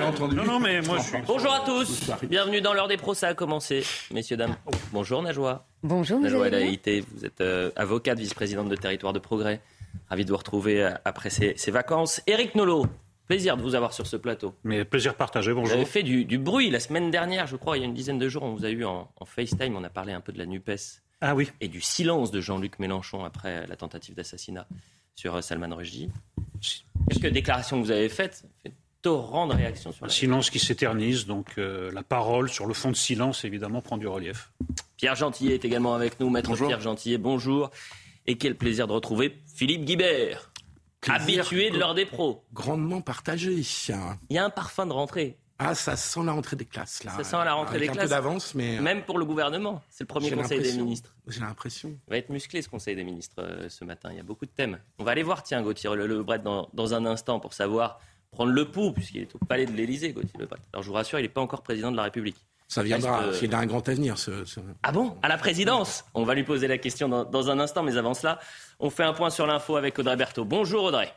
Non, non, mais moi je suis. Bonjour à tous, bienvenue dans l'heure des pros, ça a commencé, messieurs, dames. Bonjour Najwa. Bonjour, vous Najwa allez bien Haïté, vous êtes euh, avocate, vice-présidente de Territoire de Progrès. Ravi de vous retrouver euh, après ces, ces vacances. Éric Nolot, plaisir de vous avoir sur ce plateau. Mais plaisir partagé, Vous bonjour. avez fait du, du bruit la semaine dernière, je crois, il y a une dizaine de jours, on vous a eu en, en FaceTime, on a parlé un peu de la NUPES Ah oui. et du silence de Jean-Luc Mélenchon après la tentative d'assassinat sur euh, Salman Rushdie. Quelques déclarations que vous avez faites, fait torrent de réactions sur Un la silence qui s'éternise, donc euh, la parole sur le fond de silence, évidemment, prend du relief. Pierre Gentillet est également avec nous. Maître Pierre Gentillet, bonjour. Et quel plaisir de retrouver Philippe Guibert, Plaisir. habitué de l'heure des pros. grandement partagé. Il y a un parfum de rentrée, Ah, ça sent la rentrée des classes, là. Ça sent la rentrée Avec des un classes. peu d'avance, mais euh, même pour le gouvernement. C'est le premier conseil des ministres. J'ai l'impression. Il va être musclé ce conseil des ministres euh, ce matin. Il y a beaucoup de thèmes. On va aller voir, tiens, Gauthier Le Lebret dans, dans un instant pour savoir prendre le pouls, puisqu'il est au palais de l'Élysée, Gauthier Lebret. Alors je vous rassure, il n'est pas encore président de la République. Ça viendra. Il a un grand avenir, ce. ce- Ah bon? À la présidence? On va lui poser la question dans, dans un instant, mais avant cela, on fait un point sur l'info avec Audrey Berthaud. Bonjour Audrey.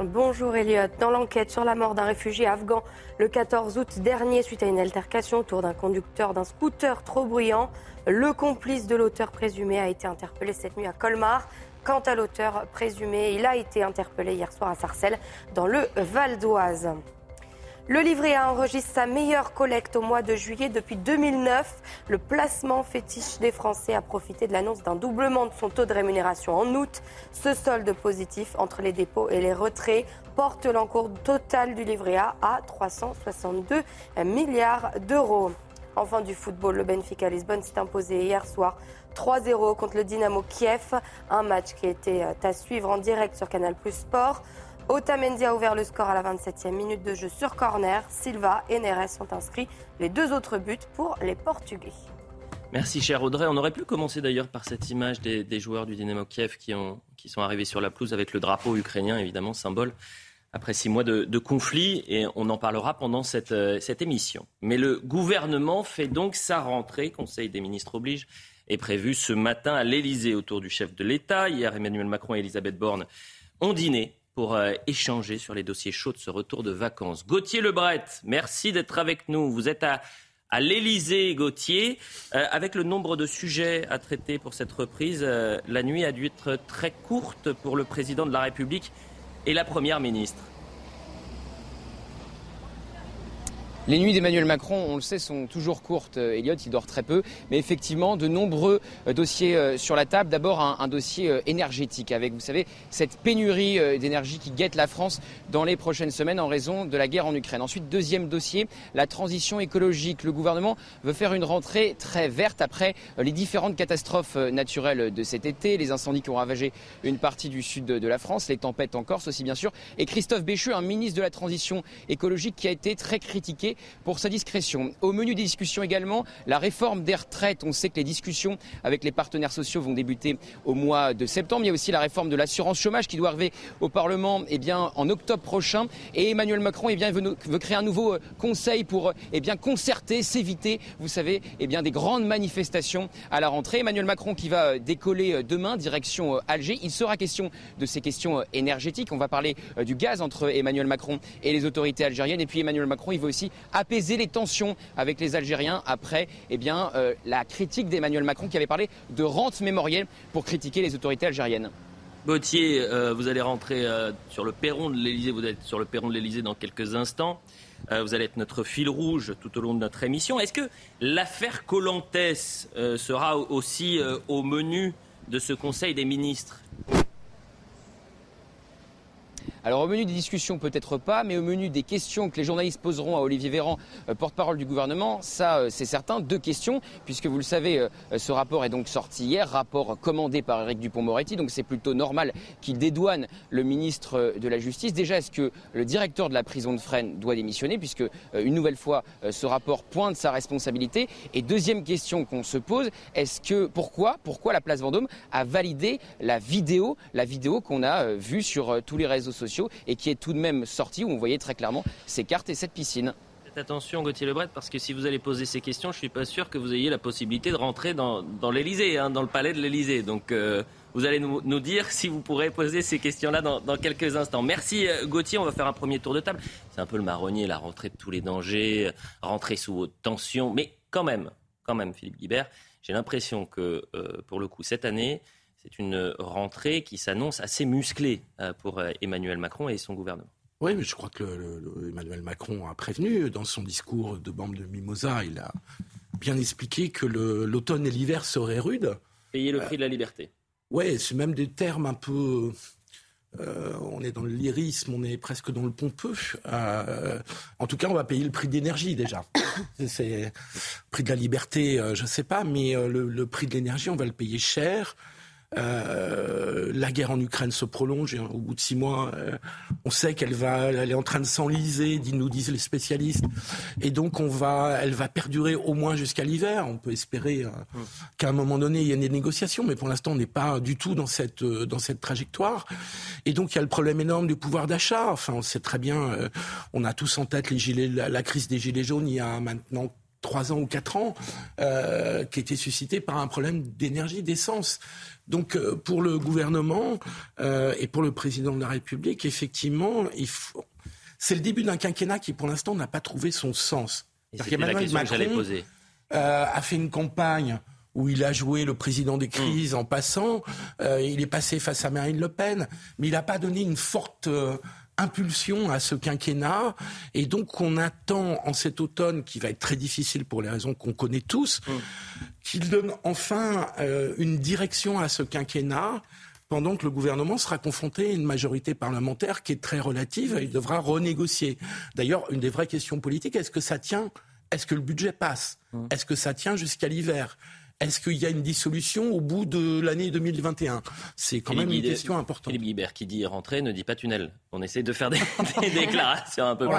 Bonjour Elliot. Dans l'enquête sur la mort d'un réfugié afghan le 14 août dernier suite à une altercation autour d'un conducteur d'un scooter trop bruyant, le complice de l'auteur présumé a été interpellé cette nuit à Colmar. Quant à l'auteur présumé, il a été interpellé hier soir à Sarcelles dans le Val d'Oise. Le livret A enregistre sa meilleure collecte au mois de juillet depuis 2009. Le placement fétiche des Français a profité de l'annonce d'un doublement de son taux de rémunération en août. Ce solde positif entre les dépôts et les retraits porte l'encours total du livret A à 362 milliards d'euros. Enfin du football, le Benfica Lisbonne s'est imposé hier soir 3-0 contre le Dynamo Kiev, un match qui était à suivre en direct sur Canal Plus Sport. Otamendi a ouvert le score à la 27e minute de jeu sur corner. Silva et Neres sont inscrits les deux autres buts pour les Portugais. Merci cher Audrey. On aurait pu commencer d'ailleurs par cette image des, joueurs du Dynamo Kiev qui, ont, qui sont arrivés sur la pelouse avec le drapeau ukrainien, évidemment, symbole, après six mois de, conflit. Et on en parlera pendant euh, cette émission. Mais le gouvernement fait donc sa rentrée. Conseil des ministres oblige est prévu ce matin à l'Elysée autour du chef de l'État. Hier, Emmanuel Macron et Elisabeth Borne ont dîné pour euh, échanger sur les dossiers chauds de ce retour de vacances. Gauthier Lebret, merci d'être avec nous. Vous êtes à, à l'Élysée, Gauthier. Euh, avec le nombre de sujets à traiter pour cette reprise, euh, la nuit a dû être très courte pour le président de la République et la Première ministre. Les nuits d'Emmanuel Macron, on le sait, sont toujours courtes. Euh, Elliot, il dort très peu. Mais effectivement, de nombreux euh, dossiers euh, sur la table. D'abord, un, dossier énergétique avec, vous savez, cette pénurie d'énergie qui guette la France dans les prochaines semaines en raison de la guerre en Ukraine. Ensuite, deuxième dossier, la transition écologique. Le gouvernement veut faire une rentrée très verte après les différentes catastrophes naturelles de cet été, les incendies qui ont ravagé une partie du sud de de la France, les tempêtes en Corse aussi, bien sûr. Et Christophe Béchu, un ministre de la transition écologique qui a été très critiqué pour sa discrétion. Au menu des discussions également, la réforme des retraites. On sait que les discussions avec les partenaires sociaux vont débuter au mois de septembre. Il y a aussi la réforme de l'assurance chômage qui doit arriver au Parlement eh bien, en octobre prochain. Et Emmanuel Macron eh bien, veut, créer un nouveau euh, conseil pour eh bien, concerter, s'éviter, vous savez, bien, des grandes manifestations à la rentrée. Emmanuel Macron qui va euh, décoller euh, demain, direction Alger. Il sera question de ces questions énergétiques. On va parler du gaz entre Emmanuel Macron et les autorités algériennes. Et puis Emmanuel Macron, il veut aussi apaiser les tensions avec les Algériens après eh euh, la critique d'Emmanuel Macron qui avait parlé de rente mémorielle pour critiquer les autorités algériennes. Gauthier, euh, vous allez rentrer euh, sur le perron de l'Elysée. Vous êtes sur le perron de l'Elysée dans quelques instants. Euh, vous allez être notre fil rouge tout au long de notre émission. Est-ce que l'affaire Colantes sera aussi au menu de ce Conseil des ministres Alors au menu des discussions peut-être pas, mais au menu des questions que les journalistes poseront à Olivier Véran, euh, porte-parole du gouvernement, ça euh, c'est certain. Deux questions, puisque vous le savez, euh, ce rapport est donc sorti hier, rapport commandé par Éric Dupont-Moretti, donc c'est plutôt normal qu'il dédouane le ministre de la Justice. Déjà, est-ce que le directeur de la prison de Fresnes doit démissionner, puisque une nouvelle fois ce rapport pointe sa responsabilité? Et deuxième question qu'on se pose, est-ce que pourquoi, pourquoi la place Vendôme a validé la vidéo, la vidéo qu'on a vue sur tous les réseaux sociaux? Et qui est tout de même sortie où on voyait très clairement ces cartes et cette piscine. Attention, Gauthier Lebret, parce que si vous allez poser ces questions, je ne suis pas sûr que vous ayez la possibilité de rentrer dans, dans l'Elysée, hein, dans le palais de l'Elysée. Donc, euh, vous allez nous, dire si vous pourrez poser ces questions-là dans, quelques instants. Merci, euh, Gauthier. On va faire un premier tour de table. C'est un peu le marronnier, la rentrée de tous les dangers, euh, rentrer sous haute tension. Mais quand même, quand même, Philippe Guibert, j'ai l'impression que, pour le coup, cette année, c'est une rentrée qui s'annonce assez musclée euh, pour euh, Emmanuel Macron et son gouvernement. Oui, mais je crois que le, le, Emmanuel Macron a prévenu dans son discours de bande de Mimosa. Il a bien expliqué que l'automne et l'hiver seraient rudes. Payer le prix euh, de la liberté. Oui, c'est même des termes un peu. Euh, on est dans le lyrisme, on est presque dans le pompeux. Euh, en tout cas, on va payer le prix d'énergie déjà. C'est le prix de la liberté, je ne sais pas, mais le, le prix de l'énergie, on va le payer cher. Euh, la guerre en Ukraine se prolonge et au bout de six mois, euh, on sait qu'elle va, elle est en train de s'enliser, nous disent les spécialistes, et donc on va, elle va perdurer au moins jusqu'à l'hiver. On peut espérer euh, qu'à un moment donné il y ait des négociations, mais pour l'instant on n'est pas du tout dans cette euh, dans cette trajectoire. Et donc il y a le problème énorme du pouvoir d'achat. Enfin, on sait très bien, on a tous en tête les gilets, la, la crise des gilets jaunes il y a maintenant trois ans ou quatre ans, euh, qui était suscité par un problème d'énergie, d'essence. Donc euh, pour le gouvernement euh, et pour le président de la République, effectivement, il faut... c'est le début d'un quinquennat qui pour l'instant n'a pas trouvé son sens. C'est la question Macron, que j'allais poser. Euh, a fait une campagne où il a joué le président des crises mmh. en passant. Euh, il est passé face à Marine Le Pen, mais il n'a pas donné une forte euh, impulsion à ce quinquennat. Et donc, on attend en cet automne, qui va être très difficile pour les raisons qu'on connaît tous, mmh. qu'il donne enfin euh, une direction à ce quinquennat pendant que le gouvernement sera confronté à une majorité parlementaire qui est très relative et il devra renégocier. D'ailleurs, une des vraies questions politiques, est-ce que ça tient? Est-ce que le budget passe? Mmh. Est-ce que ça tient jusqu'à l'hiver? Est-ce qu'il y a une dissolution au bout de l'année 2021 C'est quand Philippe même une question importante. Philippe Guibert qui dit rentrer ne dit pas tunnel. On essaie de faire des, des déclarations un peu plus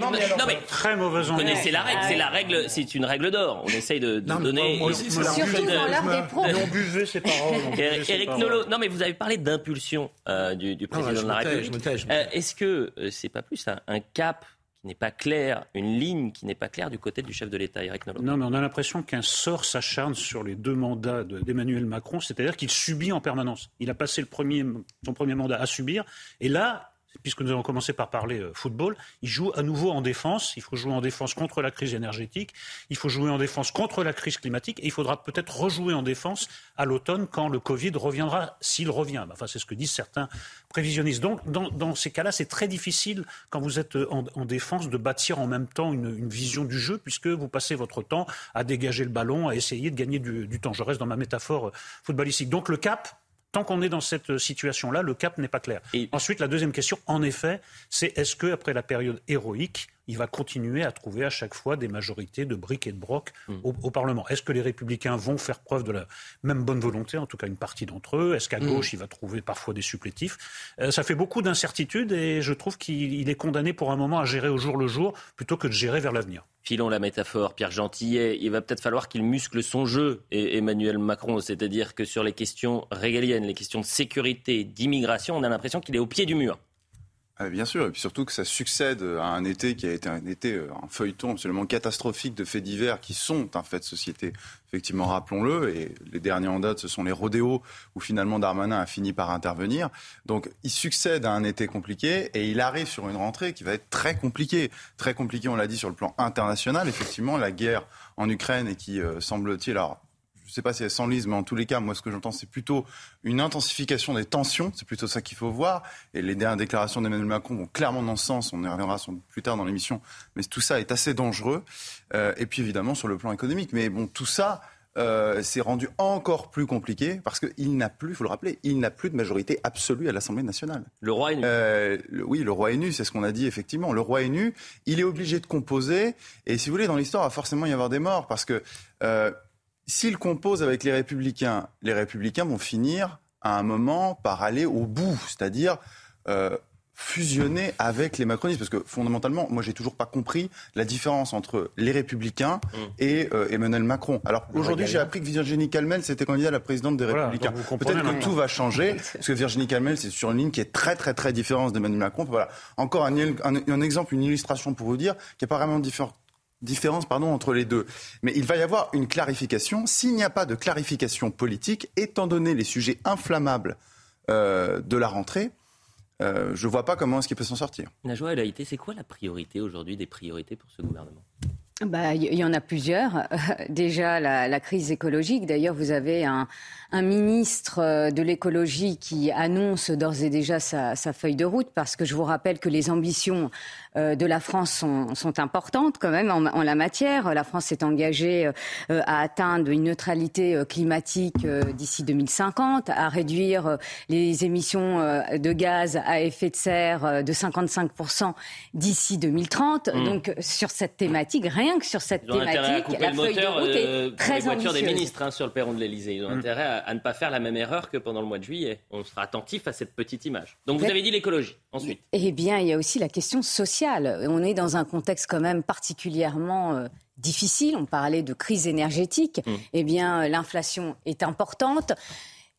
non, mais, très mauvaise Vous connaissez la règle, c'est la règle, c'est une règle d'or. On essaye de, de non, donner. Moi aussi, c'est Surtout dans l'art des pros. on buvait ses paroles. Eric Nolot, non mais vous avez parlé d'impulsion euh, du, du, président de la République. Euh, Est-ce que euh, c'est pas plus un, un cap n'est pas clair, une ligne qui n'est pas claire du côté du chef de l'État, Eric Nolot. Non, mais on a l'impression qu'un sort s'acharne sur les deux mandats d'Emmanuel Macron, c'est-à-dire qu'il subit en permanence. Il a passé le premier, son premier mandat à subir, et là, puisque nous avons commencé par parler euh, football, il joue à nouveau en défense. Il faut jouer en défense contre la crise énergétique, il faut jouer en défense contre la crise climatique, et il faudra peut-être rejouer en défense à l'automne quand le Covid reviendra, s'il revient. Enfin, c'est ce que disent certains prévisionnistes. Donc, dans, ces cas-là, c'est très difficile, quand vous êtes en, en, défense, de bâtir en même temps une, vision du jeu, puisque vous passez votre temps à dégager le ballon, à essayer de gagner du, du temps. Je reste dans ma métaphore footballistique. Donc, le cap, Tant qu'on est dans cette situation-là, le cap n'est pas clair. Et... Ensuite, la deuxième question, en effet, c'est est-ce que après la période héroïque, il va continuer à trouver à chaque fois des majorités de briques et de brocs mmh. au, au, Parlement. Est-ce que les républicains vont faire preuve de la même bonne volonté, en tout cas une partie d'entre eux? Est-ce qu'à mmh. gauche, il va trouver parfois des supplétifs? Euh, Ça fait beaucoup d'incertitudes et je trouve qu'il est condamné pour un moment à gérer au jour le jour plutôt que de gérer vers l'avenir. Filons la métaphore, Pierre Gentillet, il va peut-être falloir qu'il muscle son jeu, et Emmanuel Macron, c'est-à-dire que sur les questions régaliennes, les questions de sécurité, d'immigration, on a l'impression qu'il est au pied du mur. Ah, bien sûr, et puis surtout que ça succède à un été qui a été un été, un feuilleton absolument catastrophique de faits divers qui sont un fait de société. Effectivement, rappelons-le, et les derniers en date, ce sont les rodéos où finalement Darmanin a fini par intervenir. Donc, il succède à un été compliqué et il arrive sur une rentrée qui va être très compliquée. Très compliquée, on l'a dit, sur le plan international. Effectivement, la guerre en Ukraine et qui, euh, semble-t-il, sais pas si elle s'enlise, mais en tous les cas, moi, ce que j'entends, c'est plutôt une intensification des tensions. C'est plutôt ça qu'il faut voir. Et les dernières déclarations d'Emmanuel Macron vont clairement dans ce sens. On y reviendra plus tard dans l'émission. Mais tout ça est assez dangereux. Euh, et puis, évidemment, sur le plan économique. Mais bon, tout ça, euh, c'est rendu encore plus compliqué parce qu'il n'a plus, il faut le rappeler, il n'a plus de majorité absolue à l'Assemblée nationale. Le roi est nu. Euh, oui, le roi est nu, c'est ce qu'on a dit effectivement. Le roi est nu, il est obligé de composer. Et si vous voulez, dans l'histoire, il va forcément y avoir des morts parce que euh, s'il compose avec les républicains, les républicains vont finir à un moment par aller au bout, c'est-à-dire euh, fusionner avec les macronistes Parce que fondamentalement, moi, j'ai toujours pas compris la différence entre les Républicains Mm. et euh, Emmanuel Macron. Alors aujourd'hui, j'ai appris que Virginie Calmel c'était candidate à la présidente des Voilà, Républicains. Peut-être que tout va changer, parce que Virginie Calmel, c'est sur une ligne qui est très très très différente d'Emmanuel Macron. Voilà. Encore un, un- un exemple, une illustration pour vous dire qu'il n'y a pas vraiment de diffé- différence pardon, entre les deux. Mais il va y avoir une clarification. S'il n'y a pas de clarification politique, étant donné les sujets inflammables euh, de la rentrée, euh, je ne vois pas comment est-ce qu'il peut s'en sortir. Najwa El Haïté, c'est quoi la priorité aujourd'hui des priorités pour ce gouvernement? Bah, il y en a plusieurs. Déjà, la, la crise écologique. D'ailleurs, vous avez un, un ministre euh, de l'écologie qui annonce d'ores et déjà sa, sa feuille de route, parce que je vous rappelle que les ambitions euh, de la France sont, sont importantes quand même en, en la matière. La France s'est engagée euh, à atteindre une neutralité euh, climatique euh, d'ici 2050, à réduire euh, les émissions euh, de gaz à effet de serre euh, de 55% d'ici 2030. Mm. Donc, sur cette thématique, rien que sur cette thématique, la le feuille de route euh, est très les voitures des ambitieuse. ministres hein, sur le perron de l'Elysée. Ils ont Mm. intérêt à, à ne pas faire la même erreur que pendant le mois de juillet. On sera attentif à cette petite image. Donc vous avez dit l'écologie. Ensuite, Eh bien, il y a aussi la question sociale. On est dans un contexte quand même particulièrement euh, difficile. On parlait de crise énergétique. Mm. Eh bien, euh, l'inflation est importante.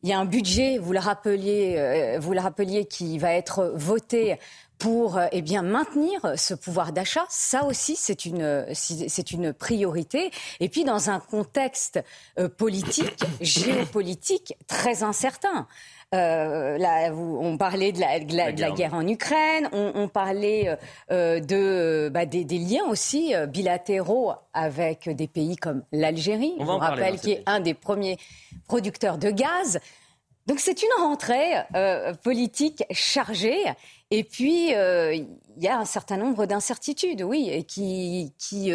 Il y a un budget, vous le rappeliez, euh, vous le rappeliez, qui va être voté pour eh bien maintenir ce pouvoir d'achat. Ça aussi, c'est une c'est une priorité. Et puis dans un contexte politique, géopolitique très incertain. Euh, là, vous- on parlait de la, de la- La de la guerre. en Ukraine, on, on parlait euh, euh, de bah, des, des liens aussi bilatéraux avec des pays comme l'Algérie. On parler rappelle qui est un des premiers producteurs de gaz. Donc c'est une rentrée euh, politique chargée. Et puis, il y a un certain nombre d'incertitudes, oui, et qui, qui,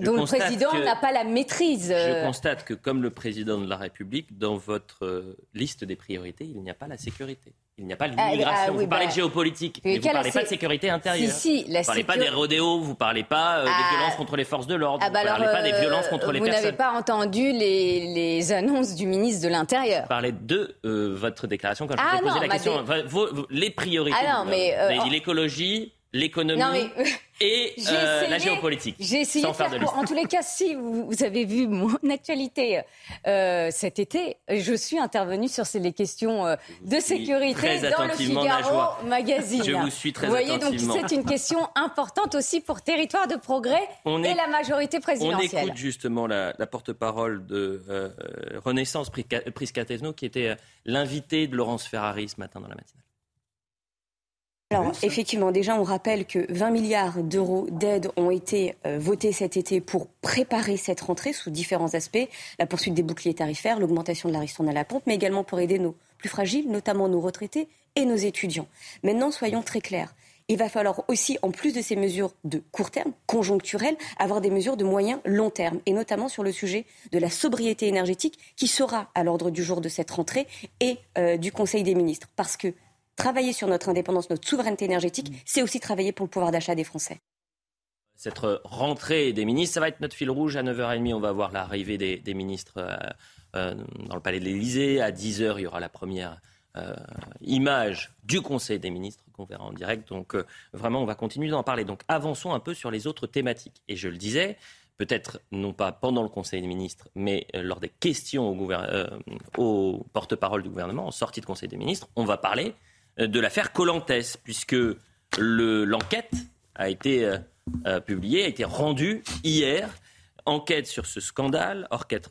dont le président n'a pas la maîtrise. je euh, constate que comme le président de la République, dans votre euh, liste des priorités, il n'y a pas la sécurité. Il n'y a pas Ah, l'immigration. ah, oui, vous parlez bah, de géopolitique, mais vous ne parlez pas de sécurité intérieure. Si, si, la Vous ne parlez pas des rodéos, vous ne parlez pas euh, des Ah. violences contre les forces de l'ordre, vous bah ne parlez alors, pas des violences contre les vous n'avez personnes. pas entendu les, les annonces du ministre de l'Intérieur. Vous parlez de euh, votre déclaration quand je vous ai posé la ma question. dé- Enfin, vos- vos- les priorités. Du mais, l'écologie, l'économie mais et euh, la géopolitique. j'ai essayé Sans de faire faire de. En tous les cas, si vous, vous avez vu mon actualité euh, cet été, je suis intervenue sur ces, les questions euh, de sécurité dans le Figaro magazine. Je vous suis très Vous voyez, donc c'est une question importante aussi pour Territoire de Progrès On et est- la majorité On présidentielle. écoute justement la, la porte-parole de Renaissance Prisca- Priscatesno, qui était l'invité de Laurence Ferrari ce matin dans la matinale. Alors, effectivement, déjà, on rappelle que 20 milliards d'euros d'aides ont été euh, votés cet été pour préparer cette rentrée sous différents aspects. La poursuite des boucliers tarifaires, l'augmentation de la ristourne à la pompe, mais également pour aider nos plus fragiles, notamment nos retraités et nos étudiants. Maintenant, soyons très clairs. Il va falloir aussi, en plus de ces mesures de court terme, conjoncturelles, avoir des mesures de moyen long terme, et notamment sur le sujet de la sobriété énergétique, qui sera à l'ordre du jour de cette rentrée et euh, du Conseil des ministres. Parce que travailler sur notre indépendance, notre souveraineté énergétique, c'est aussi travailler pour le pouvoir d'achat des Français. Cette rentrée des ministres, ça va être notre fil rouge. À 9h30, on va voir l'arrivée des, des ministres euh, euh, dans le palais de l'Élysée. À 10h, il y aura la première euh, image du Conseil des ministres qu'on verra en direct. Donc vraiment, on va continuer d'en parler. Donc avançons un peu sur les autres thématiques. Et je le disais, peut-être non pas pendant le Conseil des ministres, mais lors des questions au, au porte-parole du gouvernement, en sortie de Conseil des ministres, on va parler de l'affaire Colantes, puisque le- l'enquête a été euh, euh, publiée, a été rendue hier. Enquête sur ce scandale, enquête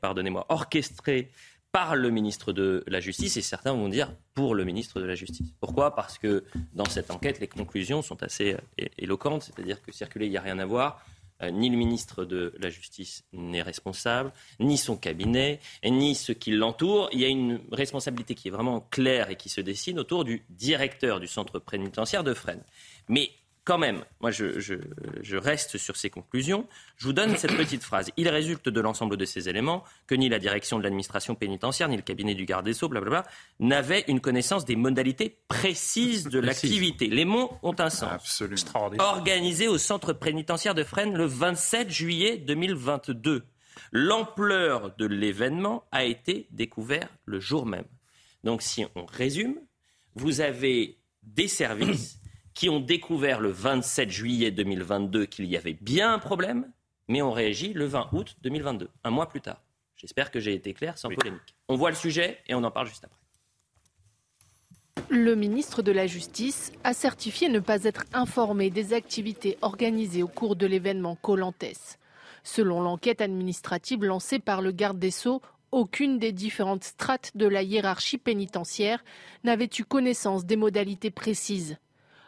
pardonnez-moi, orchestrée par le ministre de la Justice, et certains vont dire pour le ministre de la Justice. Pourquoi? Parce que dans cette enquête, les conclusions sont assez euh, éloquentes, c'est-à-dire que circuler, il n'y a rien à voir. Euh, ni le ministre de la Justice n'est responsable, ni son cabinet, ni ceux qui l'entourent. Il y a une responsabilité qui est vraiment claire et qui se dessine autour du directeur du centre pénitentiaire de Fresnes. Mais quand même, moi je, reste sur ces conclusions. Je vous donne cette petite phrase. Il résulte de l'ensemble de ces éléments que ni la direction de l'administration pénitentiaire, ni le cabinet du garde des Sceaux, blablabla, n'avaient une connaissance des modalités précises de l'activité. Les mots ont un sens. Absolument. Organisé au centre pénitentiaire de Fresnes le 27 juillet 2022. L'ampleur de l'événement a été découverte le jour même. Donc si on résume, vous avez des services qui ont découvert le 27 juillet 2022 qu'il y avait bien un problème, mais ont réagi le 20 août 2022, un mois plus tard. J'espère que j'ai été clair sans polémique. On voit le sujet et on en parle juste après. Le ministre de la Justice a certifié ne pas être informé des activités organisées au cours de l'événement Colantes. Selon l'enquête administrative lancée par le garde des Sceaux, aucune des différentes strates de la hiérarchie pénitentiaire n'avait eu connaissance des modalités précises.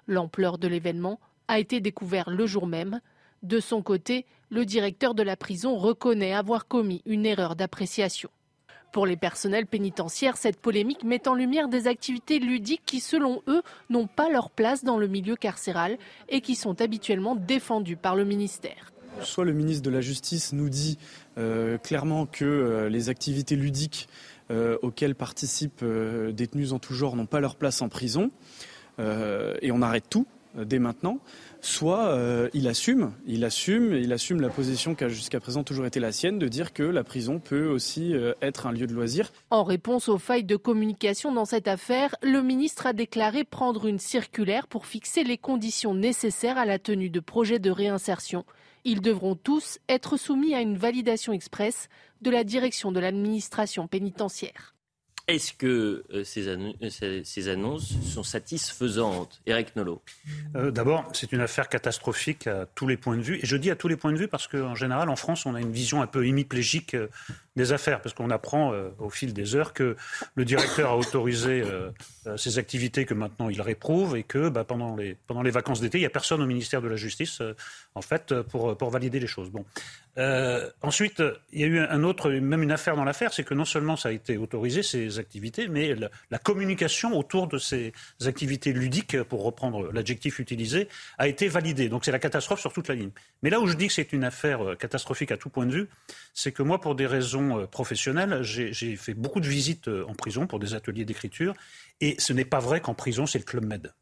L'ampleur de l'événement a été découverte le jour même. De son côté, le directeur de la prison reconnaît avoir commis une erreur d'appréciation. Pour les personnels pénitentiaires, cette polémique met en lumière des activités ludiques qui, selon eux, n'ont pas leur place dans le milieu carcéral et qui sont habituellement défendues par le ministère. Soit le ministre de la Justice nous dit euh, clairement que euh, les activités ludiques euh, auxquelles participent détenus en tout genre n'ont pas leur place en prison, et on arrête tout euh, dès maintenant, soit euh, il assume, il assume, il assume la position qui a jusqu'à présent toujours été la sienne, de dire que la prison peut aussi être un lieu de loisir. En réponse aux failles de communication dans cette affaire, le ministre a déclaré prendre une circulaire pour fixer les conditions nécessaires à la tenue de projets de réinsertion. Ils devront tous être soumis à une validation express de la direction de l'administration pénitentiaire. Est-ce que euh, euh, ces, annonces sont satisfaisantes Eric Nolot? Euh, D'abord, c'est une affaire catastrophique à tous les points de vue. Et je dis à tous les points de vue parce qu'en général, en France, on a une vision un peu hémiplégique des affaires, parce qu'on apprend au fil des heures que le directeur a autorisé ces activités que maintenant il réprouve et que bah, pendant, les, vacances d'été, il n'y a personne au ministère de la Justice, en fait, pour, valider les choses. Bon. Euh, ensuite, il y a eu un autre, même une affaire dans l'affaire, c'est que non seulement ça a été autorisé, ces activités, mais la, communication autour de ces activités ludiques, pour reprendre l'adjectif utilisé, a été validée. Donc c'est la catastrophe sur toute la ligne. Mais là où je dis que c'est une affaire euh, catastrophique à tout point de vue, c'est que moi, pour des raisons euh, professionnelles, j'ai fait beaucoup de visites en prison pour des ateliers d'écriture, et ce n'est pas vrai qu'en prison, c'est le Club Med.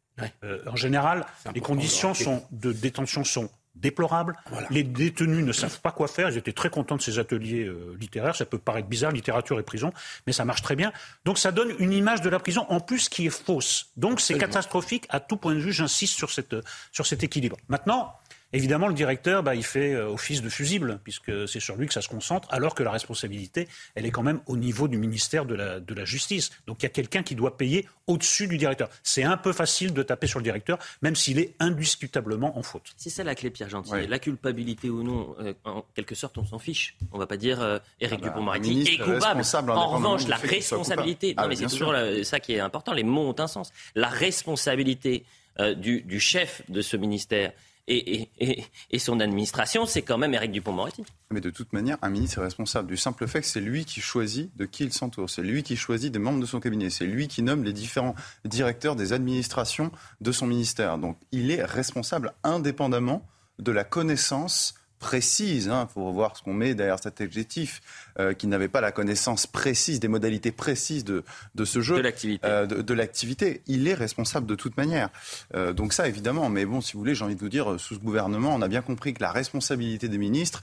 en général, les conditions sont, de détention sont déplorable. Les détenus ne savent pas quoi faire. Ils étaient très contents de ces ateliers euh, littéraires. Ça peut paraître bizarre, littérature et prison, mais ça marche très bien. Donc ça donne une image de la prison en plus qui est fausse. Donc c'est catastrophique à tout point de vue. J'insiste sur, cette, sur cet équilibre. Maintenant, Évidemment, le directeur, bah, il fait euh, office de fusible, puisque c'est sur lui que ça se concentre, alors que la responsabilité, elle est quand même au niveau du ministère de la, de la Justice. Donc il y a quelqu'un qui doit payer au-dessus du directeur. C'est un peu facile de taper sur le directeur, même s'il est indiscutablement en faute. C'est ça la clé, Pierre Gentil. La culpabilité ou non, euh, en quelque sorte, on s'en fiche. On ne va pas dire euh, Éric ah bah, Dupond-Moretti est coupable. En revanche, la responsabilité, non, ah, mais c'est toujours ça qui est important. Les mots ont un sens. La responsabilité du, du chef de ce ministère et, son administration, c'est quand même Éric Dupont-Moretti. Mais de toute manière, un ministre est responsable du simple fait que c'est lui qui choisit de qui il s'entoure, c'est lui qui choisit des membres de son cabinet, c'est lui qui nomme les différents directeurs des administrations de son ministère. Donc il est responsable indépendamment de la connaissance précise, il hein, faut voir ce qu'on met derrière cet adjectif, euh, qui n'avait pas la connaissance précise, des modalités précises de, de ce jeu. De l'activité. Euh, de, l'activité. Il est responsable de toute manière. Euh, donc ça, évidemment. Mais bon, si vous voulez, j'ai envie de vous dire, sous ce gouvernement, on a bien compris que la responsabilité des ministres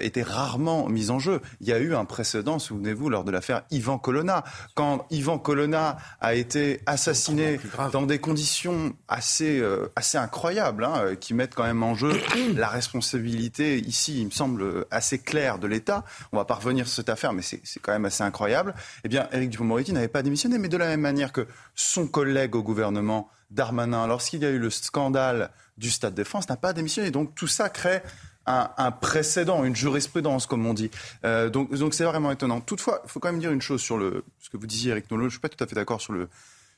était rarement mise en jeu. Il y a eu un précédent, souvenez-vous, lors de l'affaire Ivan Colonna. Quand Ivan Colonna a été assassiné dans des conditions assez, assez incroyables, hein, qui mettent quand même en jeu la responsabilité, ici, il me semble, assez claire de l'État. On va pas sur cette affaire, mais c'est quand même assez incroyable, eh bien, Éric Dupond-Moretti n'avait pas démissionné, mais de la même manière que son collègue au gouvernement, Darmanin, lorsqu'il y a eu le scandale du Stade de France, n'a pas démissionné. Donc tout ça crée un, précédent, une jurisprudence, comme on dit. Euh, donc c'est vraiment étonnant. Toutefois, il faut quand même dire une chose sur le, ce que vous disiez, Eric Nolot. Je suis pas tout à fait d'accord sur le,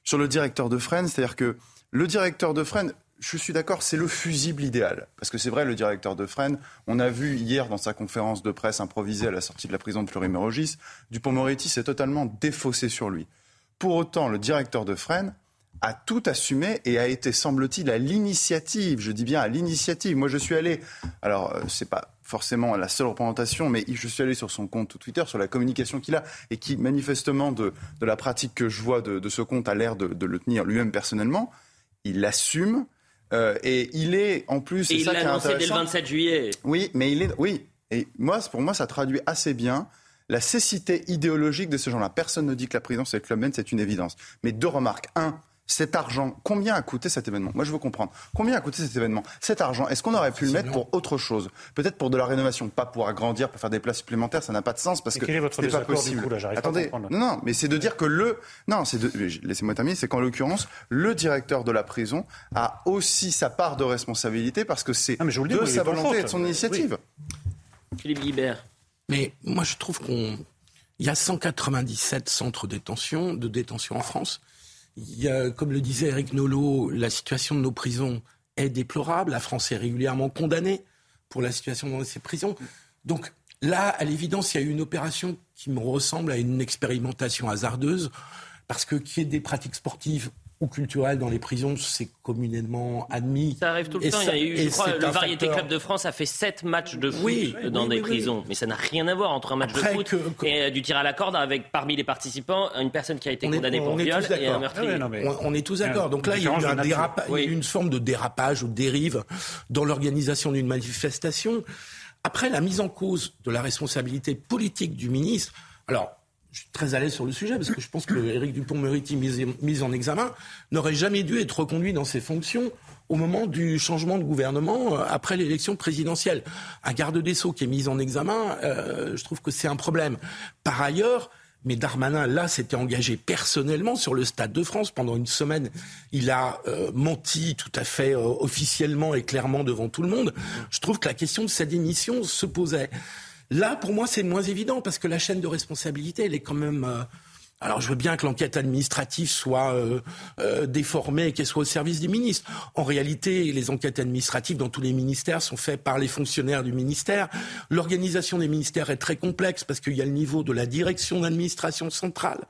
sur le directeur de Fresnes. C'est-à-dire que le directeur de Fresnes, je suis d'accord, c'est le fusible idéal. Parce que c'est vrai, le directeur de Fresnes, on a vu hier dans sa conférence de presse improvisée à la sortie de la prison de Fleury-Mérogis, Dupont-Moretti s'est totalement défaussé sur lui. Pour autant, le directeur de Fresnes a tout assumé et a été, semble-t-il, à l'initiative. Je dis bien à l'initiative. Moi, je suis allé. Alors, euh, c'est pas forcément la seule représentation, mais je suis allé sur son compte Twitter, sur la communication qu'il a, et qui, manifestement, de, la pratique que je vois de, de ce compte, a l'air de, de le tenir lui-même personnellement. Il assume. Euh, et il est, en plus. Et il l'a annoncé dès le 27 juillet. Oui, mais il est. Oui. Et moi, pour moi, ça traduit assez bien la cécité idéologique de ces gens-là. Personne ne dit que la prison, c'est le Club c'est une évidence. Mais deux remarques. Un, cet argent, combien a coûté cet événement? Moi, je veux comprendre. Combien a coûté cet événement? Cet argent, est-ce qu'on aurait pu le mettre pour autre chose? Peut-être pour de la rénovation, pas pour agrandir, pour faire des places supplémentaires, ça n'a pas de sens parce que quel est votre pas possible. Du coup, là, Attendez, pas non, non, mais c'est de dire que le, non, c'est de, laissez-moi terminer, c'est qu'en l'occurrence, le directeur de la prison a aussi sa part de responsabilité parce que c'est de sa volonté et de son initiative. Philippe Guibert. Mais moi, je trouve qu'on, il y a 197 centres de détention, de détention en France. Il y comme le disait Eric Nolot, la situation de nos prisons est déplorable. La France est régulièrement condamnée pour la situation dans ces prisons. Donc là, à l'évidence, il y a eu une opération qui me ressemble à une expérimentation hasardeuse, parce que qui est des pratiques sportives ou culturel dans les prisons, c'est communément admis. Ça arrive tout le temps. il y a eu, je crois, le Variété Club de France a fait sept matchs de foot dans des prisons. Mais ça n'a rien à voir entre un match de foot et euh, du tir à la corde avec, parmi les participants, une personne qui a été condamnée pour viol et un meurtrier. on, est tous d'accord. Donc là, il y a eu une forme de dérapage ou de dérive dans l'organisation d'une manifestation. Après, la mise en cause de la responsabilité politique du ministre. Alors, je suis très à l'aise sur le sujet parce que je pense que Éric Dupont-Moretti, mis, en examen, n'aurait jamais dû être reconduit dans ses fonctions au moment du changement de gouvernement euh, après l'élection présidentielle. Un garde des Sceaux qui est mis en examen, euh, je trouve que c'est un problème. Par ailleurs, mais Darmanin, là, s'était engagé personnellement sur le Stade de France pendant une semaine. Il a euh, menti tout à fait officiellement et clairement devant tout le monde. Je trouve que la question de sa démission se posait. Là, pour moi, c'est moins évident parce que la chaîne de responsabilité, elle est quand même. Euh, alors je veux bien que l'enquête administrative soit euh, euh, déformée et qu'elle soit au service du ministre. En réalité, les enquêtes administratives dans tous les ministères sont faites par les fonctionnaires du ministère. L'organisation des ministères est très complexe parce qu'il y a le niveau de la direction d'administration centrale,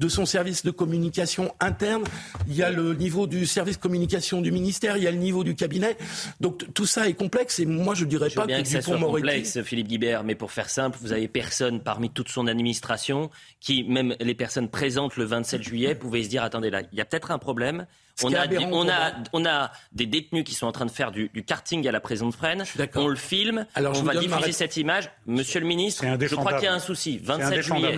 de son service de communication interne, il y a le niveau du service communication du ministère, il y a le niveau du cabinet. Donc tout ça est complexe et moi je dirais pas bien que, que ça soit complexe, Philippe Guibert, mais pour faire simple, vous avez personne parmi toute son administration qui, même les personnes présentes le 27 juillet, pouvaient se dire attendez là, il y a peut-être un problème. On a, on, a, on a, des détenus qui sont en train de faire du, karting à la prison de Fresnes. On le filme. Alors, on va diffuser cette image. Monsieur le ministre, je crois qu'il y a un souci. 27 juillet.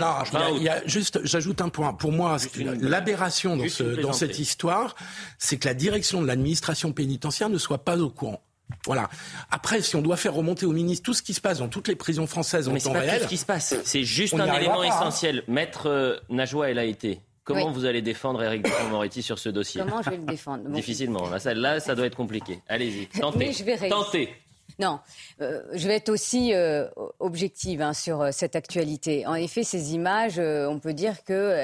il y a juste, j'ajoute un point. Pour moi, l'aberration dans, ce, dans cette histoire, c'est que la direction de l'administration pénitentiaire ne soit pas au courant. Voilà. Après, si on doit faire remonter au ministre tout ce qui se passe dans toutes les prisons françaises en temps réel, pas tout ce qui se passe. C'est juste un élément hein. essentiel. Maître euh, Najwa, elle a été. Comment vous allez défendre Eric Dupond-Moretti sur ce dossier Comment je vais le défendre Difficilement. Là ça, là, ça doit être compliqué. Allez-y, tentez. je vais tentez. Non, euh, je vais être aussi euh, objective hein, sur euh, cette actualité. En effet, ces images, on peut dire que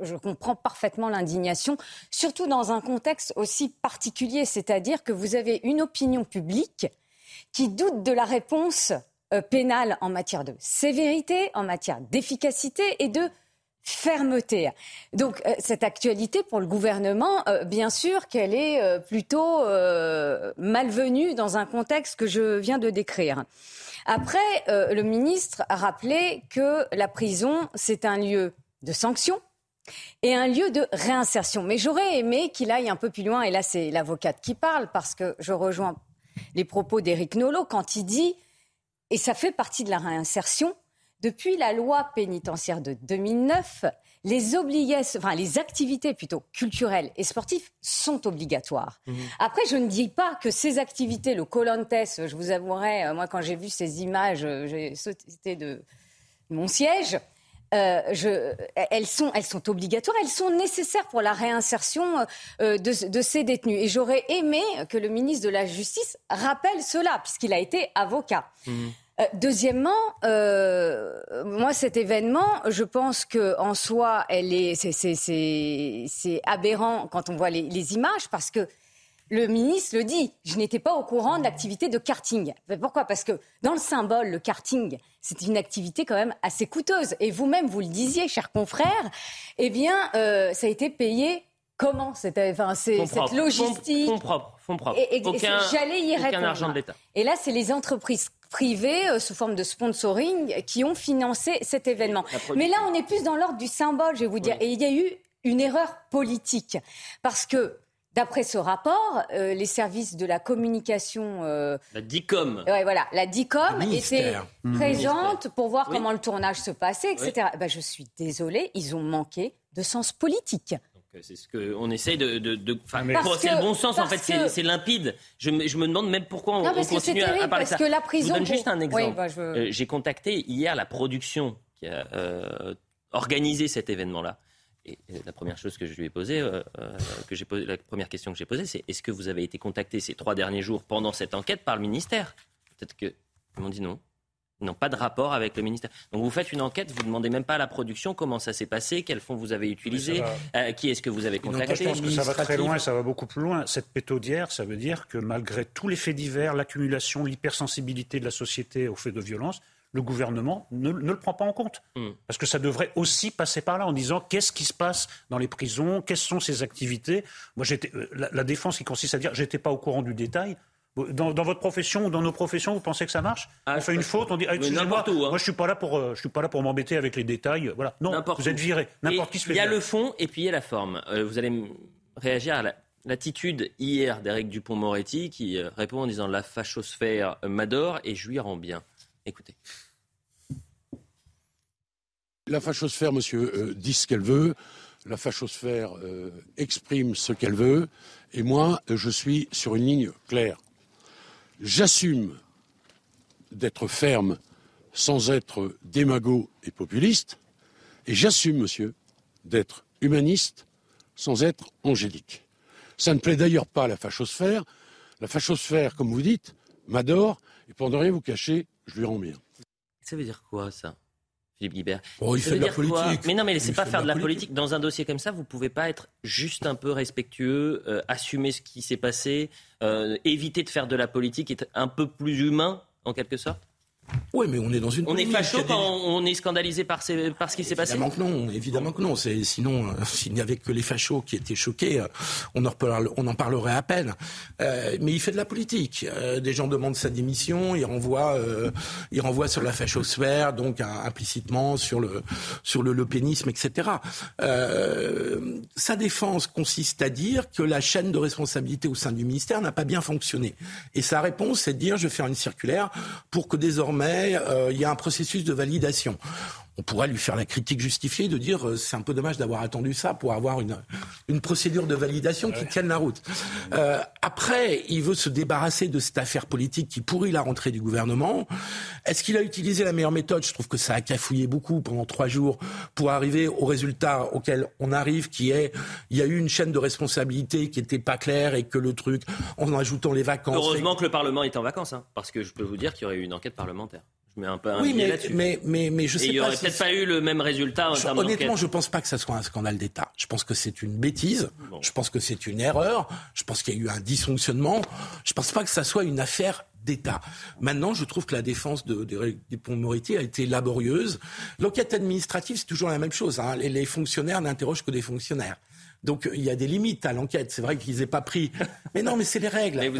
je comprends parfaitement l'indignation, surtout dans un contexte aussi particulier, c'est-à-dire que vous avez une opinion publique qui doute de la réponse pénale en matière de sévérité, en matière d'efficacité et de fermeté. Donc euh, cette actualité pour le gouvernement, euh, bien sûr qu'elle est euh, plutôt malvenue dans un contexte que je viens de décrire. Après, le ministre a rappelé que la prison, c'est un lieu de sanction et un lieu de réinsertion. Mais j'aurais aimé qu'il aille un peu plus loin, et là c'est l'avocate qui parle, parce que je rejoins les propos d'Éric Nolot quand il dit, et ça fait partie de la réinsertion, depuis la loi pénitentiaire de 2009, les enfin les activités plutôt culturelles et sportives sont obligatoires. Mhm. Après, je ne dis pas que ces activités, le colontes, je vous avouerai, euh, moi quand j'ai vu ces images, euh, j'ai sauté de mon siège. Euh, je, elles, sont, elles sont obligatoires, elles sont nécessaires pour la réinsertion de, ces détenus. Et j'aurais aimé que le ministre de la Justice rappelle cela, puisqu'il a été avocat. Mhm. Euh, deuxièmement, euh, moi cet événement, je pense que en soi, elle est, c'est aberrant quand on voit les, images parce que le ministre le dit, je n'étais pas au courant de l'activité de karting. Pourquoi? Parce que dans le symbole, le karting, c'est une activité quand même assez coûteuse. Et vous-même, vous le disiez, chers confrères, eh bien, euh, ça a été payé comment cette, enfin, c'est, cette logistique. Fonds, propres, fonds propres. Et, aucun, j'allais y aucun argent de l'État. Et là, c'est les entreprises privées euh, sous forme de sponsoring qui ont financé cet événement. Mais là, on est plus dans l'ordre du symbole, je vais vous dire. Et il y a eu une erreur politique parce que D'après ce rapport, euh, les services de la communication. Euh, la DICOM. Ouais, voilà, la DICOM était mmh. présente pour voir comment le tournage se passait, etc. Ben, je suis désolée, ils ont manqué de sens politique. Euh, c'est ce qu'on essaye de. de, de c'est le bon sens, en fait, c'est limpide. Je, je, me demande même pourquoi on, on continue à, parler parce ça. Que la prison je vous donne juste un exemple. Bah, j'ai contacté hier la production qui a organisé cet événement-là. Et la première chose que je lui ai posée, euh, euh, que j'ai posé, la première question que j'ai posée, c'est est-ce que vous avez été contacté ces trois derniers jours pendant cette enquête par le ministère? Peut-être qu'ils m'ont dit non. Ils n'ont pas de rapport avec le ministère. Donc vous faites une enquête, vous ne demandez même pas à la production comment ça s'est passé, quels fonds vous avez utilisés, euh, qui est-ce que vous avez contacté. Je pense que ça va très loin, ça va beaucoup plus loin. Cette pétaudière, ça veut dire que malgré tous les faits divers, l'accumulation, l'hypersensibilité de la société aux faits de violence, le gouvernement ne, le prend pas en compte. Hmm. Parce que ça devrait aussi passer par là en disant qu'est-ce qui se passe dans les prisons, quelles sont ces activités? Moi, euh, la, défense qui consiste à dire j'étais pas au courant du détail. Dans, votre profession ou dans nos professions, vous pensez que ça marche ah, On fait une faute, on dit ah, excusez-moi, hein. moi je suis pas là pour euh, je suis pas là pour m'embêter avec les détails. Voilà, non, vous êtes viré. N'importe qui se fait. Il y a le fond et puis il y a la forme. Euh, vous allez réagir à l'attitude hier d'Éric Dupont-Moretti qui répond en disant la fachosphère m'adore et je lui rends bien. Écoutez. La fachosphère, monsieur, euh, dit ce qu'elle veut. La fachosphère euh, exprime ce qu'elle veut. Et moi, je suis sur une ligne claire. J'assume d'être ferme sans être démago et populiste. Et j'assume, monsieur, d'être humaniste sans être angélique. Ça ne plaît d'ailleurs pas à la fachosphère. La fachosphère, comme vous dites, m'adore. Et pour ne rien vous cacher, je lui rends bien. Ça veut dire quoi, ça? Philippe Guibert. il fait de la politique. Mais non, mais c'est pas faire de la politique. Dans un dossier comme ça, vous pouvez pas être juste un peu respectueux, euh, assumer ce qui s'est passé, euh, éviter de faire de la politique, être un peu plus humain, en quelque sorte? Oui, mais on est dans une. On est facho quand on est scandalisé par, par ce qui s'est passé. Évidemment que non, évidemment que non. Sinon, euh, s'il n'y avait que les fachos qui étaient choqués, euh, on en, parlerait, on en parlerait à peine. Euh, mais il fait de la politique. des gens demandent sa démission, il renvoie, il renvoie sur la fachosphère, donc implicitement sur le sur le lepénisme, etc. sa défense consiste à dire que la chaîne de responsabilité au sein du ministère n'a pas bien fonctionné. Et sa réponse, c'est de dire je vais faire une circulaire pour que désormais mais euh, il y a un processus de validation on pourrait lui faire la critique justifiée de dire euh, c'est un peu dommage d'avoir attendu ça pour avoir une, une procédure de validation qui tienne la route. Euh, après, il veut se débarrasser de cette affaire politique qui pourrit la rentrée du gouvernement. Est-ce qu'il a utilisé la meilleure méthode? Je trouve que ça a cafouillé beaucoup pendant trois jours pour arriver au résultat auquel on arrive, qui est il y a eu une chaîne de responsabilité qui n'était pas claire et que le truc, en ajoutant les vacances. Heureusement que le Parlement est en vacances, hein, parce que je peux vous dire qu'il y aurait eu une enquête parlementaire un peu oui, mais, mais, mais, mais, je sais Et il n'y aurait peut-être pas eu le même résultat en termes Honnêtement, je ne pense pas que ça soit un scandale d'État. Je pense que c'est une bêtise. Je pense que c'est une erreur. Je pense qu'il y a eu un dysfonctionnement. Je ne pense pas que ça soit une affaire d'État. Maintenant, je trouve que la défense de, des ponts Moretti a été laborieuse. L'enquête administrative, c'est toujours la même chose. Hein. Les, les fonctionnaires n'interrogent que des fonctionnaires. Donc il y a des limites à l'enquête. C'est vrai qu'ils n'aient pas pris. Mais non, mais c'est les règles.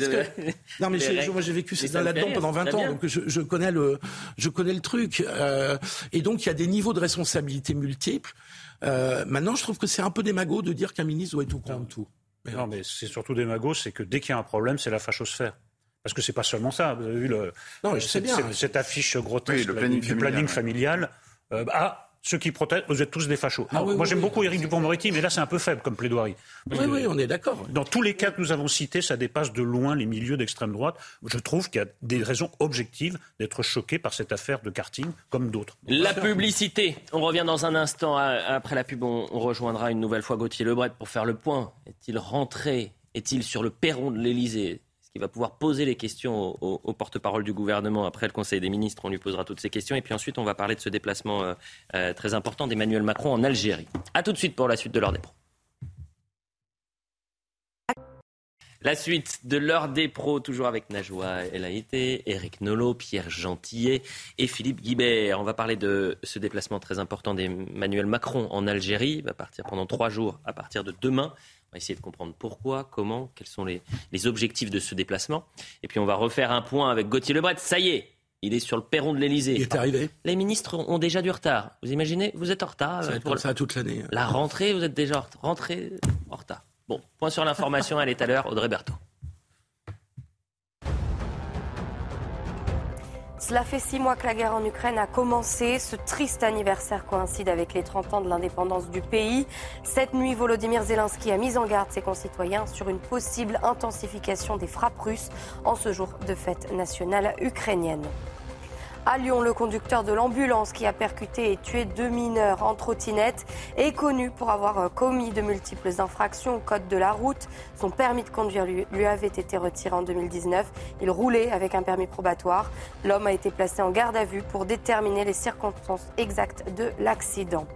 Non, mais moi j'ai vécu là-dedans pendant 20 ans, donc je, connais le, je connais le truc. Euh, et donc il y a des niveaux de responsabilité multiples. Euh, maintenant, je trouve que c'est un peu démago de dire qu'un ministre doit être au courant de tout. Mais non, mais c'est surtout démago, c'est que dès qu'il y a un problème, c'est la fachosphère. Parce que c'est pas seulement ça. Vous avez vu le, non, je sais bien. Cette, affiche grotesque du planning familial. Euh, ah, ceux qui protègent, vous êtes tous des fachos. Ah moi, j'aime beaucoup Éric Dupond-Moretti, mais là, c'est un peu faible comme plaidoirie. Oui, oui, on est d'accord. Dans tous les cas que nous avons cités, ça dépasse de loin les milieux d'extrême droite. Je trouve qu'il y a des raisons objectives d'être choqué par cette affaire de karting, comme d'autres. La publicité. On revient dans un instant. Après la pub, on rejoindra une nouvelle fois Gauthier Lebret pour faire le point. Est-il rentré? Est-il sur le perron de l'Elysée il va pouvoir poser les questions au, porte-parole du gouvernement après le Conseil des ministres. On lui posera toutes ces questions. Et puis ensuite, on va parler de ce déplacement euh, euh, très important d'Emmanuel Macron en Algérie. A tout de suite pour la suite de l'heure des pros. La suite de l'heure des pros, toujours avec Najwa El Eric Nolot, Pierre Gentillet et Philippe Guibert. On va parler de ce déplacement très important d'Emmanuel Macron en Algérie. Il va partir pendant trois jours à partir de demain va essayer de comprendre pourquoi, comment, quels sont les, les objectifs de ce déplacement. Et puis on va refaire un point avec Gauthier Lebret. Ça y est, il est sur le perron de l'Elysée. Il est arrivé. Les ministres ont déjà du retard. Vous imaginez Vous êtes en retard. Ça va être pour comme ça toute l'année. La rentrée, vous êtes déjà rentré en retard. Bon, point sur l'information, elle est à l'heure. Audrey Berthaud. Cela fait six mois que la guerre en Ukraine a commencé. Ce triste anniversaire coïncide avec les 30 ans de l'indépendance du pays. Cette nuit, Volodymyr Zelensky a mis en garde ses concitoyens sur une possible intensification des frappes russes en ce jour de fête nationale ukrainienne. À Lyon, le conducteur de l'ambulance qui a percuté et tué deux mineurs en trottinette est connu pour avoir euh, commis de multiples infractions au code de la route. Son permis de conduire lui, lui avait été retiré en 2019. Il roulait avec un permis probatoire. L'homme a été placé en garde à vue pour déterminer les circonstances exactes de l'accident.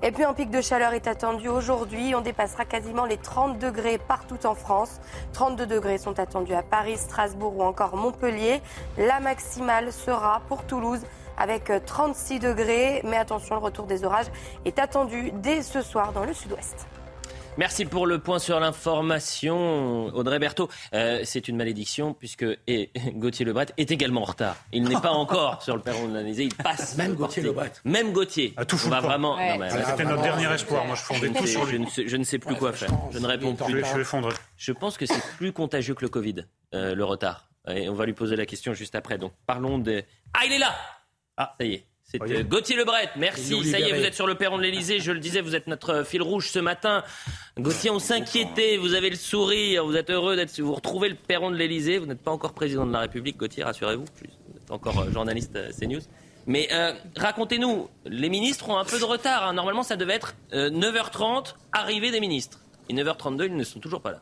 Et puis un pic de chaleur est attendu aujourd'hui. On dépassera quasiment les 30 degrés partout en France. 32 degrés sont attendus à Paris, Strasbourg ou encore Montpellier. La maximale sera pour Toulouse avec 36 degrés. Mais attention, le retour des orages est attendu dès ce soir dans le sud-ouest. Merci pour le point sur l'information, Audrey Berthaud. Euh, c'est une malédiction puisque et, Gauthier Lebret est également en retard. Il n'est pas encore sur le perron de l'Elysée, il passe. Même Gauthier Lebret. Même Gauthier. À tout On va vraiment. Ouais. non, mais- Ah, C'était notre dernier espoir. Moi, je fondais ne tout sais, sur je lui. ne sais- je ne sais plus Ouais, quoi faire. Je ne réponds plus. vais, je vais fondre. Je pense que c'est plus contagieux que le Covid, euh, le retard. Et on va lui poser la question juste après. Donc parlons de. Ah, il est là Ah, ça y est. Euh, Gauthier Lebret, merci. Ça y est, vous êtes sur le perron de l'Elysée. Je le disais, vous êtes notre fil rouge ce matin. Gauthier, on s'inquiétait. Vous avez le sourire. Vous êtes heureux d'être. Vous retrouvez le perron de l'Elysée. Vous n'êtes pas encore président de la République, Gauthier, rassurez-vous. Vous êtes encore euh, journaliste euh, CNews. Mais euh, racontez-nous, les ministres ont un peu de retard. hein. Normalement, ça devait être euh, 9h30, arrivée des ministres. Et 9h32, ils ne sont toujours pas là.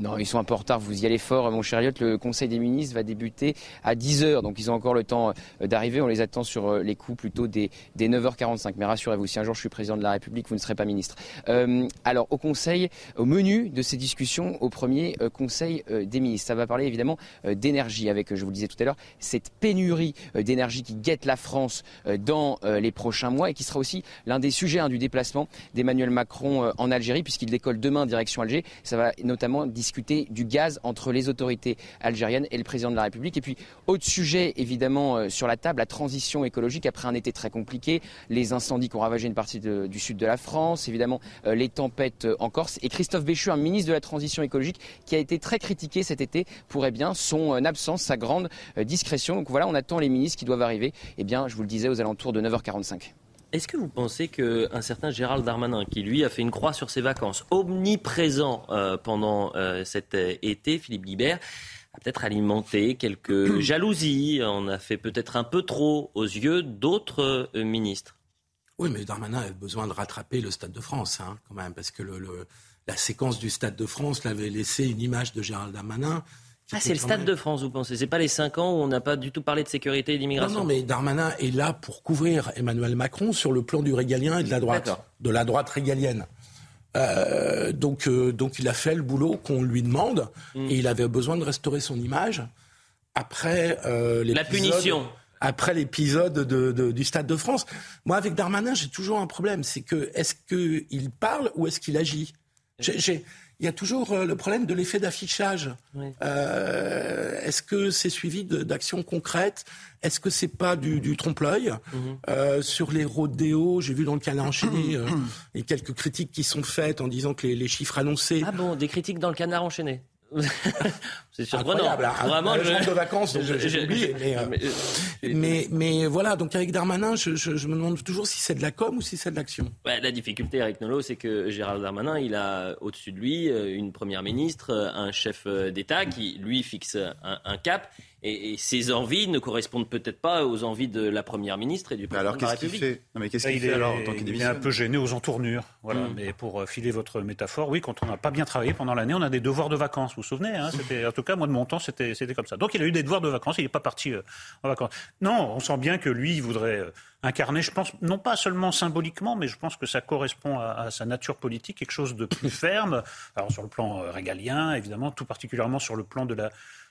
Non, ils sont un peu en retard, vous y allez fort, mon cher Elliott. Le Conseil des ministres va débuter à 10h, donc ils ont encore le temps euh, d'arriver. On les attend sur euh, les coups plutôt des, des 9h45. Mais rassurez-vous, si un jour je suis président de la République, vous ne serez pas ministre. Euh, alors, au Conseil, au menu de ces discussions, au premier Conseil des ministres, ça va parler évidemment d'énergie, avec, je vous le disais tout à l'heure, cette pénurie d'énergie qui guette la France dans les prochains mois et qui sera aussi l'un des sujets hein, du déplacement d'Emmanuel Macron en Algérie, puisqu'il décolle demain direction Alger. Ça va notamment discuter du gaz entre les autorités algériennes et le président de la République. Et puis, autre sujet évidemment euh, sur la table, la transition écologique après un été très compliqué, les incendies qui ont ravagé une partie du sud de la France, évidemment euh, les tempêtes euh, en Corse. Et Christophe Béchu, un ministre de la transition écologique, qui a été très critiqué cet été pour eh bien, son absence, sa grande discrétion. Donc voilà, on attend les ministres qui doivent arriver, eh bien, je vous le disais, aux alentours de 9h45. Est-ce que vous pensez qu'un certain Gérald Darmanin, qui lui a fait une croix sur ses vacances, omniprésent euh, pendant euh, cet euh, été, Philippe Guibert, a peut-être alimenté quelques jalousies, en a fait peut-être un peu trop aux yeux d'autres euh, ministres? Oui, mais Darmanin a besoin de rattraper le Stade de France, hein, quand même, parce que le, le- la séquence du Stade de France l'avait laissé une image de Gérald Darmanin. Ah, c'est le Stade même- de France, vous pensez C'est pas les 5 ans où on n'a pas du tout parlé de sécurité et d'immigration non, mais Darmanin est là pour couvrir Emmanuel Macron sur le plan du régalien et de la droite, D'accord. de la droite régalienne. Euh, donc, euh, donc il a fait le boulot qu'on lui demande Mm. et il avait besoin de restaurer son image après euh, La l'épisode- punition. Après l'épisode de- de- du Stade de France. Moi, avec Darmanin, j'ai toujours un problème. C'est que est-ce qu'il parle ou est-ce qu'il agit? J'ai- j'ai- Il y a toujours euh, le problème de l'effet d'affichage. Oui. Euh, est-ce que c'est suivi d'actions concrètes? Est-ce que c'est pas du, du trompe-l'œil? Mhm. Euh, Sur les rodéos, j'ai vu dans le canard enchaîné euh, il y a quelques critiques qui sont faites en disant que les, les chiffres annoncés. Ah bon, des critiques dans le canard enchaîné? C'est surprenant. Hein. Vraiment, je rentre de vacances, donc je- j'ai oublié. Mais, euh, mais, euh, mais, mais voilà, donc avec Darmanin, je, je- je me demande toujours si c'est de la com ou si c'est de l'action. Ouais, la difficulté, Eric Nolot, c'est que Gérald Darmanin, il a au-dessus de lui euh, une première ministre, euh, un chef euh, d'État qui, lui, fixe un, un cap. Et, et ses envies ne correspondent peut-être pas aux envies de la première ministre et du président alors de la qu'est-ce qu'il République. fait? Non mais qu'est-ce qu'il il, fait est, alors en tant qu'il il est un peu gêné aux entournures. Voilà. Mm. Mais pour euh, filer votre métaphore, oui, quand on n'a pas bien travaillé pendant l'année, on a des devoirs de vacances. Vous vous souvenez hein, c'était, En tout cas, moi, de mon temps, c'était, c'était comme ça. Donc, il a eu des devoirs de vacances. Il n'est pas parti euh, en vacances. Non, on sent bien que lui, il voudrait euh, incarner, je pense, non pas seulement symboliquement, mais je pense que ça correspond à, à sa nature politique, quelque chose de plus ferme. Alors, sur le plan euh, régalien, évidemment, tout particulièrement sur le plan de la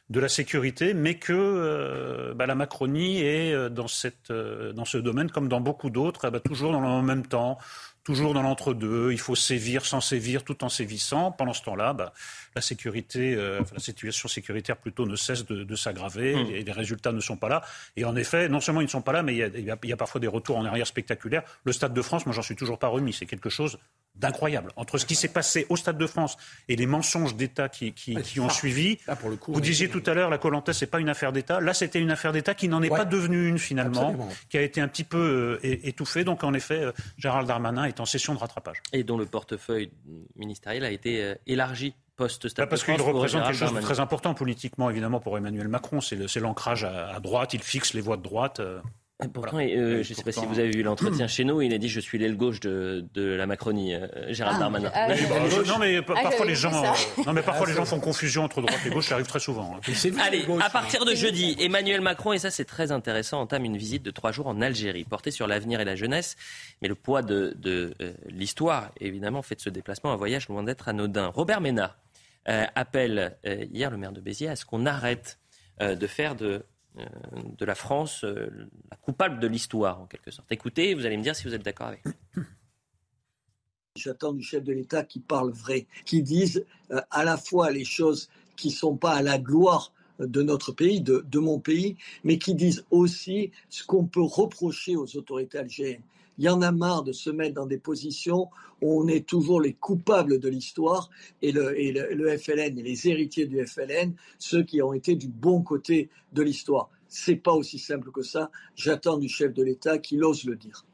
de la sécurité, mais que euh, bah, la Macronie est euh, dans, cette, euh, dans ce domaine, comme dans beaucoup d'autres, eh ben, toujours dans le même temps, toujours dans l'entre-deux. Il faut sévir sans sévir, tout en sévissant. Pendant ce temps-là, bah, la sécurité, la situation sécuritaire plutôt ne cesse de, s'aggraver mmh. et les résultats ne sont pas là. Et en effet, non seulement ils ne sont pas là, mais il y, a, il y a parfois des retours en arrière spectaculaires. Le Stade de France, moi, j'en suis toujours pas remis. C'est quelque chose d'incroyable. Entre ce qui s'est passé au Stade de France et les mensonges d'État qui, qui, ont suivi, pour le coup, vous disiez tout à l'heure, la Colanta, c'est pas une affaire d'État. Là, c'était une affaire d'État qui n'en est pas devenue une finalement, qui a été un petit peu euh, étouffée. Donc, en effet, euh, Gérald Darmanin est en session de rattrapage. Et dont le portefeuille ministériel a été euh, élargi post-Stade bah, Parce qu'il représente quelque chose de très important politiquement, évidemment, pour Emmanuel Macron. C'est l'ancrage à, à, droite. Il fixe les voix de droite. Pourtant, euh, je ne sais pas si vous avez vu l'entretien chez nous, il a dit je suis l'aile gauche de, de, la Macronie, euh, Gérald ah, Darmanin. Ah, non mais ah, parfois les gens, euh, non mais parfois les gens font confusion entre droite et gauche, ça arrive très souvent. Hein. Allez, à partir de jeudi, Emmanuel Macron et ça c'est très intéressant entame une visite de trois jours en Algérie, portée sur l'avenir et la jeunesse, mais le poids de, de l'histoire évidemment fait de ce déplacement un voyage loin d'être anodin. Robert Ménard appelle hier le maire de Béziers à ce qu'on arrête de faire de euh, de la France, euh, la coupable de l'histoire en quelque sorte. Écoutez, vous allez me dire si vous êtes d'accord avec. J'attends du chef de l'État qui parle vrai, qui dise euh, à la fois les choses qui ne sont pas à la gloire de notre pays, de, mon pays, mais qui disent aussi ce qu'on peut reprocher aux autorités algériennes. Il y en a marre de se mettre dans des positions où on est toujours les coupables de l'histoire et le, le, FLN et les héritiers du FLN, ceux qui ont été du bon côté de l'histoire. C'est pas aussi simple que ça. J'attends du chef de l'État qu'il ose le dire.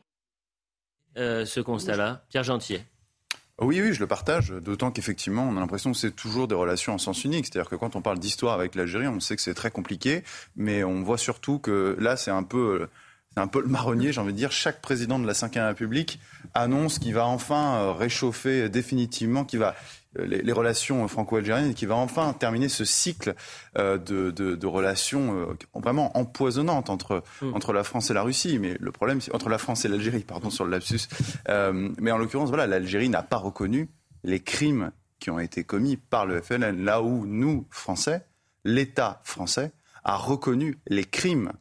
Euh, ce constat-là, Pierre Gentier. Oui, oui, je le partage, d'autant qu'effectivement, on a l'impression que c'est toujours des relations en sens unique. C'est-à-dire que quand on parle d'histoire avec l'Algérie, on sait que c'est très compliqué, mais on voit surtout que là, c'est un peu c'est un peu le marronnier, j'ai envie de dire. Chaque président de la Ve République annonce qu'il va enfin euh, réchauffer définitivement, qu'il va euh, les, relations franco-algériennes et qui va enfin terminer ce cycle euh, de, relations vraiment empoisonnantes entre, mm. entre la France et la Russie. Mais le problème, c'est entre la France et l'Algérie, pardon sur le lapsus. mais en l'occurrence, voilà, l'Algérie n'a pas reconnu les crimes qui ont été commis par le FLN, là où nous, Français, l'État français, a reconnu les crimes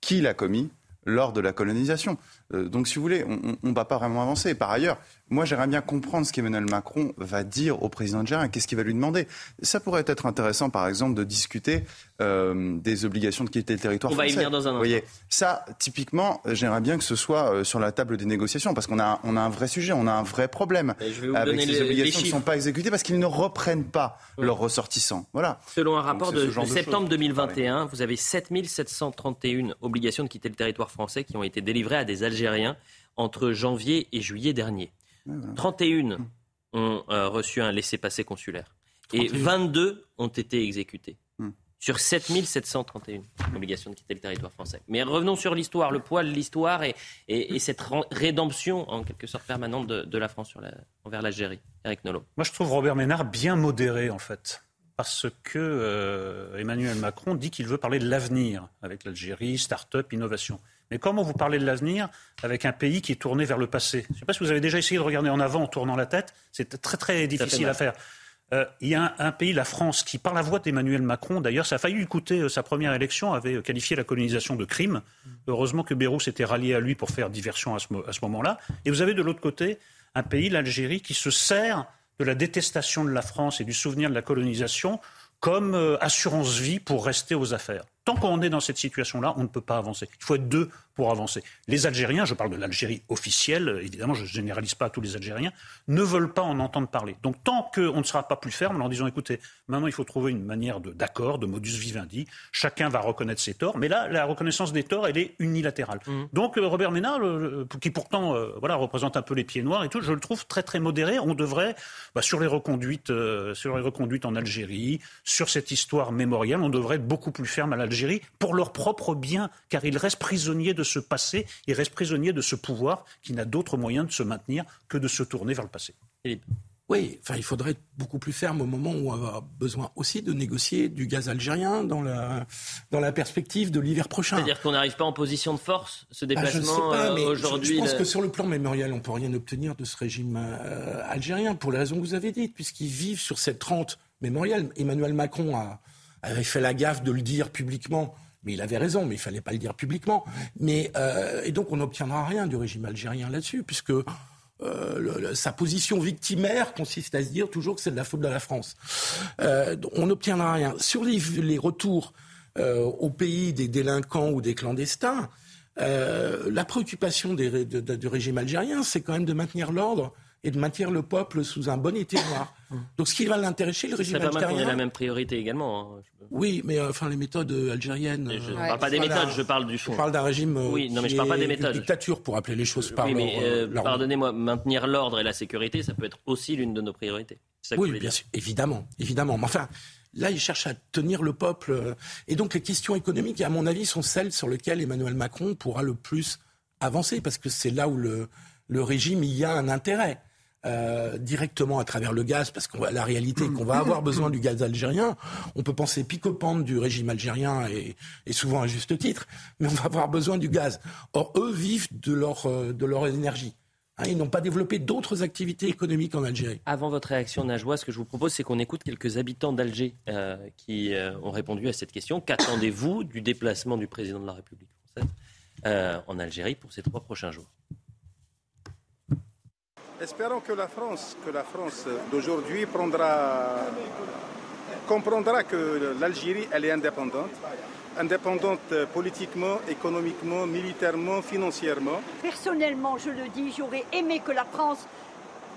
qu'il a commis lors de la colonisation. Euh, donc, si vous voulez, on ne va pas vraiment avancer. Par ailleurs, moi, j'aimerais bien comprendre ce qu'Emmanuel Macron va dire au président algérien. Qu'est-ce qu'il va lui demander Ça pourrait être intéressant, par exemple, de discuter euh, des obligations de quitter le territoire on français. va y venir dans un instant. Vous voyez, ça, typiquement, j'aimerais bien que ce soit euh, sur la table des négociations, parce qu'on a, on a un vrai sujet, on a un vrai problème avec ces obligations qui ne sont pas exécutées, parce qu'ils ne reprennent pas leurs ressortissants. Voilà. Selon un rapport de, septembre 2021, vous avez 7731 obligations de quitter le territoire français qui ont été délivrées à des Algériens entre janvier et juillet dernier. 31 ont euh, reçu un laissez-passer consulaire. Et 22 ont été exécutés. Hmm. Sur 7731 obligations de quitter le territoire français. Mais revenons sur l'histoire, le poids de l'histoire et, et, cette rédemption en quelque sorte permanente de, la France sur envers l'Algérie. Eric Nolot. Moi je trouve Robert Ménard bien modéré en fait parce que euh, Emmanuel Macron dit qu'il veut parler de l'avenir avec l'Algérie, start-up, innovation. Mais comment vous parlez de l'avenir avec un pays qui est tourné vers le passé? Je ne sais pas si vous avez déjà essayé de regarder en avant en tournant la tête. C'est très très difficile à faire. Euh, il y a un, pays, la France, qui, par la voix d'Emmanuel Macron, d'ailleurs, ça a failli lui coûter euh, sa première élection, avait euh, qualifié la colonisation de crime. Heureusement que Bérou s'était rallié à lui pour faire diversion à ce, à ce moment-là. Et vous avez de l'autre côté un pays, l'Algérie, qui se sert de la détestation de la France et du souvenir de la colonisation comme assurance vie pour rester aux affaires. Tant qu'on est dans cette situation-là, on ne peut pas avancer. Il faut être deux pour avancer. Les Algériens, je parle de l'Algérie officielle, évidemment, je ne généralise pas tous les Algériens, ne veulent pas en entendre parler. Donc tant qu'on ne sera pas plus ferme en disant, écoutez, maintenant il faut trouver une manière d'accord, de, modus vivendi, chacun va reconnaître ses torts, mais là, la reconnaissance des torts, elle est unilatérale. Mmh. Donc euh, Robert Ménard, qui pourtant euh, voilà, représente un peu les pieds noirs et tout, je le trouve très très modéré. On devrait, bah, sur, les reconduites, euh, sur les reconduites en Algérie, sur cette histoire mémoriale, on devrait être beaucoup plus ferme à l'Algérie pour leur propre bien, car ils restent prisonniers de ce passé, il reste prisonnier de ce pouvoir qui n'a d'autre moyen de se maintenir que de se tourner vers le passé. Oui, enfin, il faudrait être beaucoup plus ferme au moment où on a besoin aussi de négocier du gaz algérien dans la, dans la perspective de l'hiver prochain. C'est-à-dire qu'on n'arrive pas en position de force, ce bah, déplacement euh, aujourd'hui. Je, pense que sur le plan mémorial, on ne peut rien obtenir de ce régime euh, algérien, pour les raisons que vous avez dites, puisqu'ils vivent sur cette rente mémoriale. Emmanuel Macron a, avait fait la gaffe de le dire publiquement. Mais il avait raison, mais il fallait pas le dire publiquement. Mais euh, et donc on n'obtiendra rien du régime algérien là-dessus, puisque euh, sa position victimaire consiste à se dire toujours que c'est de la faute de la France. Euh, on n'obtiendra rien. Sur les, retours au pays des délinquants ou des clandestins, la préoccupation du régime algérien, c'est quand même de maintenir l'ordre et de maintenir le peuple sous un bon été noir. Donc ce qui va l'intéresser, le régime C'est pas mal qu'on ait algérien. la même priorité également. hein. Oui, mais euh, enfin les méthodes euh, algériennes. Je ne euh, parle pas des méthodes, je parle du fond. Je parle d'un régime. Oui, non, mais je parle pas des une méthodes. dictature pour appeler les choses par oui, mais leur, euh, leur nom. pardonnez-moi, maintenir l'ordre et la sécurité, ça peut être aussi l'une de nos priorités. Ça Oui, bien sûr, évidemment, évidemment. Mais enfin, là, il cherche à tenir le peuple. Et donc, les questions économiques, à mon avis, sont celles sur lesquelles Emmanuel Macron pourra le plus avancer, parce que c'est là où le, le régime y a un intérêt. Euh, directement à travers le gaz, parce que la réalité est qu'on va avoir besoin du gaz algérien. On peut penser pique-pente du régime algérien, et, et souvent à juste titre, mais on va avoir besoin du gaz. Or, eux vivent de leur, euh, de leur énergie. Hein, ils n'ont pas développé d'autres activités économiques en Algérie. Avant votre réaction, Najwa, ce que je vous propose, c'est qu'on écoute quelques habitants d'Alger euh, qui euh, ont répondu à cette question. Qu'attendez-vous du déplacement du président de la République française euh, en Algérie pour ces trois prochains jours? Espérons que la France, que la France d'aujourd'hui prendra, comprendra que l'Algérie, elle est indépendante, indépendante politiquement, économiquement, militairement, financièrement. Personnellement, je le dis, j'aurais aimé que la France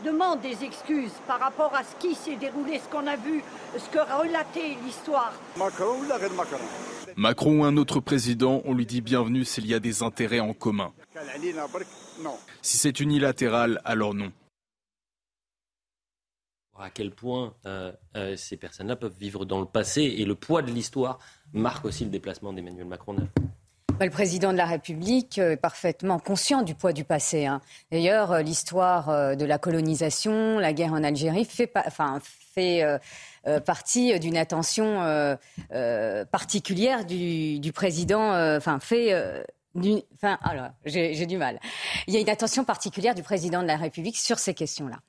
demande des excuses par rapport à ce qui s'est déroulé, ce qu'on a vu, ce que relatait l'histoire. Macron ou la reine Macron? Macron ou un autre président, on lui dit bienvenue s'il y a des intérêts en commun. Non. Si c'est unilatéral, alors non. À quel point euh, euh, ces personnes-là peuvent vivre dans le passé et le poids de l'histoire marque aussi le déplacement d'Emmanuel Macron. Bah, Le président de la République est parfaitement conscient du poids du passé. hein. D'ailleurs, euh, l'histoire de la colonisation, la guerre en Algérie, fait, pa- enfin, fait euh, euh, partie d'une attention euh, particulière du, du président. Enfin, fait. Enfin, alors, j'ai du mal. Il y a une attention particulière du président de la République sur ces questions-là.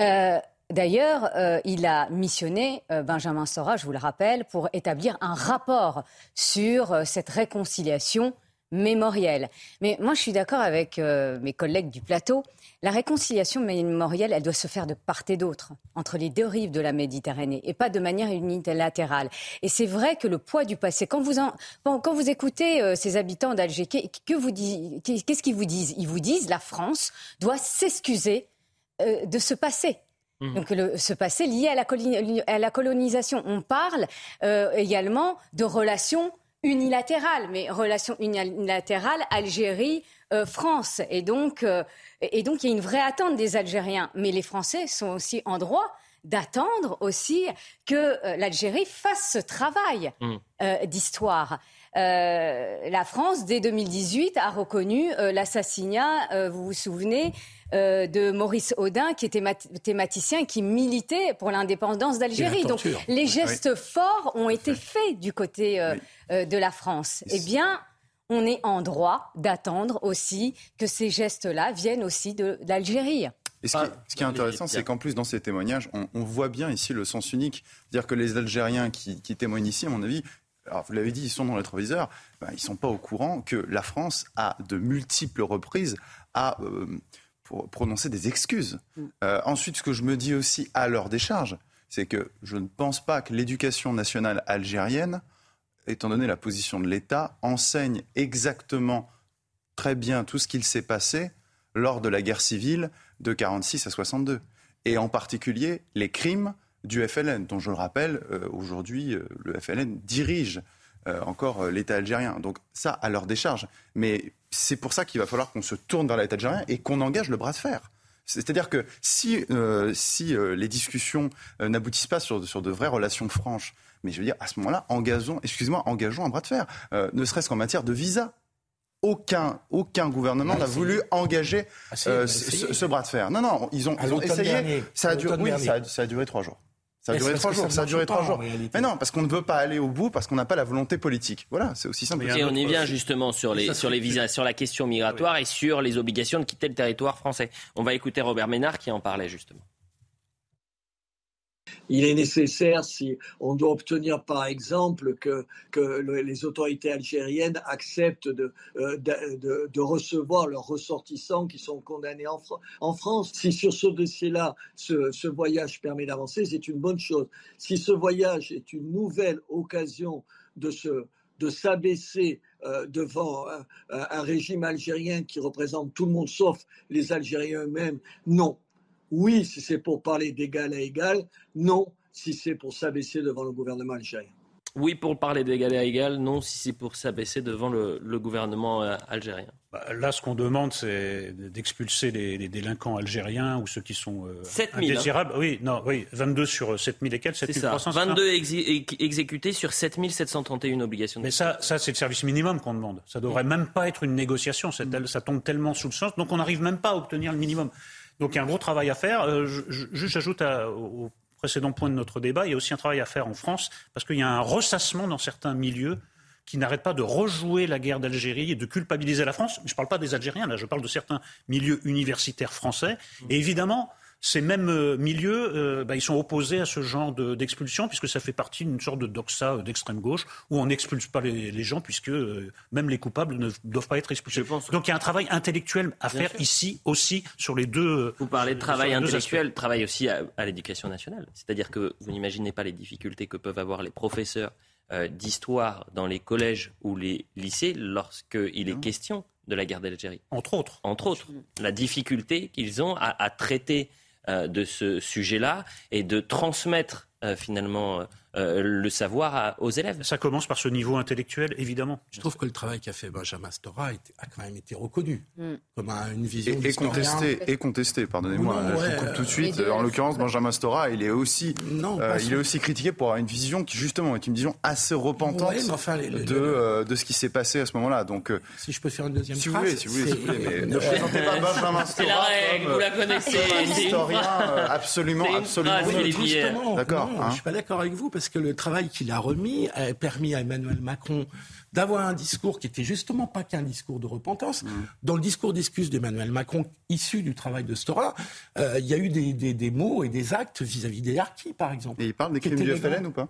Euh, D'ailleurs, euh, il a missionné euh, Benjamin Sora, je vous le rappelle, pour établir un rapport sur cette réconciliation mémorielle. Mais moi, je suis d'accord avec euh, mes collègues du plateau. La réconciliation mémorielle, elle doit se faire de part et d'autre, entre les deux rives de la Méditerranée, et pas de manière unilatérale. Et c'est vrai que le poids du passé, quand vous, en- quand quand vous écoutez euh, ces habitants d'Alger, qu'est-ce qu'ils vous disent? Ils vous disent la France doit s'excuser euh, de ce passé. Donc le, ce passé lié à la, coli- à la colonisation. On parle euh, également de relations unilatérales, mais relations unilatérales Algérie-France. et donc, euh, et donc il y a une vraie attente des Algériens. Mais les Français sont aussi en droit d'attendre aussi que euh, l'Algérie fasse ce travail euh, d'histoire. Euh, la France, dès 2018, a reconnu euh, l'assassinat, euh, vous vous souvenez, euh, de Maurice Audin, qui était mat- thématicien et qui militait pour l'indépendance d'Algérie. Donc les Oui. gestes forts ont été faits du côté euh, euh, de la France. Eh bien, on est en droit d'attendre aussi que ces gestes-là viennent aussi de- d'Algérie. Et ce qui, ce qui est intéressant, c'est qu'en plus, dans ces témoignages, on, on voit bien ici le sens unique. C'est-à-dire que les Algériens qui, qui témoignent ici, à mon avis, alors vous l'avez dit, ils sont dans les ben, ils ne sont pas au courant que la France a de multiples reprises à euh, pour prononcer des excuses. Euh, ensuite, ce que je me dis aussi à leur décharge, c'est que je ne pense pas que l'éducation nationale algérienne, étant donné la position de l'État, enseigne exactement très bien tout ce qu'il s'est passé lors de la guerre civile de 46 à 62. Et en particulier les crimes du FLN, dont je le rappelle, euh, aujourd'hui, euh, le FLN dirige encore euh, l'État algérien. Donc ça, à leur décharge. Mais c'est pour ça qu'il va falloir qu'on se tourne vers l'État algérien et qu'on engage le bras de fer. C'est-à-dire que si, euh, si euh, les discussions euh, n'aboutissent pas sur, sur de vraies relations franches, mais je veux dire, à ce moment-là, engageons, excusez-moi, engageons un bras de fer, euh, ne serait-ce qu'en matière de visa. Aucun, aucun gouvernement n'a essayé. voulu engager Ah euh, a ce, bras de fer. Non, non, ils ont, ils essayé. dernier. Ça a, duré, l'automne oui, dernier. ça, a, ça a duré trois jours. Ça a Mais duré trois jours. ça a duré trois. Mais non, parce qu'on ne veut pas aller au bout, parce qu'on n'a pas la volonté politique. Voilà, c'est aussi simple. que Et ça. on y vient justement sur les, sur les visas, sur la question migratoire et sur les obligations de quitter le territoire français. On va écouter Robert Ménard qui en parlait justement. Il est nécessaire, si on doit obtenir par exemple que, les autorités algériennes acceptent de, euh, de, recevoir leurs ressortissants qui sont condamnés en, France. Si sur ce dossier-là, ce, voyage permet d'avancer, c'est une bonne chose. Si ce voyage est une nouvelle occasion de se de s'abaisser euh, devant un, régime algérien qui représente tout le monde sauf les Algériens eux-mêmes, non. Oui, si c'est pour parler d'égal à égal. Non, si c'est pour s'abaisser devant le gouvernement algérien. Oui, pour parler d'égal à égal. Non, si c'est pour s'abaisser devant le, gouvernement euh, algérien. Bah, là, ce qu'on demande, c'est d'expulser les, délinquants algériens ou ceux qui sont euh, 7 000, hein. indésirables. Oui, non, oui, 22 sur 7 000 et quelques, 7 300. 22 exécutés sur 7 731 obligations. Mais ça, ça c'est le service minimum qu'on demande. Ça devrait même pas être une négociation. Ça tombe tellement sous le sens. Donc on n'arrive même pas à obtenir le minimum. Donc il y a un gros travail à faire. Euh, juste, j'ajoute au précédent point de notre débat, il y a aussi un travail à faire en France, parce qu'il y a un ressassement dans certains milieux qui n'arrêtent pas de rejouer la guerre d'Algérie et de culpabiliser la France. Je ne parle pas des Algériens, là, je parle de certains milieux universitaires français. Et évidemment, ces mêmes euh, milieux, euh, bah, ils sont opposés à ce genre d'expulsion, puisque ça fait partie d'une sorte de doxa euh, d'extrême gauche, où on n'expulse pas les, gens, puisque même les coupables ne doivent pas être expulsés. Donc il y a un travail intellectuel à faire ici aussi sur les deux. Vous parlez de travail intellectuel, travail aussi à, l'éducation nationale. C'est-à-dire que vous n'imaginez pas les difficultés que peuvent avoir les professeurs d'histoire dans les collèges ou les lycées lorsqu'il est question de la guerre d'Algérie. Entre autres. Entre autres. La difficulté qu'ils ont à traiter euh, de ce sujet-là et de transmettre euh, finalement euh, le savoir aux élèves. Ça commence par ce niveau intellectuel, évidemment. Je trouve que le travail qu'a fait Benjamin Stora a quand même été reconnu mm. comme une vision et, et contesté. Et contesté, pardonnez-moi. je coupe tout de suite. En l'occurrence, Benjamin Stora, il est aussi, euh, il est aussi critiqué pour avoir une vision qui justement est une vision assez repentante de, de ce qui s'est passé à ce moment-là. Donc, si je peux faire une deuxième si phrase, vous voulez, si vous voulez, mais ne présentez pas Benjamin Stora. C'est la règle, vous la connaissez. Un historien absolument, absolument. D'accord. Je suis pas d'accord avec vous parce que le travail qu'il a remis a permis à Emmanuel Macron d'avoir un discours qui était justement pas qu'un discours de repentance. Mmh. Dans le discours d'excuse d'Emmanuel Macron, issu du travail de Stora, euh, il y a eu des, mots et des actes vis-à-vis des harkis, par exemple. Et il parle des crimes du FLN ou pas?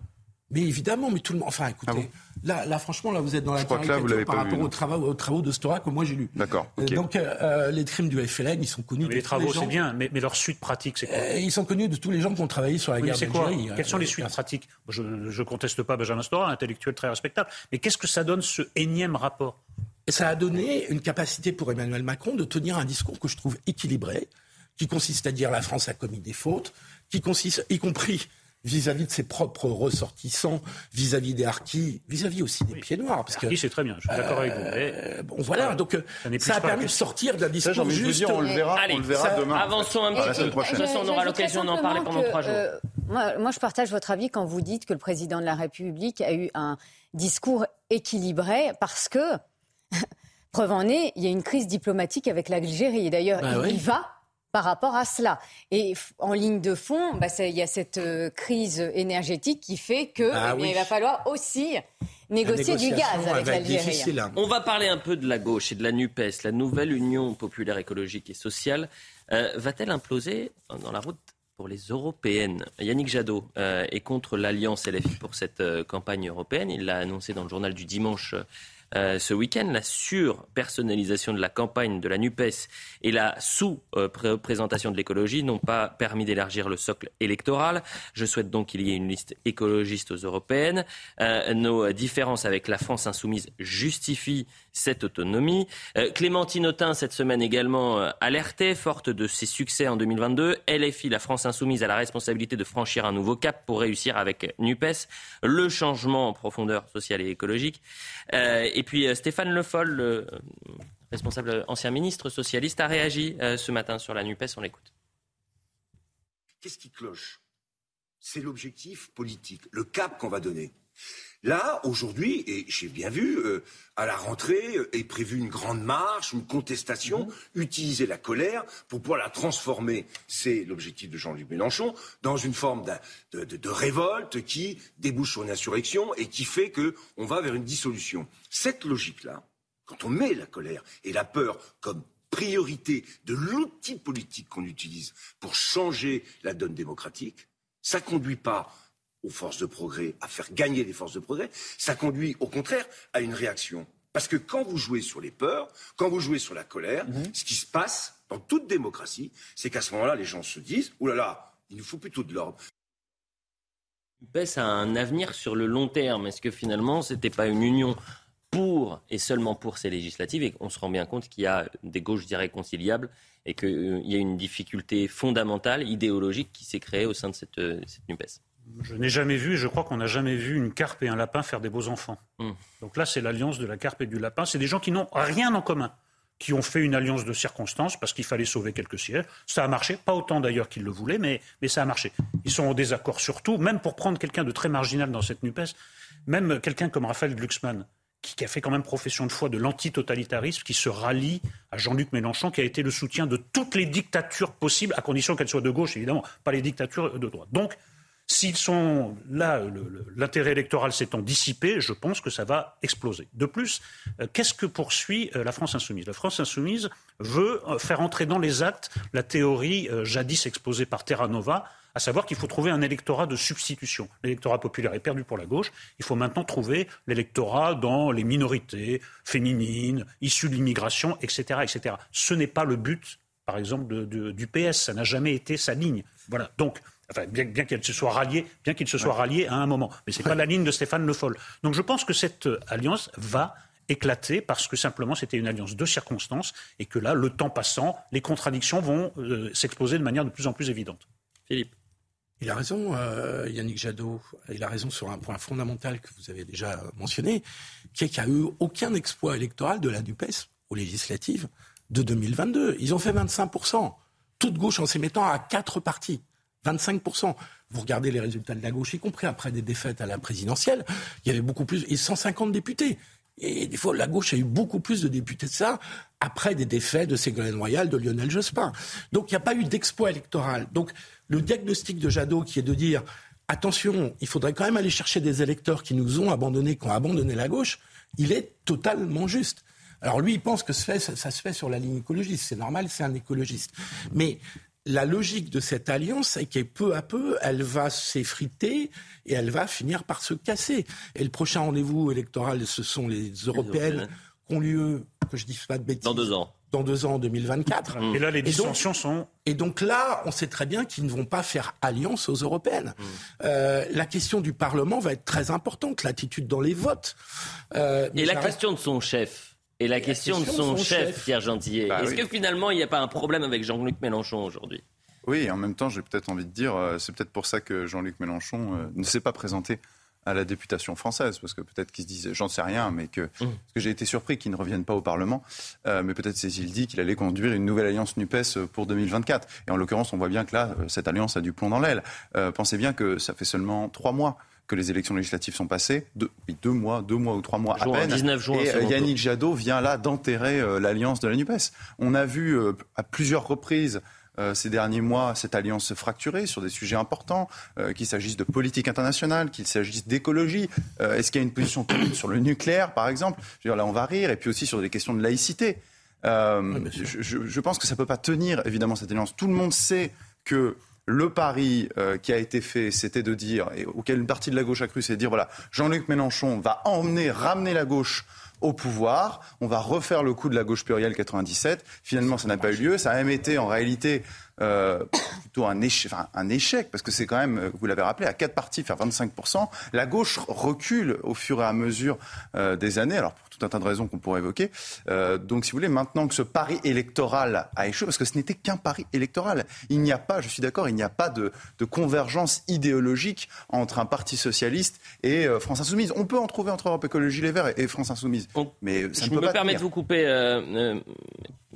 Mais évidemment, mais tout le monde. Enfin, écoutez, ah là, franchement, là, vous êtes dans la caricature par rapport aux, travaux, aux travaux de Stora que moi j'ai lu. D'accord. Euh, donc, euh, les crimes du FLN, ils sont connus. Mais les travaux, c'est bien, mais, leur suite pratique, c'est quoi euh, Ils sont connus de tous les gens qui ont travaillé sur la guerre d'Algérie. Quelles sont les suites pratiques Je ne conteste pas Benjamin Stora, un intellectuel très respectable. Mais qu'est-ce que ça donne, ce énième rapport et Ça a donné une capacité pour Emmanuel Macron de tenir un discours que je trouve équilibré, qui consiste à dire la France a commis des fautes, qui consiste, y compris vis-à-vis de ses propres ressortissants, vis-à-vis des harkis, vis-à-vis aussi des pieds noirs. Parce que, c'est très bien, je suis d'accord avec vous. Euh, bon, voilà, donc ça, a permis de sortir d'un discours ça, juste. Dire, on le verra, on le verra demain. Avançons un petit peu. De toute façon, on aura l'occasion d'en parler pendant trois jours. Euh, moi, moi, je partage votre avis quand vous dites que le président de la République a eu un discours équilibré parce que, preuve en est, il y a une crise diplomatique avec l'Algérie. D'ailleurs, bah il y va par rapport à cela. Et en ligne de fond, bah, il y a cette euh, crise énergétique qui fait que ah eh il va falloir aussi négocier du gaz avec l'Algérie. Hein. On va parler un peu de la gauche et de la NUPES. La nouvelle Union populaire écologique et sociale euh, va-t-elle imploser dans la route pour les européennes? Yannick Jadot euh, est contre l'alliance LFI pour cette campagne européenne. Il l'a annoncé dans le journal du dimanche euh, ce week-end. La surpersonnalisation de la campagne de la NUPES et la sous-représentation de l'écologie n'ont pas permis d'élargir le socle électoral. Je souhaite donc qu'il y ait une liste écologiste aux européennes. Euh, nos différences avec la France insoumise justifient cette autonomie. Euh, Clémentine Autain, cette semaine également alertée, forte de ses succès en 2022. LFI, la France insoumise, a la responsabilité de franchir un nouveau cap pour réussir avec NUPES le changement en profondeur sociale et écologique. Puis Stéphane Le Foll, le responsable ancien ministre socialiste, a réagi ce matin sur la NUPES. On l'écoute. Qu'est-ce qui cloche? C'est l'objectif politique, le cap qu'on va donner. Là, aujourd'hui, et j'ai bien vu, euh, à la rentrée euh, est prévue une grande marche, une contestation, mhm. utiliser la colère pour pouvoir la transformer, c'est l'objectif de Jean-Luc Mélenchon, dans une forme de, de, révolte qui débouche sur une insurrection et qui fait qu'on va vers une dissolution. Cette logique-là, quand on met la colère et la peur comme priorité de l'outil politique qu'on utilise pour changer la donne démocratique, Ça conduit pas aux forces de progrès à faire gagner les forces de progrès, ça conduit au contraire à une réaction. Parce que quand vous jouez sur les peurs, quand vous jouez sur la colère, Mhm. ce qui se passe dans toute démocratie, c'est qu'à ce moment-là, les gens se disent, oh là là, il nous faut plutôt de l'ordre. NUPES a un avenir sur le long terme. Est-ce que finalement, ce n'était pas une union pour et seulement pour ces législatives et qu'on se rend bien compte qu'il y a des gauches irréconciliables et qu'il y a une difficulté fondamentale, idéologique, qui s'est créée au sein de cette, euh, cette NUPES? Je n'ai jamais vu, et je crois qu'on n'a jamais vu une carpe et un lapin faire des beaux enfants. Hmm. Donc là, c'est l'alliance de la carpe et du lapin. C'est des gens qui n'ont rien en commun, qui ont fait une alliance de circonstances parce qu'il fallait sauver quelques sièges. Ça a marché, pas autant d'ailleurs qu'ils le voulaient, mais, mais ça a marché. Ils sont en désaccord sur tout, même pour prendre quelqu'un de très marginal dans cette NUPES, même quelqu'un comme Raphaël Glucksmann, qui, qui a fait quand même profession de foi de l'antitotalitarisme, qui se rallie à Jean-Luc Mélenchon, qui a été le soutien de toutes les dictatures possibles, à condition qu'elles soient de gauche, évidemment, pas les dictatures de droite. Donc, S'ils sont là, l'intérêt électoral s'étant dissipé, je pense que ça va exploser. De plus, euh, qu'est-ce que poursuit euh, la France insoumise? La France insoumise veut euh, faire entrer dans les actes la théorie jadis exposée par Terra Nova, à savoir qu'il faut trouver un électorat de substitution. L'électorat populaire est perdu pour la gauche. Il faut maintenant trouver l'électorat dans les minorités féminines, issues de l'immigration, etc., etc. Ce n'est pas le but, par exemple, du PS. Ça n'a jamais été sa ligne. Voilà. Donc, enfin, bien, bien qu'elle se soit ralliée, bien qu'il se soit rallié à un moment, mais c'est pas la ligne de Stéphane Le Foll. Donc, je pense que cette euh, alliance va éclater parce que simplement c'était une alliance de circonstances et que là, le temps passant, les contradictions vont euh, s'exposer de manière de plus en plus évidente. Philippe. Il a raison, euh, Yannick Jadot. Il a raison sur un point fondamental que vous avez déjà mentionné, qui est qu'il n'y a eu aucun exploit électoral de la NUPES aux législatives de 2022. Ils ont fait 25%. Toute gauche en s'émettant à quatre partis. 25%. Vous regardez les résultats de la gauche, y compris après des défaites à la présidentielle, il y avait beaucoup plus, et 150 députés. Et des fois, la gauche a eu beaucoup plus de députés de ça après des défaites de Ségolène Royal, de Lionel Jospin. Donc, il n'y a pas eu d'exploit électoral. Donc, le diagnostic de Jadot qui est de dire attention, il faudrait quand même aller chercher des électeurs qui nous ont abandonnés, qui ont abandonné la gauche, il est totalement juste. Alors lui, il pense que ça, ça se fait sur la ligne écologiste. C'est normal, c'est un écologiste. Mais la logique de cette alliance, c'est que peu à peu, elle va s'effriter et elle va finir par se casser. Et le prochain rendez-vous électoral, ce sont les européennes européennes. qui ont lieu, que je dise pas de bêtises. Dans deux ans. Dans deux ans, en 2024. Et là, les donc- dissensions sont et donc là, on sait très bien qu'ils ne vont pas faire alliance aux européennes. Mm. Euh, la question du Parlement va être très importante, l'attitude dans les votes. Euh, Et la question de son chef. Et la question de question son, de son chef, chef. Pierre Gentillet. Bah Est-ce oui. que finalement, il n'y a pas un problème avec Jean-Luc Mélenchon aujourd'hui? Oui, et en même temps, j'ai peut-être envie de dire, euh, c'est peut-être pour ça que Jean-Luc Mélenchon euh, ne s'est pas présenté à la députation française, parce que peut-être qu'il se disait, j'en sais rien, mais que, parce que j'ai été surpris qu'il ne revienne pas au Parlement, euh, mais peut-être s'est-il dit qu'il allait conduire une nouvelle alliance NUPES pour 2024. Et en l'occurrence, on voit bien que là, cette alliance a du plomb dans l'aile. Euh, pensez bien que ça fait seulement trois mois que les élections législatives sont passées, deux, deux mois, deux mois ou trois mois Juin, à peine. 19 juin, et euh. Yannick Jadot vient là d'enterrer euh, l'alliance de la NUPES. On a vu euh, à plusieurs reprises euh, ces derniers mois cette alliance se fracturer sur des sujets importants, euh, qu'il s'agisse de politique internationale, qu'il s'agisse d'écologie. Euh, Est-ce qu'il y a une position commune sur le nucléaire, par exemple? Je veux dire, Là, on va rire, et puis aussi sur des questions de laïcité. Euh, je, je- je pense que ça ne peut pas tenir, évidemment, cette alliance. Tout le monde sait que le pari euh, qui a été fait, c'était de dire, et auquel une partie de la gauche a cru, c'est de dire, voilà, Jean-Luc Mélenchon va emmener, ramener la gauche au pouvoir, on va refaire le coup de la gauche plurielle 97. Finalement, ça n'a pas eu lieu. Ça a même été, en réalité, euh, plutôt un échec, enfin, un échec, parce que c'est quand même, euh, vous l'avez rappelé, à quatre partis, faire 25%. La gauche recule au fur et à mesure euh, des années, alors tout un tas de raisons qu'on pourrait évoquer. Euh, donc, si vous voulez, maintenant que ce pari électoral a échoué, parce que ce n'était qu'un pari électoral, il n'y a pas, je suis d'accord, il n'y a pas de, de convergence idéologique entre un parti socialiste et euh, France Insoumise. On peut en trouver entre Europe Écologie Les Verts et, et France Insoumise, mais ça Je ne peut me pas permets de vous couper, euh,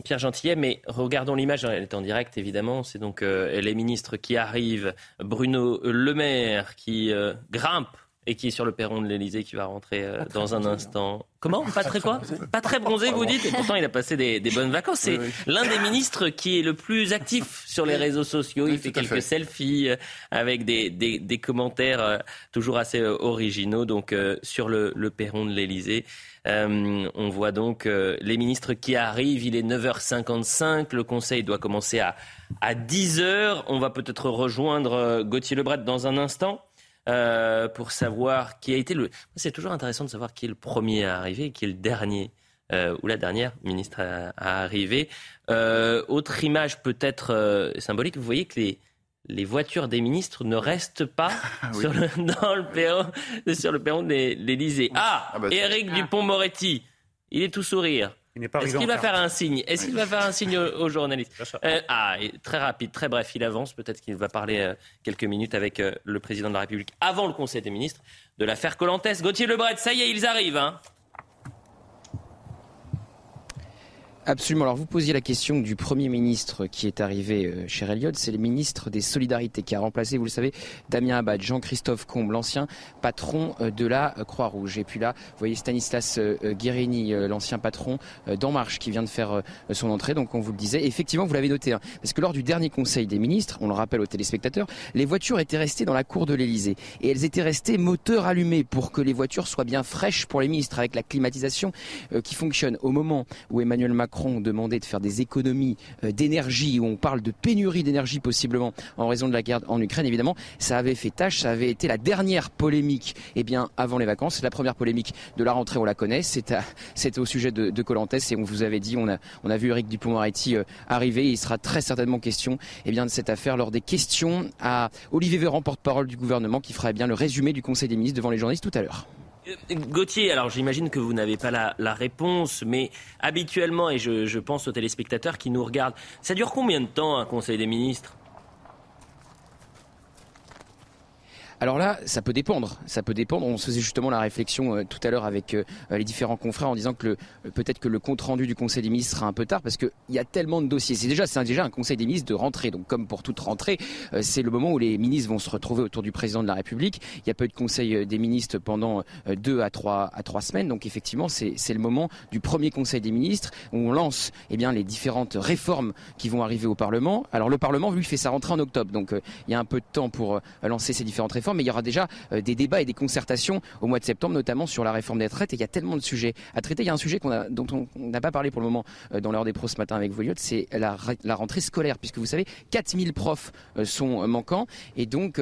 Pierre Gentillet, mais regardons l'image, elle est en direct évidemment. C'est donc les ministres qui arrivent, Bruno Le Maire qui grimpe et qui est sur le perron de l'Elysée, qui va rentrer euh, dans un instant. Comment Pas très quoi Pas très bronzé, vous dites Et pourtant, il a passé des, bonnes vacances. C'est l'un des ministres qui est le plus actif sur les réseaux sociaux. Il fait quelques selfies euh, avec des, des, commentaires euh, toujours assez originaux. Donc, sur le, le perron de l'Elysée. on voit donc les ministres qui arrivent. Il est 9h55. Le Conseil doit commencer à, à 10h. On va peut-être rejoindre Gauthier Lebret dans un instant. Euh, pour savoir qui a été le. C'est toujours intéressant de savoir qui est le premier à arriver, qui est le dernier. Euh, ou la dernière ministre à, arriver. Euh, autre image peut-être symbolique, vous voyez que les, les voitures des ministres ne restent pas ah sur le, dans le perron, sur le perron de l'Élysée. Ah, ah bah, Éric Dupont-Moretti, il est tout sourire. Est-ce qu'il va faire un signe? Est-ce qu'il va faire un signe aux, journalistes euh, Ah, très rapide, très bref, il avance. Peut-être qu'il va parler euh, quelques minutes avec euh, le président de la République avant le Conseil des ministres de l'affaire Colantès. Gauthier Lebret, ça y est, ils arrivent. Hein Absolument. Alors vous posiez la question du Premier ministre qui est arrivé euh, chez Elliott. C'est le ministre des Solidarités qui a remplacé, vous le savez, Damien Abad, Jean-Christophe Combe, l'ancien patron euh, de la Croix-Rouge. Et puis là, vous voyez Stanislas euh, Guérini, l'ancien patron d'En Marche qui vient de faire son entrée. Donc on vous le disait. Effectivement, vous l'avez noté. Hein, parce que lors du dernier Conseil des ministres, on le rappelle aux téléspectateurs, les voitures étaient restées dans la cour de l'Elysée. Et elles étaient restées moteur allumé pour que les voitures soient bien fraîches pour les ministres avec la climatisation qui fonctionne. Au moment où Emmanuel Macron Macron demandait de faire des économies euh, d'énergie, où on parle de pénurie d'énergie possiblement en raison de la guerre en Ukraine, évidemment, ça avait fait tâche, ça avait été la dernière polémique eh bien, avant les vacances. La première polémique de la rentrée, on la connaît, c'est au sujet de, de Colantes et on vous avait dit, on a, on a vu Eric Dupont-Moretti euh, arriver, il sera très certainement question eh bien, de cette affaire lors des questions à Olivier Véran, porte-parole du gouvernement, qui fera eh bien, le résumé du Conseil des ministres devant les journalistes tout à l'heure. Gauthier, alors j'imagine que vous n'avez pas la, réponse, mais habituellement, et je, je pense aux téléspectateurs qui nous regardent, ça dure combien de temps un Conseil des ministres? Alors là, ça peut dépendre. Ça peut dépendre. On faisait justement la réflexion euh, tout à l'heure avec euh, les différents confrères en disant que euh, peut-être que le compte rendu du Conseil des ministres sera un peu tard parce qu'il y a tellement de dossiers. C'est déjà, déjà un Conseil des ministres de rentrée. Donc comme pour toute rentrée, c'est le moment où les ministres vont se retrouver autour du président de la République. Il n'y a pas eu de Conseil des ministres pendant deux à trois semaines. Donc effectivement, c'est le moment du premier Conseil des ministres où on lance eh les différentes réformes qui vont arriver au Parlement. Alors le Parlement lui fait sa rentrée en octobre. Donc il y a un peu de temps pour lancer ces différentes réformes mais il y aura déjà euh, des débats et des concertations au mois de septembre, notamment sur la réforme des retraites. Et il y a tellement de sujets à traiter. Il y a un sujet dont on n'a pas parlé pour le moment euh, dans l'heure des pros ce matin avec Voliot, c'est la, rentrée scolaire, puisque vous savez, 4000 profs euh, sont manquants. Et donc,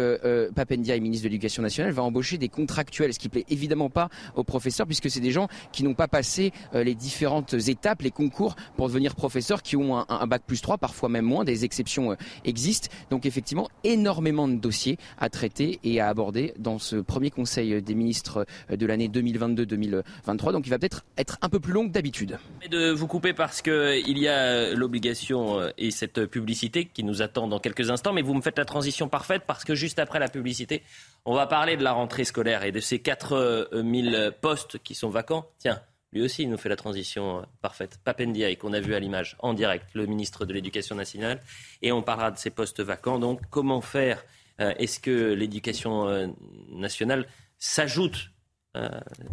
Papendia, ministre de l'Éducation nationale, va embaucher des contractuels, ce qui plaît évidemment pas aux professeurs, puisque c'est des gens qui n'ont pas passé les différentes étapes, les concours pour devenir professeurs, qui ont un, bac plus 3, parfois même moins, des exceptions existent. Donc effectivement, énormément de dossiers à traiter à aborder dans ce premier Conseil des ministres de l'année 2022-2023. Donc il va peut-être être un peu plus long que d'habitude. De vous couper parce qu'il y a l'obligation euh, et cette publicité qui nous attend dans quelques instants, mais vous me faites la transition parfaite parce que juste après la publicité, on va parler de la rentrée scolaire et de ces 4000 postes qui sont vacants. Tiens, lui aussi, il nous fait la transition euh, parfaite. Papendiaï, qu'on a vu à l'image en direct, le ministre de l'Éducation nationale. Et on parlera de ces postes vacants. Donc, comment faire euh, est-ce que l'éducation euh, nationale s'ajoute, euh,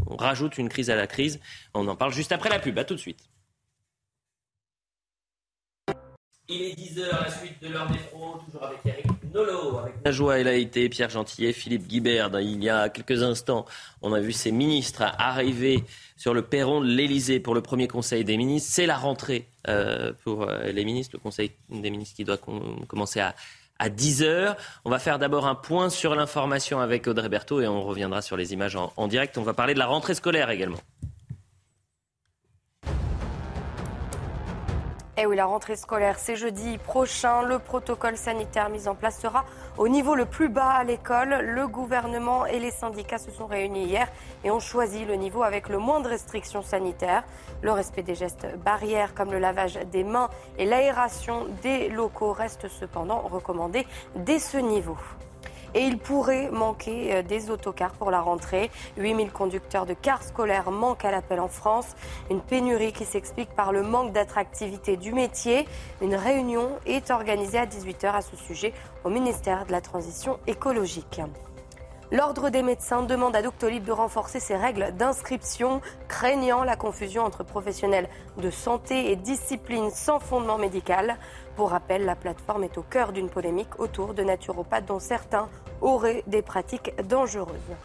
on rajoute une crise à la crise? On en parle juste après la pub. À tout de suite. Il est 10h, la suite de l'heure des toujours avec Eric Nolo, avec Najwa El Pierre Gentillet, Philippe Guibert. Il y a quelques instants, on a vu ces ministres arriver sur le perron de l'Elysée pour le premier conseil des ministres. C'est la rentrée pour les ministres, le conseil des ministres qui doit commencer à, à 10h. On va faire d'abord un point sur l'information avec Audrey Berthaud et on reviendra sur les images en, direct. On va parler de la rentrée scolaire également. Eh oui, la rentrée scolaire, c'est jeudi prochain. Le protocole sanitaire mis en place sera au niveau le plus bas à l'école. Le gouvernement et les syndicats se sont réunis hier et ont choisi le niveau avec le moins de restrictions sanitaires. Le respect des gestes barrières comme le lavage des mains et l'aération des locaux reste cependant recommandé dès ce niveau et il pourrait manquer euh, des autocars pour la rentrée. 8000 conducteurs de cars scolaires manquent à l'appel en France. Une pénurie qui s'explique par le manque d'attractivité du métier. Une réunion est organisée à 18h à ce sujet au ministère de la Transition écologique. L'Ordre des médecins demande à Doctolib de renforcer ses règles d'inscription, craignant la confusion entre professionnels de santé et disciplines sans fondement médical. Pour rappel, la plateforme est au cœur d'une polémique autour de naturopathes dont certains auraient des pratiques dangereuses.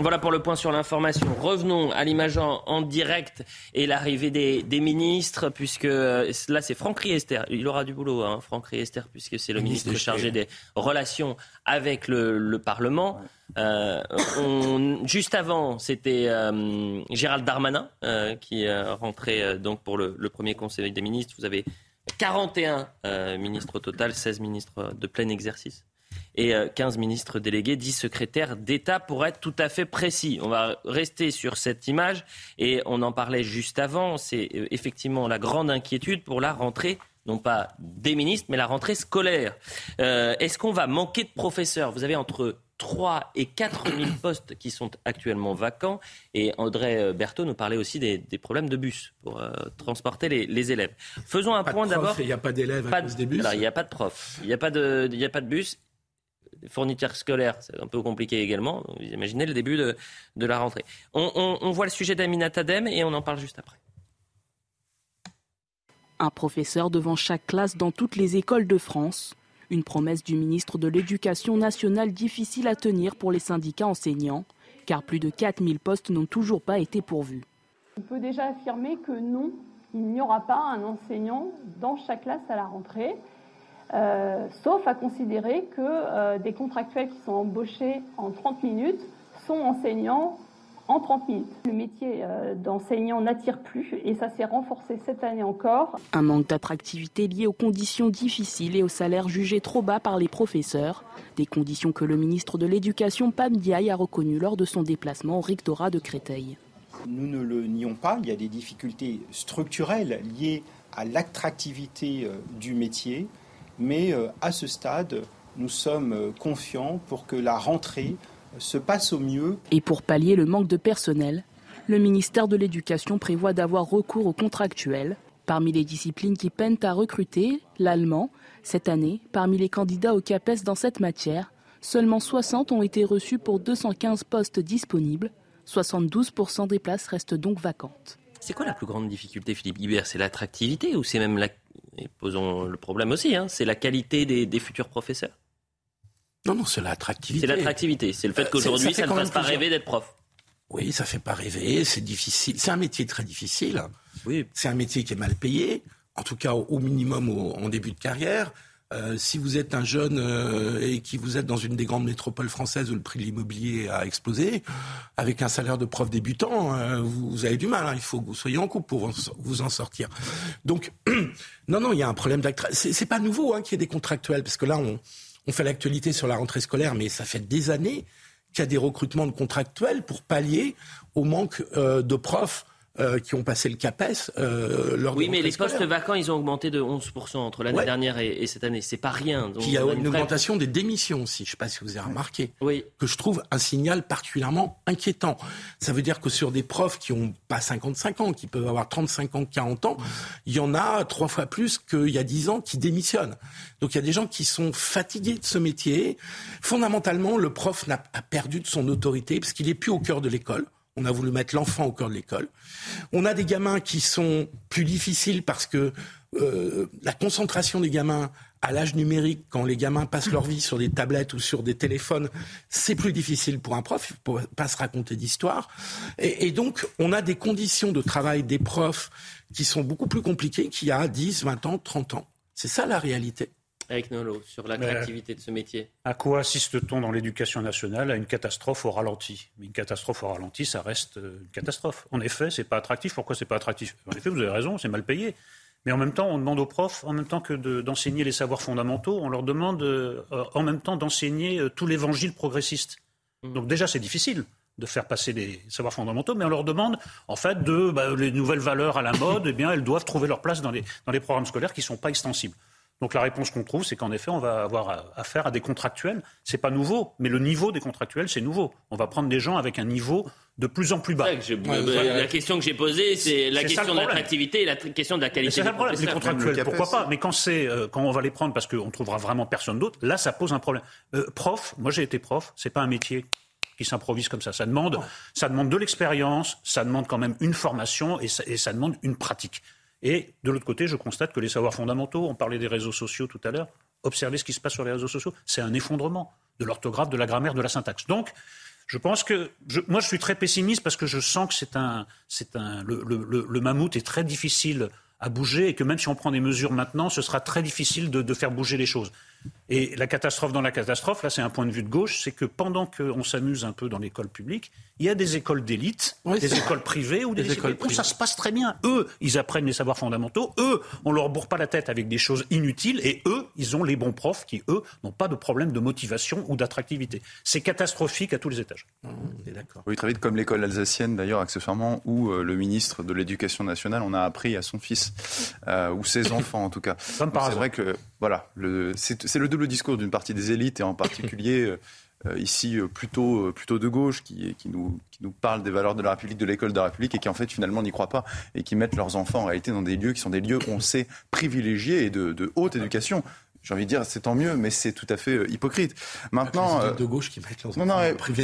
Voilà pour le point sur l'information. Revenons à l'image en, direct et l'arrivée des, ministres, puisque euh, là c'est Franck Riester. Il aura du boulot, hein, Franck Riester, puisque c'est le ministre chargé des relations avec le, Parlement. Euh, juste avant, c'était euh, Gérald Darmanin qui rentrait donc pour le, le, premier conseil des ministres. Vous avez 41 ministres au total, 16 ministres de plein exercice et 15 euh, ministres délégués, 10 secrétaires d'État pour être tout à fait précis. On va rester sur cette image et on en parlait juste avant. C'est euh, effectivement la grande inquiétude pour la rentrée non pas des ministres, mais la rentrée scolaire. Euh, est-ce qu'on va manquer de professeurs? Vous avez entre 3 et 4 000 postes qui sont actuellement vacants. Et André Berthaud nous parlait aussi des, problèmes de bus pour transporter les, élèves. Faisons un point d'abord. Il n'y a pas d'élèves à cause des bus. il n'y a pas de profs. Il n'y a, pas de, il a pas de bus fournitures scolaires, c'est un peu compliqué également. Vous imaginez le début de, la rentrée. On, voit le sujet d'Amina Tadem et on en parle juste après. Un professeur devant chaque classe dans toutes les écoles de France. Une promesse du ministre de l'Éducation nationale difficile à tenir pour les syndicats enseignants, car plus de 4000 postes n'ont toujours pas été pourvus. On peut déjà affirmer que non, il n'y aura pas un enseignant dans chaque classe à la rentrée. Euh, sauf à considérer que euh, des contractuels qui sont embauchés en 30 minutes sont enseignants en 30 minutes. Le métier euh, d'enseignant n'attire plus et ça s'est renforcé cette année encore. Un manque d'attractivité lié aux conditions difficiles et aux salaires jugés trop bas par les professeurs. Des conditions que le ministre de l'Éducation, Pam Diaye, a reconnues lors de son déplacement au rectorat de Créteil. Nous ne le nions pas, il y a des difficultés structurelles liées à l'attractivité du métier, mais euh, à ce stade, nous sommes euh, confiants pour que la rentrée se passe au mieux. Et pour pallier le manque de personnel, le ministère de l'Éducation prévoit d'avoir recours aux contractuels. Parmi les disciplines qui peinent à recruter, l'allemand, cette année, parmi les candidats au CAPES dans cette matière, seulement 60 ont été reçus pour 215 postes disponibles. 72% des places restent donc vacantes. C'est quoi la plus grande difficulté, Philippe Guibert? C'est l'attractivité ou c'est même la et posons le problème aussi, hein, c'est la qualité des, futurs professeurs? Non, non, c'est l'attractivité. C'est l'attractivité, c'est le fait qu'aujourd'hui, ça, ne fasse pas rêver d'être prof. Oui, ça fait pas rêver, c'est difficile. C'est un métier très difficile. Oui. C'est un métier qui est mal payé, en tout cas au minimum en début de carrière. Euh, si vous êtes un jeune euh, et qui vous êtes dans une des grandes métropoles françaises où le prix de l'immobilier a explosé, avec un salaire de prof débutant, euh, vous, avez du mal. Hein. il faut que vous soyez en couple pour vous en sortir. Donc, non, non, il y a un problème d'activité. C'est pas nouveau hein, qu'il y ait des contractuels, parce que là, on, on fait l'actualité sur la rentrée scolaire, mais ça fait des années qu'il y a des recrutements de contractuels pour pallier au manque de profs euh, qui ont passé le CAPES. Euh, oui, mais les postes vacants, ils ont augmenté de 11% entre l'année dernière et, cette année. C'est pas rien. il y a une, augmentation des démissions aussi. Je ne sais pas si vous avez remarqué. Oui. Que je trouve un signal particulièrement inquiétant. Ça veut dire que sur des profs qui n'ont pas 55 ans, qui peuvent avoir 35 ans, 40 ans, il y en a trois fois plus qu'il y a 10 ans qui démissionnent. Donc il y a des gens qui sont fatigués de ce métier. Fondamentalement, le prof a perdu de son autorité parce qu'il n'est plus au cœur de l'école. On a voulu mettre l'enfant au cœur de l'école. On a des gamins qui sont plus difficiles parce que euh, la concentration des gamins à l'âge numérique, quand les gamins passent leur vie sur des tablettes ou sur des téléphones, c'est plus difficile pour un prof, il ne pas se raconter d'histoire. Et, et, donc, on a des conditions de travail des profs qui sont beaucoup plus compliquées qu'il y a 10, 20 ans, 30 ans. C'est ça la réalité. Avec Nolo, sur l'attractivité de ce métier. À quoi assiste-t-on dans l'éducation nationale À une catastrophe au ralenti? Mais une catastrophe au ralenti, ça reste euh, une catastrophe. En effet, c'est pas attractif. Pourquoi c'est pas attractif? En effet, vous avez raison, c'est mal payé. Mais en même temps, on demande aux profs, en même temps que d'enseigner les savoirs fondamentaux, on leur demande euh, en même temps d'enseigner euh, tout l'évangile progressiste. Mmh. Donc déjà, c'est difficile de faire passer les savoirs fondamentaux, mais on leur demande en fait de bah, les nouvelles valeurs à la mode, eh bien elles doivent trouver leur place dans les, dans les programmes scolaires qui ne sont pas extensibles. Donc la réponse qu'on trouve, c'est qu'en effet, on va avoir affaire à des contractuels. C'est pas nouveau, mais le niveau des contractuels, c'est nouveau. On va prendre des gens avec un niveau de plus en plus bas. la question que j'ai posée, c'est la question de l'attractivité et la question de la qualité. C'est ça le problème. Les contractuels, pourquoi pas Mais quand c'est euh, quand on va les prendre parce qu'on trouvera vraiment personne d'autre, là, ça pose un problème. Euh, prof, moi j'ai été prof, c'est pas un métier qui s'improvise comme ça. Ça demande, ça demande de l'expérience, ça demande quand même une formation et ça, et ça demande une pratique. Et de l'autre côté, je constate que les savoirs fondamentaux, on parlait des réseaux sociaux tout à l'heure, observez ce qui se passe sur les réseaux sociaux, c'est un effondrement de l'orthographe, de la grammaire, de la syntaxe. Donc, je pense que moi je suis très pessimiste parce que je sens que c'est un, le, mammouth est très difficile à bouger et que même si on prend des mesures maintenant, ce sera très difficile de faire bouger les choses. Et la catastrophe dans la catastrophe, là c'est un point de vue de gauche, c'est que pendant qu'on s'amuse un peu dans l'école publique, il y a des écoles d'élite, des écoles privées ou des, écoles où ça se passe très bien. Eux, ils apprennent les savoirs fondamentaux. Eux, on leur bourre pas la tête avec des choses inutiles. Et eux, ils ont les bons profs qui, eux, n'ont pas de problème de motivation ou d'attractivité. C'est catastrophique à tous les étages. On est d'accord. Oui, très vite, comme l'école alsacienne, d'ailleurs, accessoirement, où euh, le ministre de l'Éducation nationale en a appris à son fils, euh, ou ses enfants en tout cas. C'est vrai que, voilà, c'est le double discours d'une partie des élites et en particulier. Euh, euh, ici euh, plutôt, plutôt de gauche, qui, qui, nous, qui nous parlent des valeurs de la République, de l'école de la République, et qui en fait finalement n'y croient pas, et qui mettent leurs enfants en réalité dans des lieux qui sont des lieux qu'on sait privilégiés et de, de haute éducation j'ai envie de dire, c'est tant mieux, mais c'est tout à fait hypocrite. Maintenant, de gauche qui mettent leurs non, non,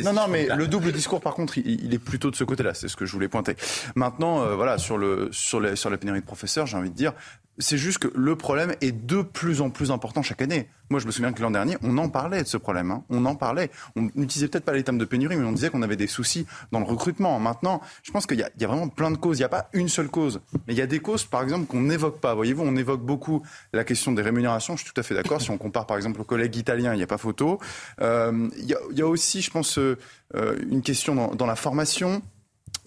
non, non, mais le double discours, par contre, il, est plutôt de ce côté-là. C'est ce que je voulais pointer. Maintenant, voilà, sur le sur, les, sur la pénurie de professeurs, j'ai envie de dire, c'est juste que le problème est de plus en plus important chaque année. Moi, je me souviens que l'an dernier, on en parlait de ce problème. Hein. On en parlait. On n'utilisait peut-être pas les termes de pénurie, mais on disait qu'on avait des soucis dans le recrutement. Maintenant, je pense qu'il y, a vraiment plein de causes. Il n'y a pas une seule cause. Mais il y a des causes, par exemple, qu'on n'évoque pas. Voyez-vous, on évoque beaucoup la question des rémunérations. Je suis tout à fait d'accord. Si on compare, par exemple, aux collègues italiens, il n'y a pas photo. Euh, il, y a, aussi, je pense, euh, une question dans la formation.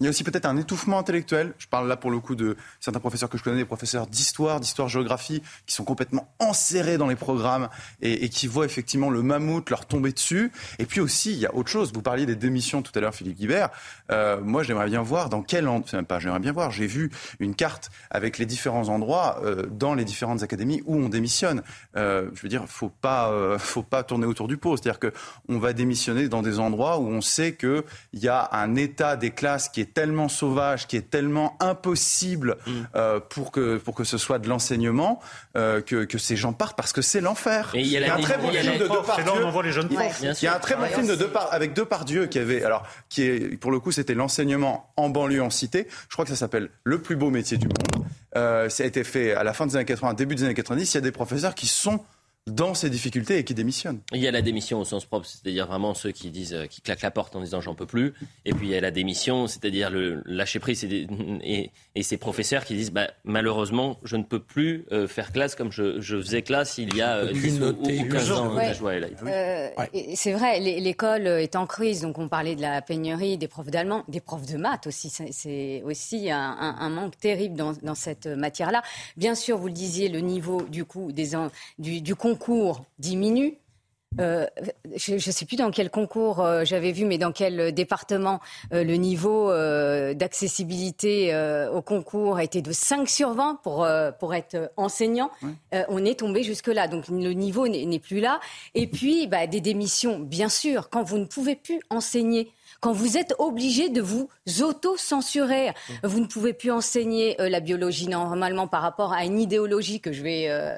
Il y a aussi peut-être un étouffement intellectuel. Je parle là pour le coup de certains professeurs que je connais, des professeurs d'histoire, d'histoire-géographie, qui sont complètement enserrés dans les programmes et, et, qui voient effectivement le mammouth leur tomber dessus. Et puis aussi, il y a autre chose. Vous parliez des démissions tout à l'heure, Philippe Guibert. Euh, moi, j'aimerais bien voir dans quel... endroit, même pas, j'aimerais bien voir. J'ai vu une carte avec les différents endroits euh, dans les différentes académies où on démissionne. Euh, je veux dire, faut pas, euh, faut pas tourner autour du pot. C'est-à-dire que on va démissionner dans des endroits où on sait qu'il y a un état des classes qui est tellement sauvage, qui est tellement impossible mm. euh, pour, que, pour que ce soit de l'enseignement, euh, que, que, ces gens partent parce que c'est l'enfer. Il y a, un très bon film de Depardieu. Il y a un très bon film de Depart, avec Depardieu qui avait, alors, qui est, pour le coup, c'était l'enseignement en banlieue, en cité. Je crois que ça s'appelle Le plus beau métier du monde. Euh, ça a été fait à la fin des années 80, début des années 90. Il y a des professeurs qui sont dans ces difficultés et qui démissionnent. Il y a la démission au sens propre, c'est-à-dire vraiment ceux qui disent, euh, qui claquent la porte en disant j'en peux plus. Et puis il y a la démission, c'est-à-dire le lâcher prise et, et, ces professeurs qui disent bah, malheureusement je ne peux plus euh, faire classe comme je, faisais classe il y a 10 euh, ou 15 ans. c'est vrai, l'école est en crise, donc on parlait de la pénurie des profs d'allemand, des profs de maths aussi. C'est aussi un, manque terrible dans, dans cette matière-là. Bien sûr, vous le disiez, le niveau du coup des, du, du concours concours diminue. Euh, je ne sais plus dans quel concours euh, j'avais vu, mais dans quel département euh, le niveau d'accessibilité au concours a été de 5 sur 20 pour, pour être enseignant. on est tombé jusque-là, donc le niveau n'est plus là. Et puis, bah, des démissions, bien sûr, quand vous ne pouvez plus enseigner quand vous êtes obligé de vous auto-censurer. Vous ne pouvez plus enseigner la biologie normalement par rapport à une idéologie que je vais euh,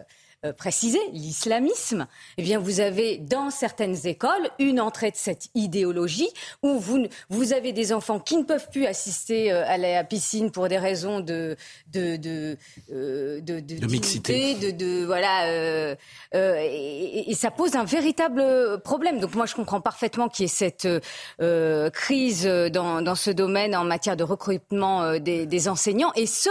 préciser, l'islamisme, eh bien, vous avez dans certaines écoles une entrée de cette idéologie où vous, vous avez des enfants qui ne peuvent plus assister euh, à la piscine pour des raisons de, de, de, euh, de, de, mixité, de, voilà, et, ça pose un véritable problème. Donc moi, je comprends parfaitement qu'il y ait cette crise dans, dans ce domaine en matière de recrutement des, des enseignants, et ce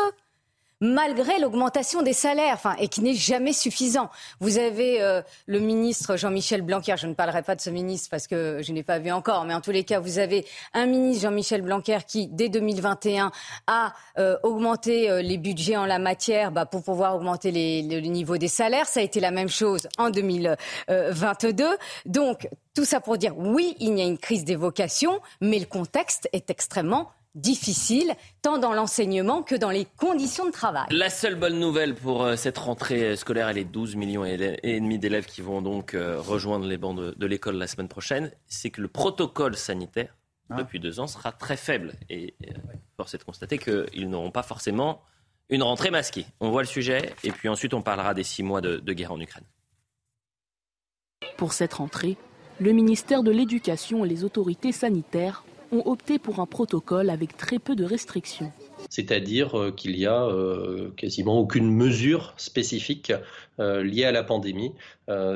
malgré l'augmentation des salaires, enfin, et qui n'est jamais suffisant. Vous avez euh, le ministre Jean-Michel Blanquer, je ne parlerai pas de ce ministre parce que je n'ai pas vu encore, mais en tous les cas, vous avez un ministre Jean-Michel Blanquer qui, dès 2021, a euh, augmenté euh, les budgets en la matière bah, pour pouvoir augmenter les, le niveau des salaires. Ça a été la même chose en 2022. Donc, tout ça pour dire, oui, il y a une crise des vocations, mais le contexte est extrêmement difficile, tant dans l'enseignement que dans les conditions de travail. La seule bonne nouvelle pour euh, cette rentrée scolaire, elle est 12 millions et demi d'élèves qui vont donc euh, rejoindre les bancs de, l'école la semaine prochaine, c'est que le protocole sanitaire ah. depuis deux ans sera très faible. Et euh, force est de constater qu'ils n'auront pas forcément une rentrée masquée. On voit le sujet et puis ensuite on parlera des six mois de, de guerre en Ukraine. Pour cette rentrée, le ministère de l'Éducation et les autorités sanitaires ont opté pour un protocole avec très peu de restrictions. C'est-à-dire euh, qu'il n'y a euh, quasiment aucune mesure spécifique euh, liée à la pandémie.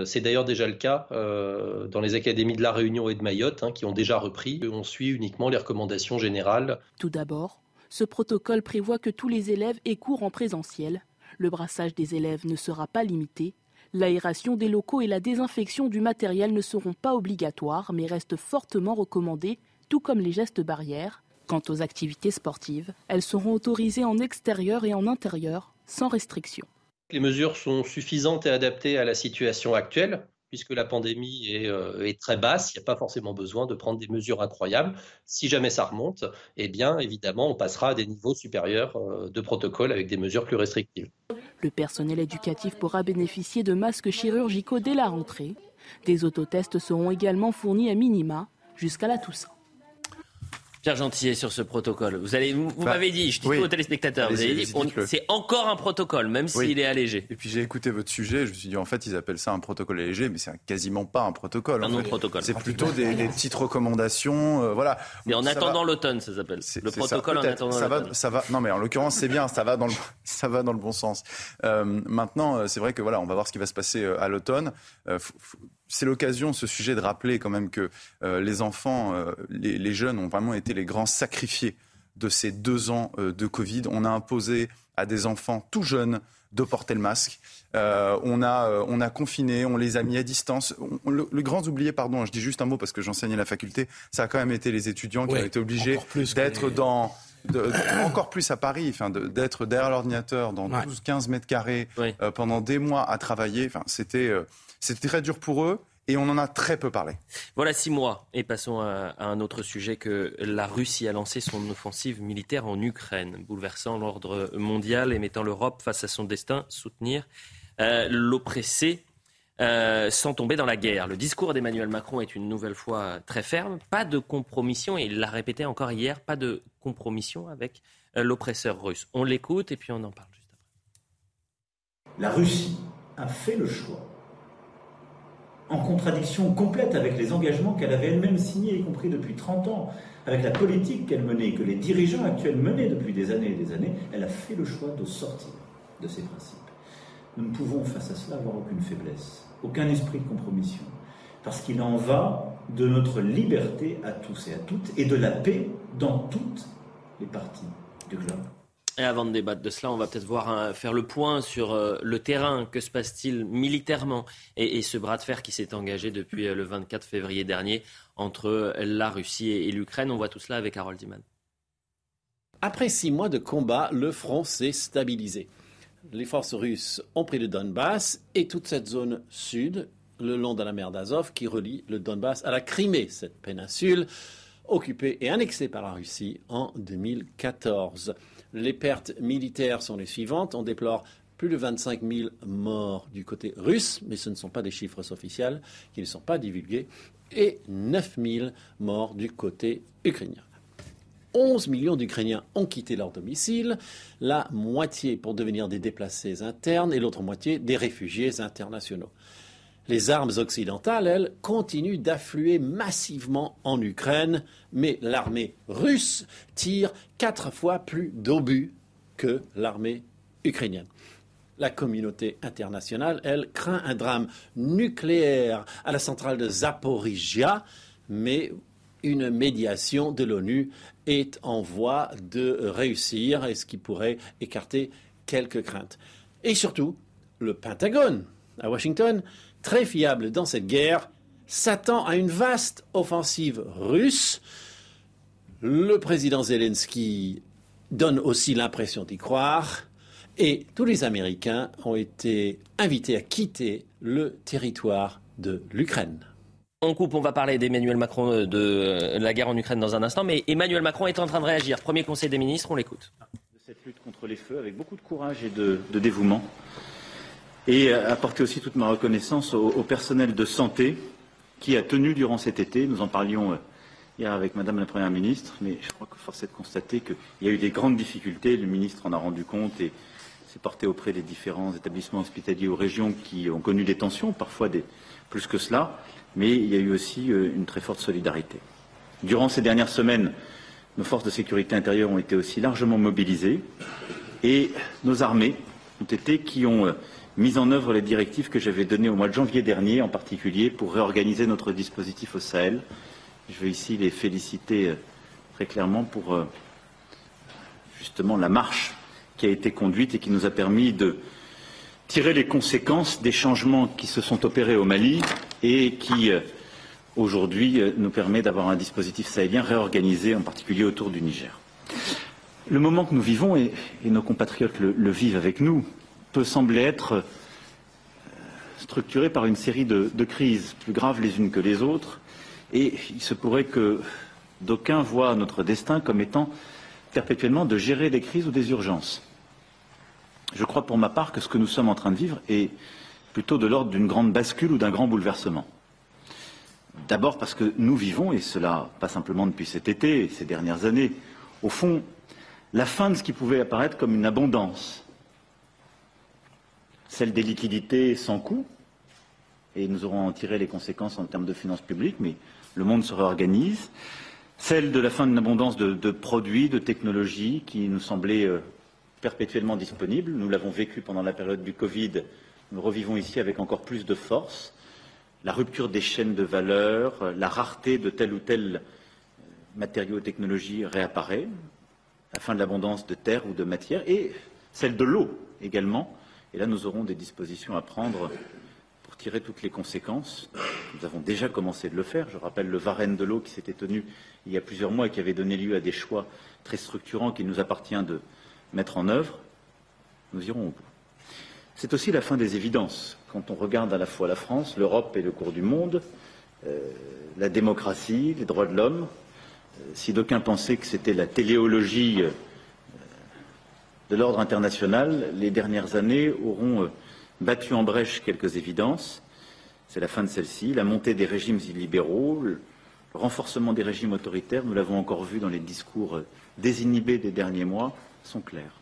C'est d'ailleurs déjà le cas dans les académies de La Réunion et de Mayotte, hein, qui ont déjà repris. On suit uniquement les recommandations générales. Tout d'abord, ce protocole prévoit que tous les élèves aient cours en présentiel. Le brassage des élèves ne sera pas limité. L'aération des locaux et la désinfection du matériel ne seront pas obligatoires, mais restent fortement recommandés tout comme les gestes barrières. Quant aux activités sportives, elles seront autorisées en extérieur et en intérieur, sans restriction. Les mesures sont suffisantes et adaptées à la situation actuelle, puisque la pandémie est, euh, très basse, il n'y a pas forcément besoin de prendre des mesures incroyables. Si jamais ça remonte, eh bien évidemment, on passera à des niveaux supérieurs euh, de protocole avec des mesures plus restrictives. Le personnel éducatif pourra bénéficier de masques chirurgicaux dès la rentrée. Des autotests seront également fournis à minima jusqu'à la Toussaint. Pierre Gentillet sur ce protocole. Vous allez, vous, bah, m'avez dit, je dis aux téléspectateurs, vous avez dit, c'est encore un protocole, même s'il est allégé. Et puis j'ai écouté votre sujet, je me suis dit, en fait, ils appellent ça un protocole allégé, mais c'est quasiment pas un protocole. Un non-protocole. C'est plutôt des, petites recommandations, euh, voilà. Et en attendant l'automne, ça s'appelle. Le protocole en attendant l'automne. Ça va, non, mais en l'occurrence, c'est bien, ça va dans le, ça va dans le bon sens. Euh, maintenant, euh, c'est vrai que voilà, on va voir ce qui va se passer à l'automne c'est l'occasion, ce sujet, de rappeler quand même que euh, les enfants, euh, les, jeunes ont vraiment été les grands sacrifiés de ces deux ans euh, de Covid. On a imposé à des enfants tout jeunes de porter le masque. on, a, on a confiné, on les a mis à distance. le, grand oublié, pardon, je dis juste un mot parce que j'enseignais à la faculté, ça a quand même été les étudiants qui ont été obligés d'être dans... encore plus à Paris, enfin, d'être derrière l'ordinateur dans 12-15 mètres carrés pendant des mois à travailler. Enfin, c'était c'était très dur pour eux. Et on en a très peu parlé. Voilà six mois. Et passons à, un autre sujet que la Russie a lancé son offensive militaire en Ukraine, bouleversant l'ordre mondial et mettant l'Europe face à son destin, soutenir euh, l'oppressé euh, sans tomber dans la guerre. Le discours d'Emmanuel Macron est une nouvelle fois très ferme. Pas de compromission, et il l'a répété encore hier, pas de compromission avec euh, l'oppresseur russe. On l'écoute et puis on en parle juste après. La Russie a fait le choix en contradiction complète avec les engagements qu'elle avait elle-même signés, y compris depuis 30 ans, avec la politique qu'elle menait, que les dirigeants actuels menaient depuis des années et des années, elle a fait le choix de sortir de ces principes. Nous ne pouvons face à cela avoir aucune faiblesse, aucun esprit de compromission, parce qu'il en va de notre liberté à tous et à toutes, et de la paix dans toutes les parties du globe. Et avant de débattre de cela, on va peut-être voir faire le point sur euh, le terrain. Que se passe-t-il militairement et, ce bras de fer qui s'est engagé depuis euh, le 24 février dernier entre la Russie et, l'Ukraine? On voit tout cela avec Harold Diman. Après six mois de combat, le front s'est stabilisé. Les forces russes ont pris le Donbass et toute cette zone sud, le long de la mer d'Azov, qui relie le Donbass à la Crimée, cette péninsule occupée et annexée par la Russie en 2014. Les pertes militaires sont les suivantes. On déplore plus de 25 000 morts du côté russe, mais ce ne sont pas des chiffres officiels qui ne sont pas divulgués, et 9 000 morts du côté ukrainien. 11 millions d'Ukrainiens ont quitté leur domicile, la moitié pour devenir des déplacés internes et l'autre moitié des réfugiés internationaux. Les armes occidentales, elles, continuent d'affluer massivement en Ukraine, mais l'armée russe tire quatre fois plus d'obus que l'armée ukrainienne. La communauté internationale, elle, craint un drame nucléaire à la centrale de Zaporizhia, mais une médiation de l'ONU est en voie de réussir, et ce qui pourrait écarter quelques craintes. Et surtout, le Pentagone à Washington très fiable dans cette guerre, s'attend à une vaste offensive russe. Le président Zelensky donne aussi l'impression d'y croire. Et tous les Américains ont été invités à quitter le territoire de l'Ukraine. On coupe, on va parler d'Emmanuel Macron euh, de la guerre en Ukraine dans un instant, mais Emmanuel Macron est en train de réagir. Premier conseil des ministres, on l'écoute. De cette lutte contre les feux avec beaucoup de courage et de dévouement et apporter aussi toute ma reconnaissance au, personnel de santé qui a tenu durant cet été, nous en parlions euh, hier avec Madame la Première ministre, mais je crois que force est de constater qu'il y a eu des grandes difficultés. Le ministre en a rendu compte et s'est porté auprès des différents établissements hospitaliers ou régions qui ont connu des tensions, parfois des, plus que cela, mais il y a eu aussi euh, une très forte solidarité. Durant ces dernières semaines, nos forces de sécurité intérieure ont été aussi largement mobilisées et nos armées ont été qui ont euh, mis en œuvre les directives que j'avais données au mois de janvier dernier, en particulier pour réorganiser notre dispositif au Sahel. Je veux ici les féliciter euh, très clairement pour euh, justement la marche qui a été conduite et qui nous a permis de tirer les conséquences des changements qui se sont opérés au Mali et qui aujourd'hui nous permet d'avoir un dispositif sahélien réorganisé, en particulier autour du Niger. Le moment que nous vivons, et, nos compatriotes le, vivent avec nous, peut sembler être euh, structuré par une série de, crises plus graves les unes que les autres, et il se pourrait que d'aucuns voient notre destin comme étant perpétuellement de gérer des crises ou des urgences. Je crois pour ma part que ce que nous sommes en train de vivre est plutôt de l'ordre d'une grande bascule ou d'un grand bouleversement. D'abord parce que nous vivons, et cela pas simplement depuis cet été ces dernières années, au fond, la fin de ce qui pouvait apparaître comme une abondance, celle des liquidités sans coût, et nous aurons en tiré les conséquences en termes de finances publiques, mais le monde se réorganise, celle de la fin d'une abondance de, produits, de technologies qui nous semblaient euh, perpétuellement disponibles. Nous l'avons vécu pendant la période du Covid, nous revivons ici avec encore plus de force. La rupture des chaînes de valeur, la rareté de tel ou tel euh, matériau ou technologie réapparaît la fin de l'abondance de terre ou de matière, et celle de l'eau également. Et là, nous aurons des dispositions à prendre pour tirer toutes les conséquences. Nous avons déjà commencé de le faire. Je rappelle le Varenne de l'eau qui s'était tenu il y a plusieurs mois et qui avait donné lieu à des choix très structurants qu'il nous appartient de mettre en œuvre. Nous irons au bout. C'est aussi la fin des évidences. Quand on regarde à la fois la France, l'Europe et le cours du monde, euh, la démocratie, les droits de l'homme, si d'aucuns pensaient que c'était la téléologie euh, de l'ordre international, les dernières années auront euh, battu en brèche quelques évidences. C'est la fin de celle-ci, la montée des régimes illibéraux, le renforcement des régimes autoritaires, nous l'avons encore vu dans les discours euh, désinhibés des derniers mois, sont clairs.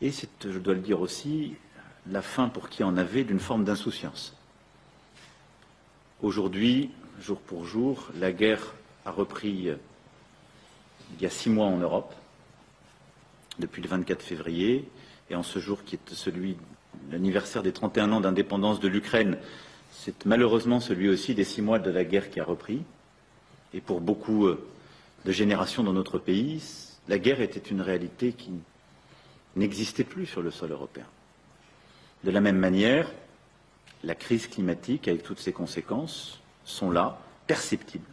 Et c'est, je dois le dire aussi, la fin pour qui en avait d'une forme d'insouciance. Aujourd'hui, jour pour jour, la guerre a repris il y a six mois en Europe, depuis le 24 février, et en ce jour qui est celui, l'anniversaire des 31 ans d'indépendance de l'Ukraine, c'est malheureusement celui aussi des six mois de la guerre qui a repris. Et pour beaucoup euh, de générations dans notre pays, la guerre était une réalité qui n'existait plus sur le sol européen. De la même manière, la crise climatique, avec toutes ses conséquences, sont là, perceptibles.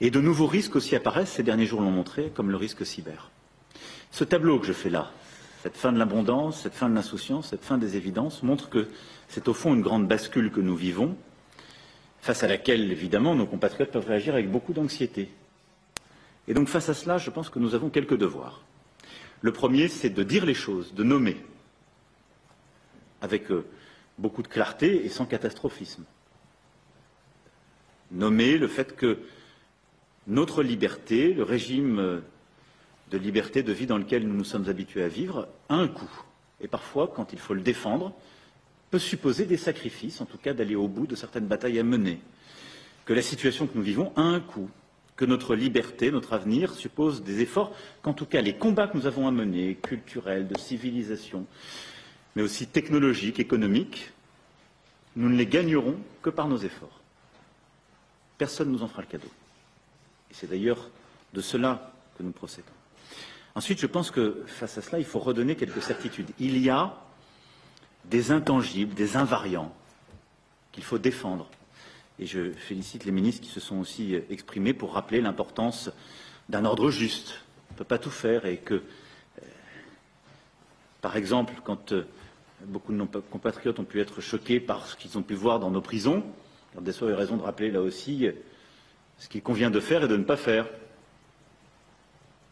Et de nouveaux risques aussi apparaissent, ces derniers jours l'ont montré, comme le risque cyber. Ce tableau que je fais là, cette fin de l'abondance, cette fin de l'insouciance, cette fin des évidences, montre que c'est au fond une grande bascule que nous vivons, face à laquelle, évidemment, nos compatriotes peuvent réagir avec beaucoup d'anxiété. Et donc, face à cela, je pense que nous avons quelques devoirs. Le premier, c'est de dire les choses, de nommer, avec euh, beaucoup de clarté et sans catastrophisme. Nommer le fait que notre liberté, le régime de liberté de vie dans lequel nous nous sommes habitués à vivre, a un coût. Et parfois, quand il faut le défendre, peut supposer des sacrifices, en tout cas d'aller au bout de certaines batailles à mener. Que la situation que nous vivons a un coût, que notre liberté, notre avenir suppose des efforts, qu'en tout cas les combats que nous avons à mener, culturels, de civilisation, mais aussi technologiques, économiques, nous ne les gagnerons que par nos efforts. Personne ne nous en fera le cadeau. Et c'est d'ailleurs de cela que nous procédons. Ensuite, je pense que face à cela, il faut redonner quelques certitudes. Il y a des intangibles, des invariants qu'il faut défendre. Et je félicite les ministres qui se sont aussi exprimés pour rappeler l'importance d'un ordre juste. On ne peut pas tout faire et que, euh, par exemple, quand euh, beaucoup de nos compatriotes ont pu être choqués par ce qu'ils ont pu voir dans nos prisons, des a eu raison de rappeler là aussi ce qu'il convient de faire et de ne pas faire.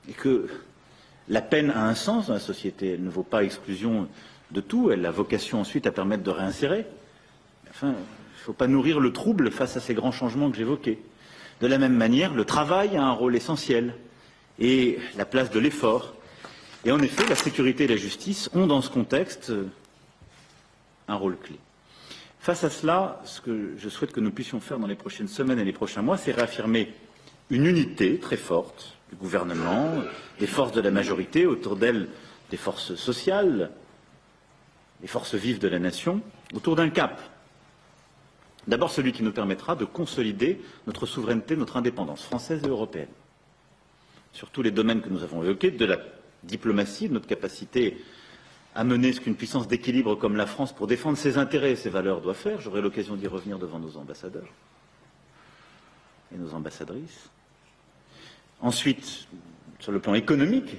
Et que la peine a un sens dans la société, elle ne vaut pas exclusion de tout, elle a vocation ensuite à permettre de réinsérer. Enfin, il ne faut pas nourrir le trouble face à ces grands changements que j'évoquais. De la même manière, le travail a un rôle essentiel et la place de l'effort. Et en effet, la sécurité et la justice ont dans ce contexte un rôle clé. Face à cela, ce que je souhaite que nous puissions faire dans les prochaines semaines et les prochains mois, c'est réaffirmer une unité très forte du gouvernement, des forces de la majorité, autour d'elles des forces sociales, des forces vives de la nation, autour d'un cap. D'abord celui qui nous permettra de consolider notre souveraineté, notre indépendance française et européenne. Sur tous les domaines que nous avons évoqués, de la diplomatie, de notre capacité à mener ce qu'une puissance d'équilibre comme la France pour défendre ses intérêts et ses valeurs doit faire. J'aurai l'occasion d'y revenir devant nos ambassadeurs et nos ambassadrices. Ensuite, sur le plan économique,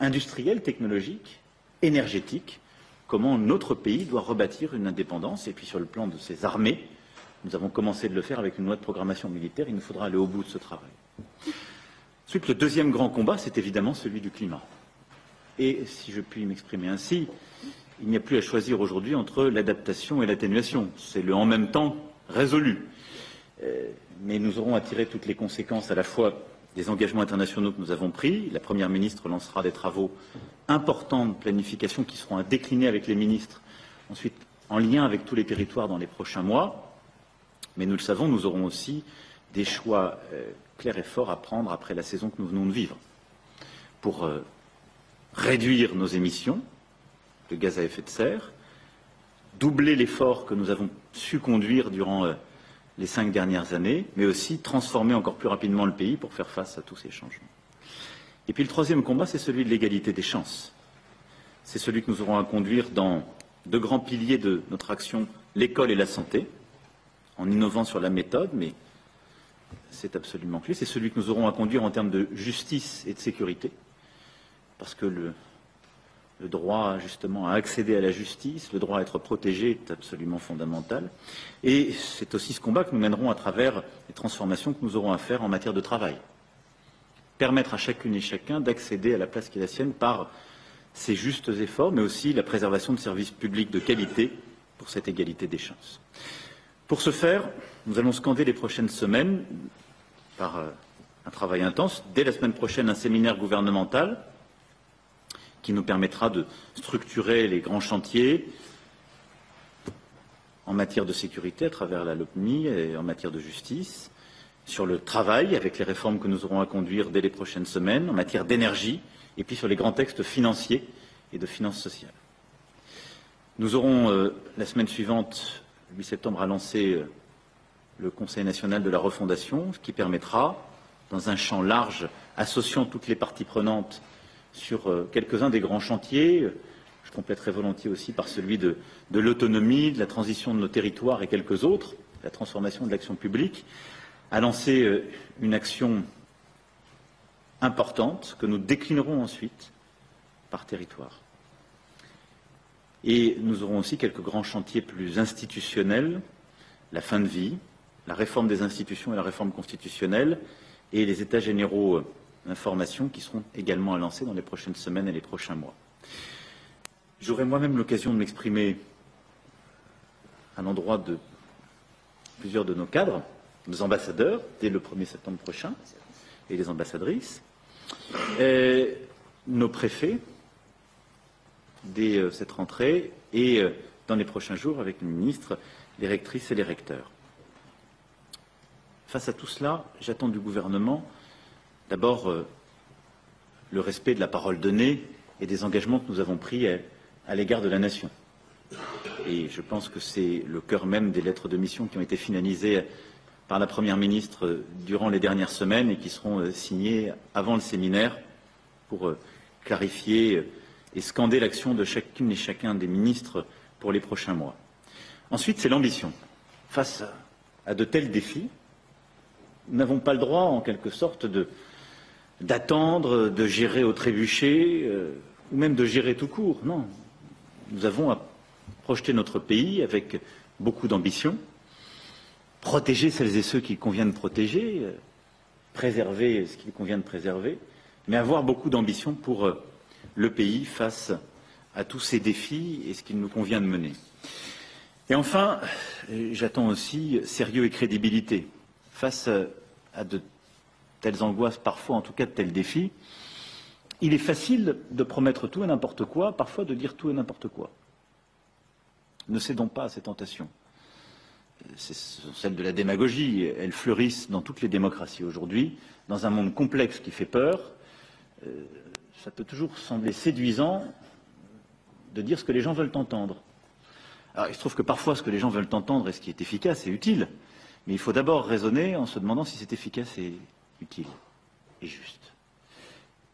industriel, technologique, énergétique, comment notre pays doit rebâtir une indépendance. Et puis sur le plan de ses armées, nous avons commencé de le faire avec une loi de programmation militaire. Il nous faudra aller au bout de ce travail. Ensuite, le deuxième grand combat, c'est évidemment celui du climat. Et si je puis m'exprimer ainsi, il n'y a plus à choisir aujourd'hui entre l'adaptation et l'atténuation. C'est le en même temps résolu. Euh, mais nous aurons à tirer toutes les conséquences à la fois des engagements internationaux que nous avons pris. La Première ministre lancera des travaux importants de planification qui seront à décliner avec les ministres, ensuite en lien avec tous les territoires dans les prochains mois. Mais nous le savons, nous aurons aussi des choix euh, clairs et forts à prendre après la saison que nous venons de vivre pour euh, réduire nos émissions de gaz à effet de serre, doubler l'effort que nous avons su conduire durant euh, les cinq dernières années, mais aussi transformer encore plus rapidement le pays pour faire face à tous ces changements. Et puis le troisième combat, c'est celui de l'égalité des chances. C'est celui que nous aurons à conduire dans deux grands piliers de notre action, l'école et la santé, en innovant sur la méthode, mais c'est absolument clé. C'est celui que nous aurons à conduire en termes de justice et de sécurité, parce que le, le droit justement à accéder à la justice, le droit à être protégé est absolument fondamental. Et c'est aussi ce combat que nous mènerons à travers les transformations que nous aurons à faire en matière de travail. Permettre à chacune et chacun d'accéder à la place qui est la sienne par ses justes efforts, mais aussi la préservation de services publics de qualité pour cette égalité des chances. Pour ce faire, nous allons scander les prochaines semaines par euh, un travail intense. Dès la semaine prochaine, un séminaire gouvernemental qui nous permettra de structurer les grands chantiers en matière de sécurité à travers la LOPMI et en matière de justice, sur le travail avec les réformes que nous aurons à conduire dès les prochaines semaines, en matière d'énergie, et puis sur les grands textes financiers et de finances sociales. Nous aurons euh, la semaine suivante, le 8 septembre, à lancer euh, le Conseil national de la refondation, ce qui permettra, dans un champ large, associant toutes les parties prenantes, sur euh, quelques-uns des grands chantiers. Je compléterai volontiers aussi par celui de, l'autonomie, de la transition de nos territoires et quelques autres, la transformation de l'action publique, à lancer euh, une action importante que nous déclinerons ensuite par territoire. Et nous aurons aussi quelques grands chantiers plus institutionnels, la fin de vie, la réforme des institutions et la réforme constitutionnelle, et les États généraux euh, informations qui seront également à lancer dans les prochaines semaines et les prochains mois. J'aurai moi-même l'occasion de m'exprimer à l'endroit de plusieurs de nos cadres, nos ambassadeurs, dès le 1er septembre prochain, et les ambassadrices, nos préfets, dès euh, cette rentrée, et euh, dans les prochains jours avec les ministres, les rectrices et les recteurs. Face à tout cela, j'attends du gouvernement D'abord, euh, le respect de la parole donnée et des engagements que nous avons pris à, l'égard de la nation. Et je pense que c'est le cœur même des lettres de mission qui ont été finalisées par la Première ministre durant les dernières semaines et qui seront euh, signées avant le séminaire pour euh, clarifier et scander l'action de chacune et chacun des ministres pour les prochains mois. Ensuite, c'est l'ambition. Face à de tels défis, nous n'avons pas le droit, en quelque sorte, de, d'attendre, de gérer au trébuchet, euh, ou même de gérer tout court. Non. Nous avons à projeter notre pays avec beaucoup d'ambition, protéger celles et ceux qu'il convient de protéger, euh, préserver ce qu'il convient de préserver, mais avoir beaucoup d'ambition pour euh, le pays face à tous ces défis et ce qu'il nous convient de mener. Et enfin, j'attends aussi sérieux et crédibilité face à de telles angoisses, parfois en tout cas de tels défis, il est facile de promettre tout et n'importe quoi, parfois de dire tout et n'importe quoi. Ne cédons pas à ces tentations. C'est celle de la démagogie. Elles fleurissent dans toutes les démocraties aujourd'hui. Dans un monde complexe qui fait peur, euh, ça peut toujours sembler séduisant de dire ce que les gens veulent entendre. Alors, il se trouve que parfois, ce que les gens veulent entendre et ce qui est efficace est utile. Mais il faut d'abord raisonner en se demandant si c'est efficace et utile et juste.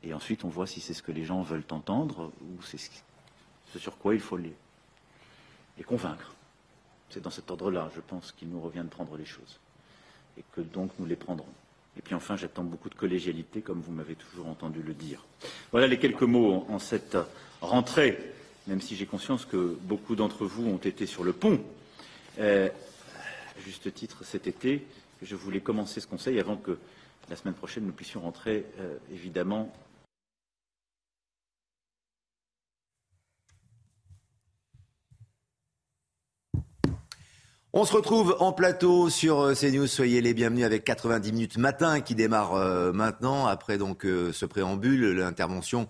Et ensuite, on voit si c'est ce que les gens veulent entendre ou c'est ce sur quoi il faut les, convaincre. C'est dans cet ordre-là, je pense, qu'il nous revient de prendre les choses. Et que donc nous les prendrons. Et puis enfin, j'attends beaucoup de collégialité, comme vous m'avez toujours entendu le dire. Voilà les quelques mots en cette rentrée, même si j'ai conscience que beaucoup d'entre vous ont été sur le pont. Euh, juste titre, cet été, je voulais commencer ce conseil avant que la semaine prochaine nous puissions rentrer, euh, évidemment, On se retrouve en plateau sur euh, CNews. Soyez les bienvenus avec 90 minutes matin qui démarre euh, maintenant. Après donc ce préambule, l'intervention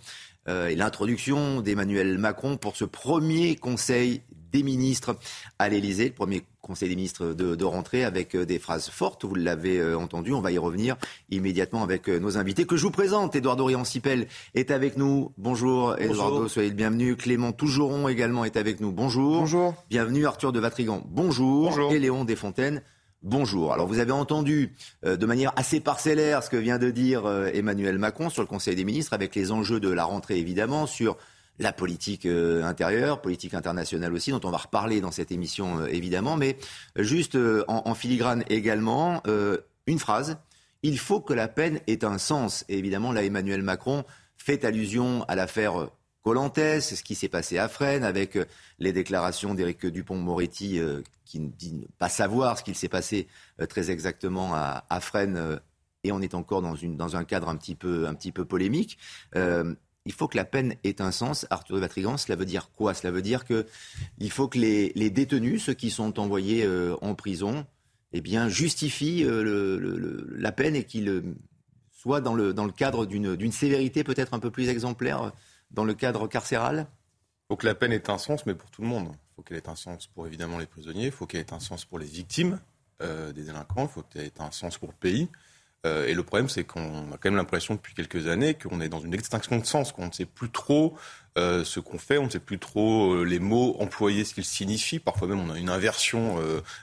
et l'introduction d'Emmanuel Macron pour ce premier conseil des ministres à l'Elysée, le premier Conseil des ministres de, rentrée avec euh, des phrases fortes, vous l'avez euh, entendu, on va y revenir immédiatement avec euh, nos invités que je vous présente. Édouard Rian-Sipel est avec nous. Bonjour Eduardo, soyez le bienvenu. Clément Tougeron également est avec nous. Bonjour. Bonjour. Bienvenue Arthur de Vatrigan. Bonjour. Bonjour. Et Léon Desfontaines. Bonjour. Alors vous avez entendu de manière assez parcellaire ce que vient de dire Emmanuel Macron sur le Conseil des ministres avec les enjeux de la rentrée évidemment, sur la politique euh, intérieure, politique internationale aussi, dont on va reparler dans cette émission euh, évidemment, mais juste euh, en, filigrane également, une phrase, il faut que la peine ait un sens. Et évidemment, là, Emmanuel Macron fait allusion à l'affaire Colantes, ce qui s'est passé à Fresnes, avec les déclarations d'Éric Dupont-Moretti, qui ne dit pas savoir ce qu'il s'est passé très exactement à Fresnes, et on est encore dans, une, dans un cadre un petit peu, un petit peu polémique il faut que la peine ait un sens. Arthur de Vatrigan, cela veut dire quoi? Cela veut dire qu'il faut que les, détenus, ceux qui sont envoyés euh, en prison, eh bien, justifient euh, la peine et qu'ils euh, soient dans le, dans le cadre d'une sévérité peut-être un peu plus exemplaire dans le cadre carcéral? Il faut que la peine ait un sens, mais pour tout le monde. Il faut qu'elle ait un sens pour évidemment les prisonniers, il faut qu'elle ait un sens pour les victimes des délinquants, il faut qu'elle ait un sens pour le pays. Euh, et le problème, c'est qu'on a quand même l'impression depuis quelques années qu'on est dans une extinction de sens, qu'on ne sait plus trop euh, ce qu'on fait, on ne sait plus trop euh, les mots employés, ce qu'ils signifient. Parfois même, on a une inversion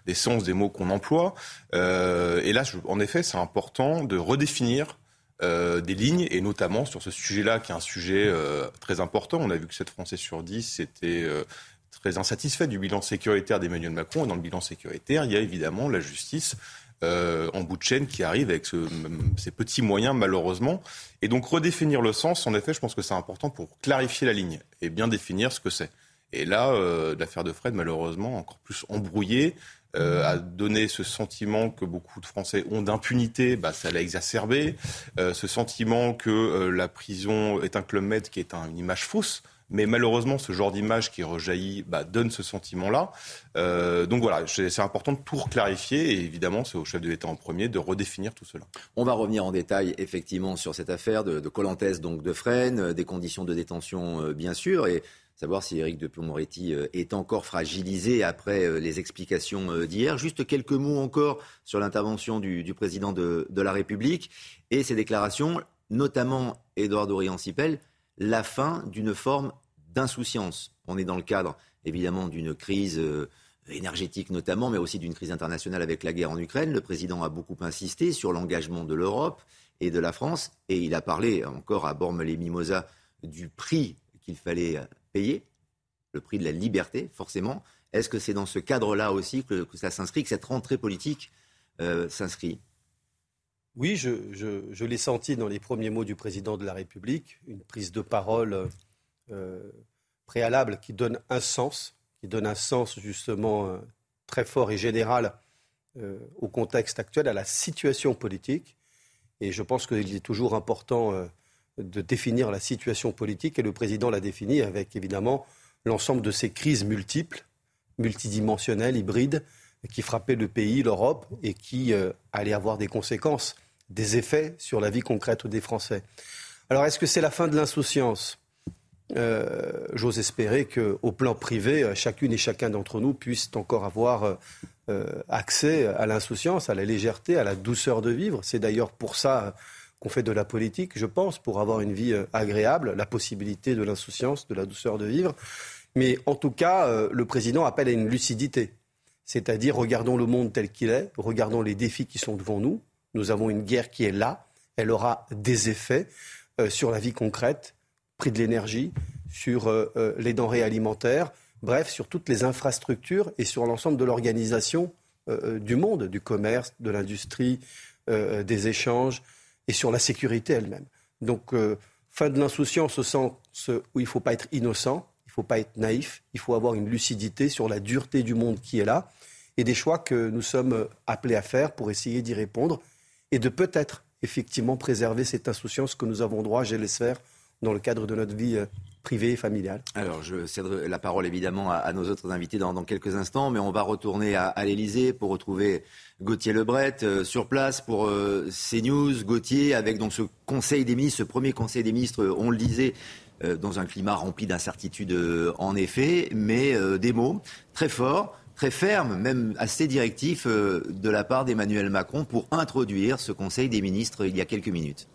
des sens des mots qu'on emploie. et là, en effet, c'est important de redéfinir des lignes, et notamment sur ce sujet-là, qui est un sujet très important. On a vu que 7 Français sur 10 étaient très insatisfaits du bilan sécuritaire d'Emmanuel Macron. Et dans le bilan sécuritaire, il y a évidemment la justice euh, en bout de chaîne qui arrive avec ces petits moyens malheureusement. Et donc redéfinir le sens, en effet, je pense que c'est important pour clarifier la ligne et bien définir ce que c'est. Et là, euh, l'affaire de Fred, malheureusement, encore plus embrouillée, euh, a donné ce sentiment que beaucoup de Français ont d'impunité, bah, ça l'a exacerbé. ce sentiment que la prison est un club med qui est une image fausse mais malheureusement, ce genre d'image qui rejaillit bah, donne ce sentiment-là. Euh, donc voilà, c'est important de tout clarifier et évidemment, c'est au chef de l'État en premier de redéfinir tout cela. On va revenir en détail effectivement sur cette affaire de, de donc de Fresnes, euh, des conditions de détention euh, bien sûr et savoir si Éric de moretti est encore fragilisé après les explications d'hier. Juste quelques mots encore sur l'intervention du, président de, la République et ses déclarations, notamment Édouard Dorian-Sipel, la fin d'une forme d'insouciance. On est dans le cadre, évidemment, d'une crise euh, énergétique notamment, mais aussi d'une crise internationale avec la guerre en Ukraine. Le président a beaucoup insisté sur l'engagement de l'Europe et de la France, et il a parlé encore à Bormes-les-Mimosas du prix qu'il fallait payer, le prix de la liberté, forcément. Est-ce que c'est dans ce cadre-là aussi que, ça s'inscrit, que cette rentrée politique euh, s'inscrit? Oui, je, l'ai senti dans les premiers mots du président de la République, une prise de parole euh, préalable qui donne un sens, qui donne un sens justement euh, très fort et général euh, au contexte actuel, à la situation politique. Et je pense qu'il est toujours important de définir la situation politique, et le président l'a défini avec évidemment l'ensemble de ces crises multiples, multidimensionnelles, hybrides, qui frappaient le pays, l'Europe, et qui allaient avoir des conséquences des effets sur la vie concrète des Français. Alors, est-ce que c'est la fin de l'insouciance? Euh, J'ose espérer qu'au plan privé, chacune et chacun d'entre nous puisse encore avoir euh, accès à l'insouciance, à la légèreté, à la douceur de vivre. C'est d'ailleurs pour ça qu'on fait de la politique, je pense, pour avoir une vie euh, agréable, la possibilité de l'insouciance, de la douceur de vivre. Mais en tout cas, le président appelle à une lucidité. C'est-à-dire, regardons le monde tel qu'il est, regardons les défis qui sont devant nous. Nous avons une guerre qui est là, elle aura des effets sur la vie concrète, prix de l'énergie, sur euh, euh, les denrées alimentaires, bref, sur toutes les infrastructures et sur l'ensemble de l'organisation euh, du monde, du commerce, de l'industrie, des échanges et sur la sécurité elle-même. Donc, fin de l'insouciance au sens où il ne faut pas être innocent, il ne faut pas être naïf, il faut avoir une lucidité sur la dureté du monde qui est là et des choix que nous sommes appelés à faire pour essayer d'y répondre et de peut-être effectivement préserver cette insouciance que nous avons droit, je l'espère, dans le cadre de notre vie euh, privée et familiale. Alors, je cède la parole évidemment à, nos autres invités dans, quelques instants, mais on va retourner à, l'Elysée pour retrouver Gauthier Lebret euh, sur place pour euh, CNews. Gauthier, avec donc ce Conseil des ministres, ce premier Conseil des ministres, on le disait, dans un climat rempli d'incertitudes en effet, mais des mots très forts très fermes, même assez directifs de la part d'Emmanuel Macron pour introduire ce Conseil des ministres il y a quelques minutes.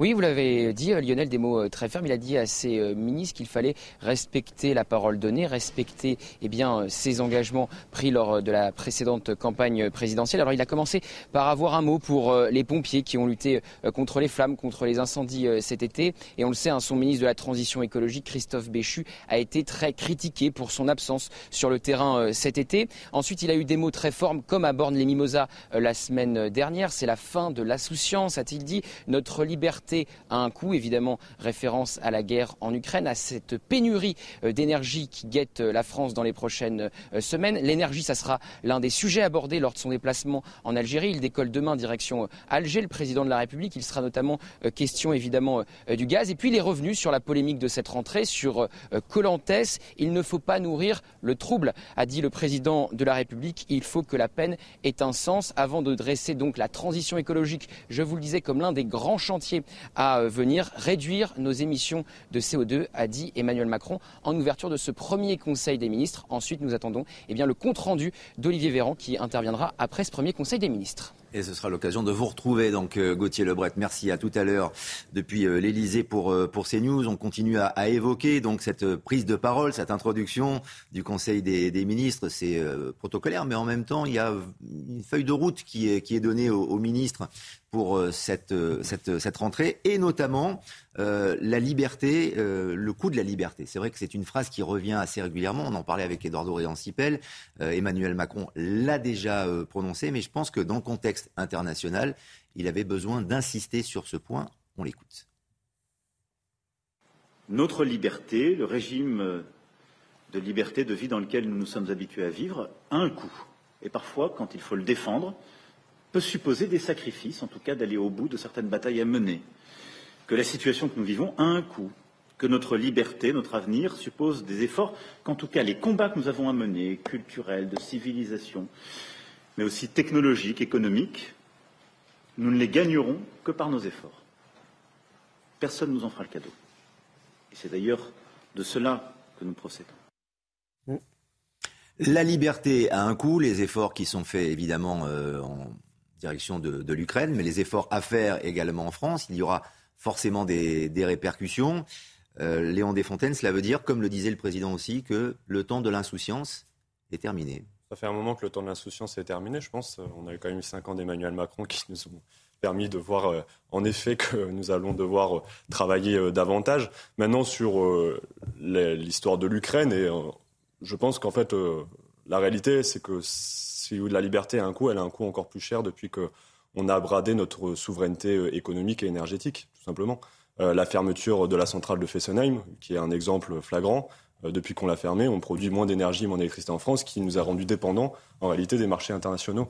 Oui, vous l'avez dit, euh, Lionel, des mots euh, très fermes. Il a dit à ses euh, ministres qu'il fallait respecter la parole donnée, respecter eh bien, ses engagements pris lors de la précédente campagne présidentielle. Alors il a commencé par avoir un mot pour les pompiers qui ont lutté contre les flammes, contre les incendies cet été. Et on le sait, hein, son ministre de la Transition écologique, Christophe Béchu, a été très critiqué pour son absence sur le terrain cet été. Ensuite, il a eu des mots très forts, comme à Borne-les-Mimosas la semaine dernière. C'est la fin de l'insouciance, a-t-il dit. Notre liberté à un coût, évidemment référence à la guerre en Ukraine, à cette pénurie euh, d'énergie qui guette euh, la France dans les prochaines euh, semaines. L'énergie, ça sera l'un des sujets abordés lors de son déplacement en Algérie. Il décolle demain direction Alger, le président de la République. Il sera notamment question évidemment du gaz. Et puis les revenus sur la polémique de cette rentrée, sur Colantes. Il ne faut pas nourrir le trouble, a dit le président de la République. Il faut que la peine ait un sens avant de dresser donc la transition écologique, je vous le disais, comme l'un des grands chantiers à venir réduire nos émissions de CO2, a dit Emmanuel Macron en ouverture de ce premier Conseil des ministres. Ensuite, nous attendons eh bien, le compte-rendu d'Olivier Véran qui interviendra après ce premier Conseil des ministres. Et ce sera l'occasion de vous retrouver, donc euh, Gauthier Lebret. Merci à tout à l'heure depuis euh, l'Elysée pour, euh, pour ces news. On continue à, évoquer donc cette prise de parole, cette introduction du Conseil des, des ministres. C'est protocolaire, mais en même temps, il y a une feuille de route qui est, qui est donnée aux, aux ministres pour cette, cette, cette, rentrée, et notamment euh, la liberté, euh, le coût de la liberté. C'est vrai que c'est une phrase qui revient assez régulièrement. On en parlait avec Eduardo Réancipel. Euh, Emmanuel Macron l'a déjà prononcé, mais je pense que dans le contexte international, il avait besoin d'insister sur ce point. On l'écoute. Notre liberté, le régime de liberté de vie dans lequel nous nous sommes habitués à vivre, a un coût. Et parfois, quand il faut le défendre, peut supposer des sacrifices, en tout cas d'aller au bout de certaines batailles à mener que la situation que nous vivons a un coût, que notre liberté, notre avenir suppose des efforts, qu'en tout cas les combats que nous avons à mener, culturels, de civilisation, mais aussi technologiques, économiques, nous ne les gagnerons que par nos efforts. Personne ne nous en fera le cadeau. Et c'est d'ailleurs de cela que nous procédons. La liberté a un coût, les efforts qui sont faits évidemment euh, en direction de, de l'Ukraine, mais les efforts à faire également en France. Il y aura forcément des, répercussions. Euh, Léon Desfontaines, cela veut dire, comme le disait le président aussi, que le temps de l'insouciance est terminé. Ça fait un moment que le temps de l'insouciance est terminé, je pense. On a quand même eu cinq ans d'Emmanuel Macron qui nous ont permis de voir euh, en effet que nous allons devoir euh, travailler davantage. Maintenant, sur l'histoire de l'Ukraine, et je pense qu'en fait, la réalité, c'est que si la liberté a un coût, elle a un coût encore plus cher depuis que on a bradé notre souveraineté euh, économique et énergétique, tout simplement. Euh, la fermeture de la centrale de Fessenheim, qui est un exemple flagrant, euh, depuis qu'on l'a fermée, on produit moins d'énergie, moins d'électricité en France, qui nous a rendus dépendants en réalité des marchés internationaux.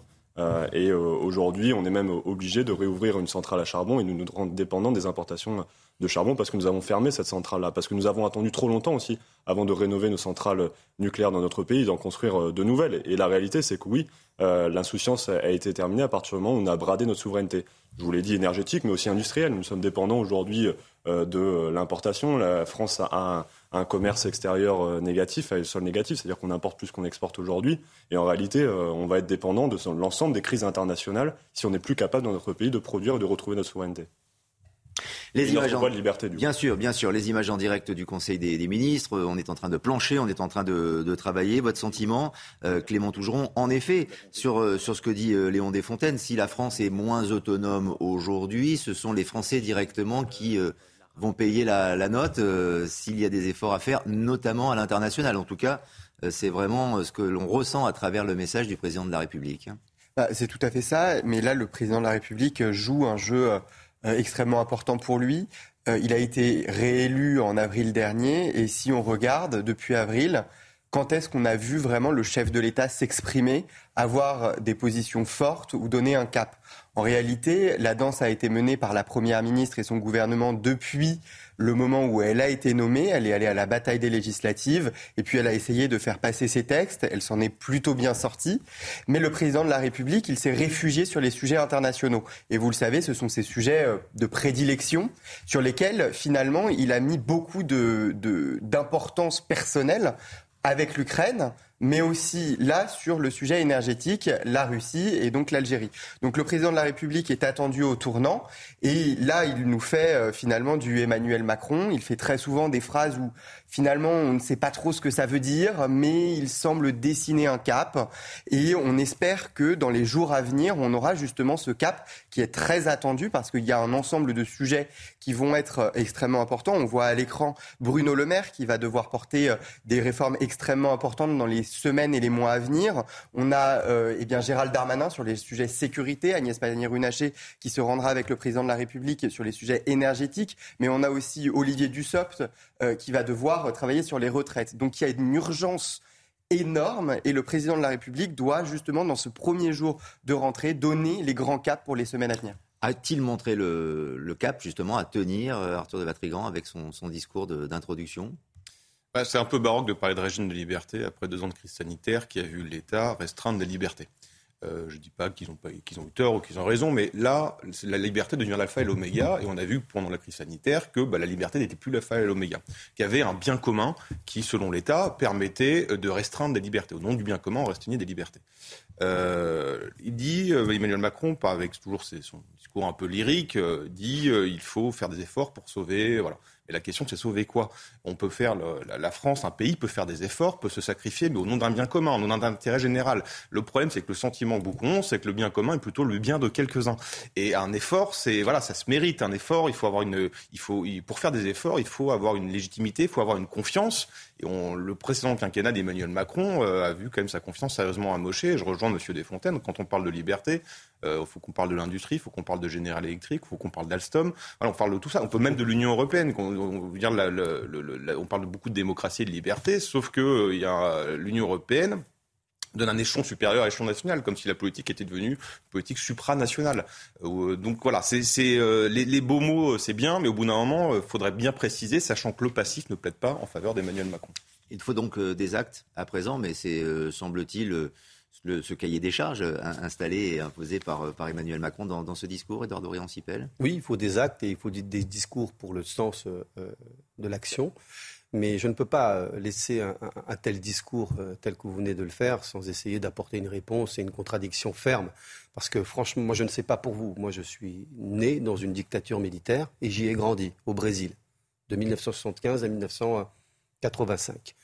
et aujourd'hui, on est même obligé de réouvrir une centrale à charbon et nous nous rendre dépendants des importations de charbon parce que nous avons fermé cette centrale-là, parce que nous avons attendu trop longtemps aussi avant de rénover nos centrales nucléaires dans notre pays, d'en construire euh, de nouvelles. Et la réalité, c'est que oui, euh, l'insouciance a été terminée à partir du moment où on a bradé notre souveraineté. Je vous l'ai dit, énergétique, mais aussi industrielle. Nous sommes dépendants aujourd'hui euh, de l'importation. La France a un, commerce extérieur négatif, un sol négatif, c'est-à-dire qu'on importe plus qu'on exporte aujourd'hui. Et en réalité, on va être dépendant de l'ensemble des crises internationales si on n'est plus capable dans notre pays de produire et de retrouver notre souveraineté. Les images en... de liberté, bien sûr, bien sûr, les images en direct du Conseil des, ministres. On est en train de plancher, on est en train de, travailler. Votre sentiment, euh, Clément Tougeron, en effet, sur, euh, sur ce que dit euh, Léon Desfontaines, si la France est moins autonome aujourd'hui, ce sont les Français directement qui vont payer la, note s'il y a des efforts à faire, notamment à l'international. En tout cas, c'est vraiment ce que l'on ressent à travers le message du président de la République. Bah, c'est tout à fait ça, mais là, le président de la République joue un jeu euh, extrêmement important pour lui. Euh, il a été réélu en avril dernier et si on regarde depuis avril, quand est-ce qu'on a vu vraiment le chef de l'État s'exprimer, avoir des positions fortes ou donner un cap? En réalité, la danse a été menée par la Première ministre et son gouvernement depuis le moment où elle a été nommée, elle est allée à la bataille des législatives, et puis elle a essayé de faire passer ses textes, elle s'en est plutôt bien sortie. Mais le président de la République, il s'est réfugié sur les sujets internationaux. Et vous le savez, ce sont ces sujets euh, de prédilection sur lesquels, finalement, il a mis beaucoup d'importance de, personnelle avec l'Ukraine, mais aussi là sur le sujet énergétique, la Russie et donc l'Algérie. Donc le président de la République est attendu au tournant et là il nous fait euh, finalement du Emmanuel Macron. Il fait très souvent des phrases où finalement on ne sait pas trop ce que ça veut dire, mais il semble dessiner un cap et on espère que dans les jours à venir on aura justement ce cap qui est très attendu parce qu'il y a un ensemble de sujets qui vont être euh, extrêmement importants. On voit à l'écran Bruno Le Maire qui va devoir porter euh, des réformes extrêmement importantes dans les semaines et les mois à venir. On a euh, eh bien Gérald Darmanin sur les sujets sécurité, Agnès Pannier-Runacher qui se rendra avec le président de la République sur les sujets énergétiques, mais on a aussi Olivier Dussopt euh, qui va devoir travailler sur les retraites. Donc il y a une urgence énorme et le président de la République doit justement dans ce premier jour de rentrée donner les grands caps pour les semaines à venir. A-t-il montré le, cap justement à tenir euh, Arthur de Vatrigan avec son, son discours d'introduction? Bah, c'est un peu baroque de parler de régime de liberté après deux ans de crise sanitaire qui a vu l'État restreindre des libertés. Euh, je ne dis pas qu'ils ont, qu'ils ont eu tort ou qu'ils ont raison, mais là, la liberté devient l'alpha et l'oméga. Et on a vu pendant la crise sanitaire que bah, la liberté n'était plus l'alpha et l'oméga. Qu'il y avait un bien commun qui, selon l'État, permettait de restreindre des libertés. Au nom du bien commun, on restreignait des libertés. Euh, il dit, euh, Emmanuel Macron, pas avec toujours son discours un peu lyrique, dit il faut faire des efforts pour sauver. Voilà. Et la question, c'est sauver quoi? On peut faire, la, France, un pays peut faire des efforts, peut se sacrifier, mais au nom d'un bien commun, au nom d'un intérêt général. Le problème, c'est que le sentiment beaucoup ont, c'est que le bien commun est plutôt le bien de quelques-uns. Et un effort, c'est voilà, ça se mérite. Un effort, il faut avoir une, il faut, pour faire des efforts, il faut avoir une légitimité, il faut avoir une confiance. Et le précédent quinquennat d'Emmanuel Macron euh, a vu quand même sa confiance sérieusement amochée. Je rejoins Monsieur Desfontaines. Quand on parle de liberté, il euh, faut qu'on parle de l'industrie, il faut qu'on parle de General Electric, il faut qu'on parle d'Alstom. on parle de tout ça. On peut même de l'Union européenne. On, parle beaucoup de démocratie et de liberté, sauf que euh, a l'Union européenne donne un échelon supérieur à l'échelon national, comme si la politique était devenue politique supranationale. donc voilà, les, beaux mots, c'est bien, mais au bout d'un moment, il faudrait bien préciser, sachant que le passif ne plaide pas en faveur d'Emmanuel Macron. Il faut donc des actes à présent, mais c'est, semble-t-il, ce cahier des charges euh, installé et imposé par, euh, par Emmanuel Macron dans, ce discours, Edouard Dorian-Sipel Oui, il faut des actes et il faut des, discours pour le sens euh, de l'action. Mais je ne peux pas laisser un, tel discours tel que vous venez de le faire sans essayer d'apporter une réponse et une contradiction ferme. Parce que franchement, moi je ne sais pas pour vous. Moi je suis né dans une dictature militaire et j'y ai grandi au Brésil de 1975 à 1985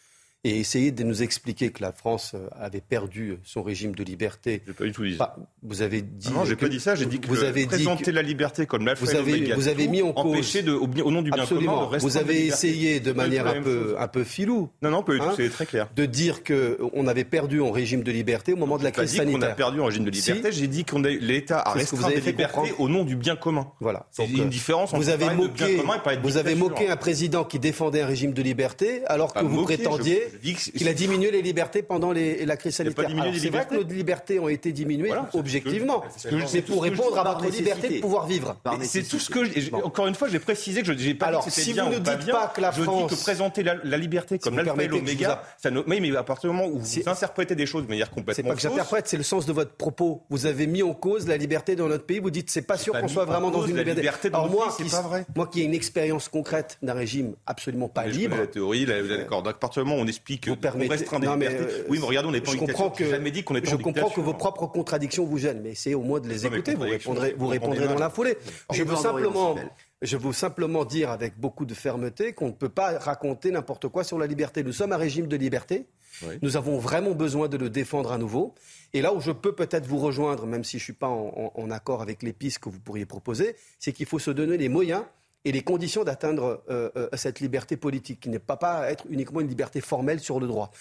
et essayer de nous expliquer que la France euh, avait perdu son régime de liberté. Je pas du tout dit ça. vous avez dit. non, j'ai pas dit ça. J'ai dit que vous avez présenter la liberté comme la vous avez, vous avez mis en cause de, au, nom du bien Absolument. commun. Vous avez essayé de manière un peu, un peu filou. Non, non, hein, c'est très clair. De dire que on avait perdu en régime de liberté au moment de la crise dit sanitaire. On a perdu en régime de liberté. J'ai dit qu'on l'État a restreint des libertés au nom du bien commun. Voilà. C'est une différence entre vous avez moqué, Vous avez moqué un président qui défendait un régime de liberté alors que vous prétendiez qu'il a diminué les libertés pendant les, la crise Il sanitaire. diminué Alors, les C'est vrai que nos libertés ont été diminuées Voilà, c'est objectivement. c'est je- C'est pour c'est je répondre à votre liberté de pouvoir vivre. C'est tout ce que. Encore une fois, j'ai précisé que je n'ai pas Alors, dit que si bien vous ou ne dites bien. pas que la je France- dis que présenter la, la liberté comme l'alpha et je l'oméga, ça ne- oui, mais à partir du moment où vous interprétez des choses de manière C'est complètement pas que j'interprète, c'est le sens de votre propos. Vous avez mis en cause la liberté dans notre pays. Vous dites c'est pas sûr qu'on soit en vraiment dans une la liberté. Alors moi, c'est pas vrai. moi qui ai une expérience concrète d'un régime absolument pas je libre. la théorie, la- d'accord. Donc, À partir du moment où on explique qu'on permettez- restreint des Non, mais, libertés. euh, Oui, mais regardez, on n'est pas en je comprends que jamais dit qu'on je en comprends que vos propres contradictions vous gênent, mais essayez au moins de les Non, écouter. Vous répondrez, vous répondrez dans la foulée. Je veux simplement, je veux simplement dire avec beaucoup de fermeté qu'on ne peut pas raconter n'importe quoi sur la liberté. Nous sommes un régime de liberté. Oui. Nous avons vraiment besoin de le défendre à nouveau. Et là où je peux peut-être vous rejoindre, même si je ne suis pas en, en- en accord avec les pistes que vous pourriez proposer, c'est qu'il faut se donner les moyens et les conditions d'atteindre euh, euh, cette liberté politique, qui n'est pas, pas être uniquement une liberté formelle sur le droit.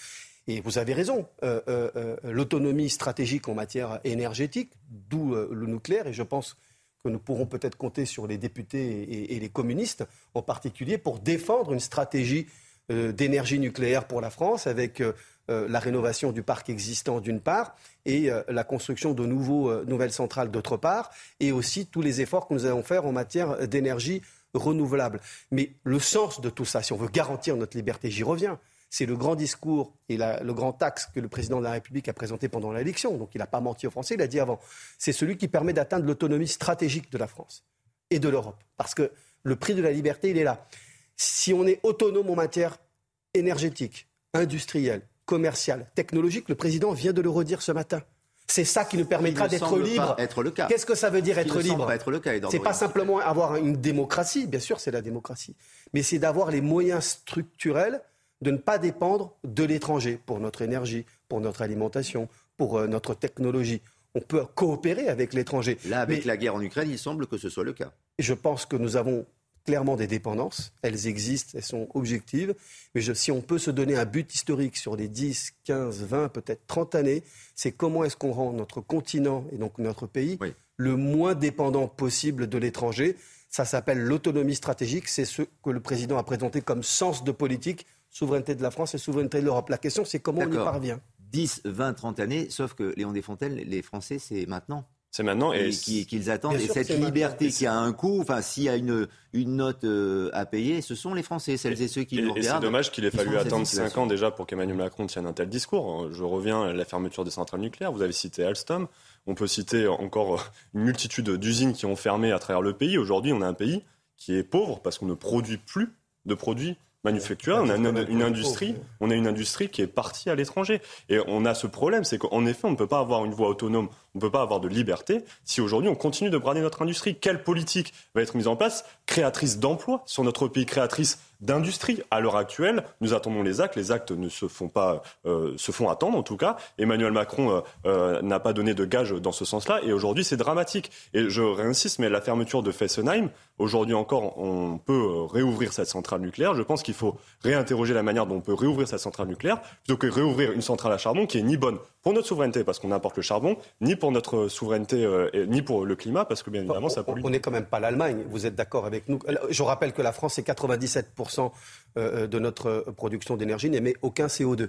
Et vous avez raison, euh, l'autonomie stratégique en matière énergétique, d'où le nucléaire, et je pense que nous pourrons peut-être compter sur les députés et, et les communistes en particulier pour défendre une stratégie d'énergie nucléaire pour la France avec la rénovation du parc existant d'une part et la construction de nouveaux, nouvelles centrales d'autre part et aussi tous les efforts que nous allons faire en matière d'énergie renouvelable. Mais le sens de tout ça, si on veut garantir notre liberté, j'y reviens, c'est le grand discours et le grand axe que le président de la République a présenté pendant l'élection. Donc il n'a pas menti aux Français, il a dit avant. C'est celui qui permet d'atteindre l'autonomie stratégique de la France et de l'Europe. Parce que le prix de la liberté, il est là. Si on est autonome en matière énergétique, industrielle, commerciale, technologique, le président vient de le redire ce matin. C'est ça qui nous permettra d'être libre. être le cas. Qu'est-ce que ça veut dire être libre être le cas, C'est pas simplement avoir une démocratie, bien sûr, c'est la démocratie, mais c'est d'avoir les moyens structurels de ne pas dépendre de l'étranger pour notre énergie, pour notre alimentation, pour euh, notre technologie. On peut coopérer avec l'étranger. Là, avec Mais- la guerre en Ukraine, il semble que ce soit le cas. je pense que nous avons clairement des dépendances. Elles existent, elles sont objectives. Mais je- si on peut se donner un but historique sur les 10, 15, 20, peut-être 30 années, c'est comment est-ce qu'on rend notre continent et donc notre pays le moins dépendant possible de l'étranger. Ça s'appelle l'autonomie stratégique. C'est ce que le président a présenté comme sens de politique, souveraineté de la France et souveraineté de l'Europe. La question, c'est comment on y parvient. 10, 20, 30 années, sauf que Léon Desfontaines, les Français, c'est maintenant. C'est maintenant. Et qui- qu'ils attendent. Bien Et sûr cette liberté qui a un coût, enfin, s'il y a une, une note euh, à payer, ce sont les Français, celles et ceux qui Et, nous et regardent. c'est dommage qu'il ait fallu attendre 5 situation. ans déjà pour qu'Emmanuel Macron tienne un tel discours. Je reviens à la fermeture des centrales nucléaires. Vous avez cité Alstom. On peut citer encore une multitude d'usines qui ont fermé à travers le pays. Aujourd'hui, on a un pays qui est pauvre parce qu'on ne produit plus de produits manufacturés. On a une, une industrie, on a une industrie qui est partie à l'étranger. Et on a ce problème, c'est qu'en effet, on ne peut pas avoir une voie autonome, on ne peut pas avoir de liberté si aujourd'hui on continue de brader notre industrie. Quelle politique va être mise en place? Créatrice d'emplois sur notre pays, créatrice d'industrie À l'heure actuelle, nous attendons les actes. Les actes ne se font pas, euh, se font attendre en tout cas. Emmanuel Macron euh, euh, n'a pas donné de gage dans ce sens-là. Et aujourd'hui, c'est dramatique. Et je réinsiste, mais la fermeture de Fessenheim, aujourd'hui encore, on peut réouvrir cette centrale nucléaire. Je pense qu'il faut réinterroger la manière dont on peut réouvrir cette centrale nucléaire plutôt que réouvrir une centrale à charbon qui est ni bonne pour notre souveraineté parce qu'on importe le charbon, ni pour notre souveraineté, euh, et ni pour le climat parce que bien évidemment ça pollue. On n'est quand même pas l'Allemagne. Vous êtes d'accord avec nous? Je rappelle que la France, c'est 97% euh, de notre euh, production d'énergie n'émet aucun CO2.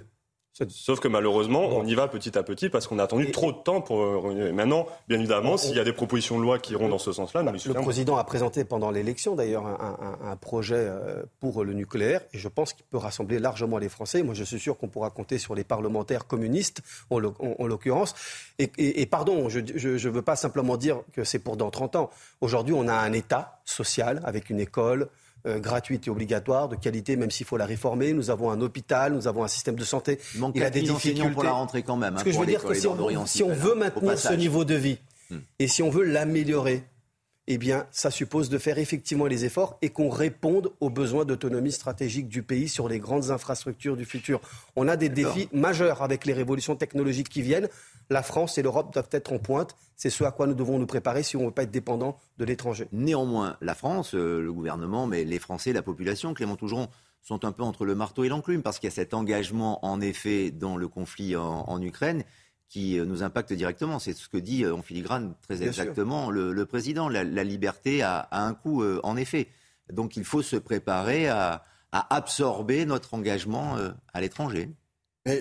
Sauf que malheureusement, on y va petit à petit parce qu'on a attendu trop de temps pour. euh, Maintenant, bien évidemment, s'il y a des propositions de loi qui iront dans ce sens-là, les Le président a présenté pendant l'élection d'ailleurs un, un- un projet euh, pour le nucléaire et je pense qu'il peut rassembler largement les Français. Moi je suis sûr qu'on pourra compter sur les parlementaires communistes en, l'oc- en- en l'occurrence. Et, et- et pardon, je ne veux pas simplement dire que c'est pour dans 30 ans. Aujourd'hui on a un État social avec une école. Euh, gratuite et obligatoire, de qualité, même s'il faut la réformer. Nous avons un hôpital, nous avons un système de santé. Il manque Il a des 4000 enseignants difficultés. pour la rentrée quand même, hein, Ce que je veux dire, que si on, si veut maintenir ce niveau de vie, Hmm. et si on veut l'améliorer, eh bien, ça suppose de faire effectivement les efforts et qu'on réponde aux besoins d'autonomie stratégique du pays sur les grandes infrastructures du futur. On a des défis majeurs avec les révolutions technologiques qui viennent. La France et l'Europe doivent être en pointe. C'est ce à quoi nous devons nous préparer si on ne veut pas être dépendant de l'étranger. Néanmoins, la France, euh, le gouvernement, mais les Français, la population, Clément Tougeron, sont un peu entre le marteau et l'enclume parce qu'il y a cet engagement, en effet, dans le conflit en, en Ukraine qui euh, nous impacte directement. C'est ce que dit euh, en filigrane très Bien exactement le, le président. La, la liberté a, a un coût, euh, en effet. Donc il faut se préparer à, à absorber notre engagement euh, à l'étranger.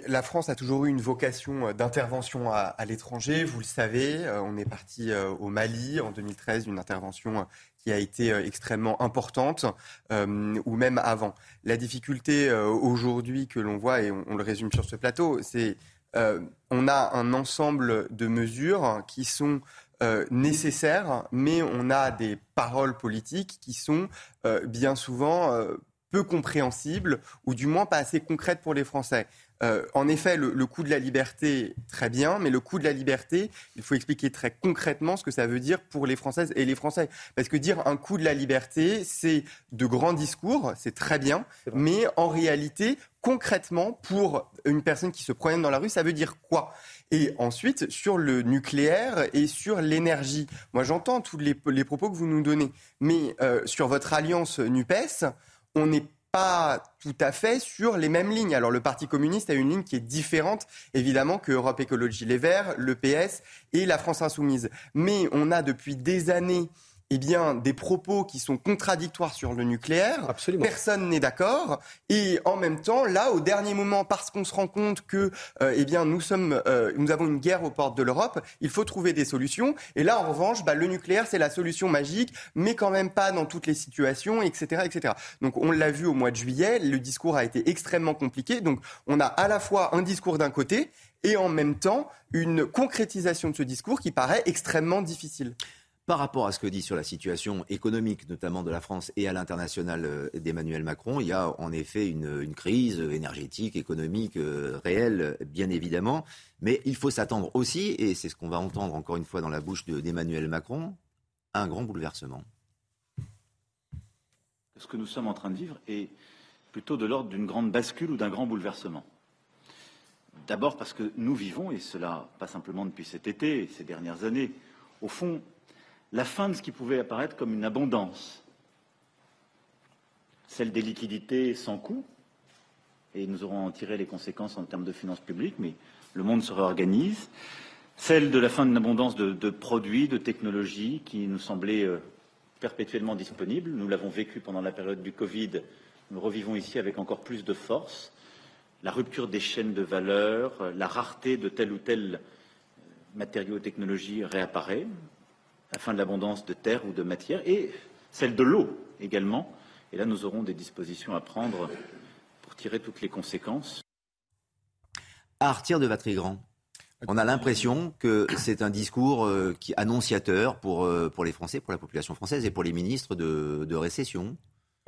la France a toujours eu une vocation d'intervention à, l'étranger. Vous le savez, on est parti au Mali en 2013, une intervention qui a été extrêmement importante, ou même avant. La difficulté aujourd'hui que l'on voit, et on, le résume sur ce plateau, c'est on a un ensemble de mesures qui sont nécessaires, mais on a des paroles politiques qui sont bien souvent peu compréhensible ou du moins pas assez concrète pour les Français. Euh, en effet, le, coût de la liberté, très bien, mais le coût de la liberté, il faut expliquer très concrètement ce que ça veut dire pour les Françaises et les Français. Parce que dire un coût de la liberté, c'est de grands discours, c'est très bien, mais en réalité, concrètement, pour une personne qui se promène dans la rue, ça veut dire quoi? Et ensuite, sur le nucléaire et sur l'énergie. Moi, j'entends tous les, propos que vous nous donnez, mais euh, sur votre alliance NUPES, on n'est pas tout à fait sur les mêmes lignes. Alors le Parti communiste a une ligne qui est différente, évidemment, que Europe Écologie Les Verts, le PS et la France Insoumise. Mais on a depuis des années eh bien, des propos qui sont contradictoires sur le nucléaire. Absolument. Personne n'est d'accord. Et en même temps, là, au dernier moment, parce qu'on se rend compte que, euh, eh bien, nous sommes, euh, nous avons une guerre aux portes de l'Europe, il faut trouver des solutions. Et là, en revanche, bah, le nucléaire, c'est la solution magique, mais quand même pas dans toutes les situations, etc., etc. Donc, on l'a vu au mois de juillet, le discours a été extrêmement compliqué. Donc, on a à la fois un discours d'un côté et en même temps une concrétisation de ce discours qui paraît extrêmement difficile. Par rapport à ce que dit sur la situation économique, notamment de la France et à l'international euh, d'Emmanuel Macron, il y a en effet une, crise énergétique, économique euh, réelle, bien évidemment. Mais il faut s'attendre aussi, et c'est ce qu'on va entendre encore une fois dans la bouche d'Emmanuel Macron, à un grand bouleversement. Ce que nous sommes en train de vivre est plutôt de l'ordre d'une grande bascule ou d'un grand bouleversement. D'abord parce que nous vivons, et cela pas simplement depuis cet été, ces dernières années, au fond, la fin de ce qui pouvait apparaître comme une abondance, celle des liquidités sans coût, et nous aurons en tiré les conséquences en termes de finances publiques, mais le monde se réorganise, celle de la fin d'une abondance de, produits, de technologies qui nous semblaient euh, perpétuellement disponibles. Nous l'avons vécu pendant la période du Covid, nous revivons ici avec encore plus de force. La rupture des chaînes de valeur, la rareté de tel ou tel euh, matériau ou technologie réapparaît la fin de l'abondance de terre ou de matière, et celle de l'eau également. Et là, nous aurons des dispositions à prendre pour tirer toutes les conséquences. À partir de Vatrigrand, on a l'impression que c'est un discours euh, qui annonciateur pour, euh, pour les Français, pour la population française et pour les ministres de, récession.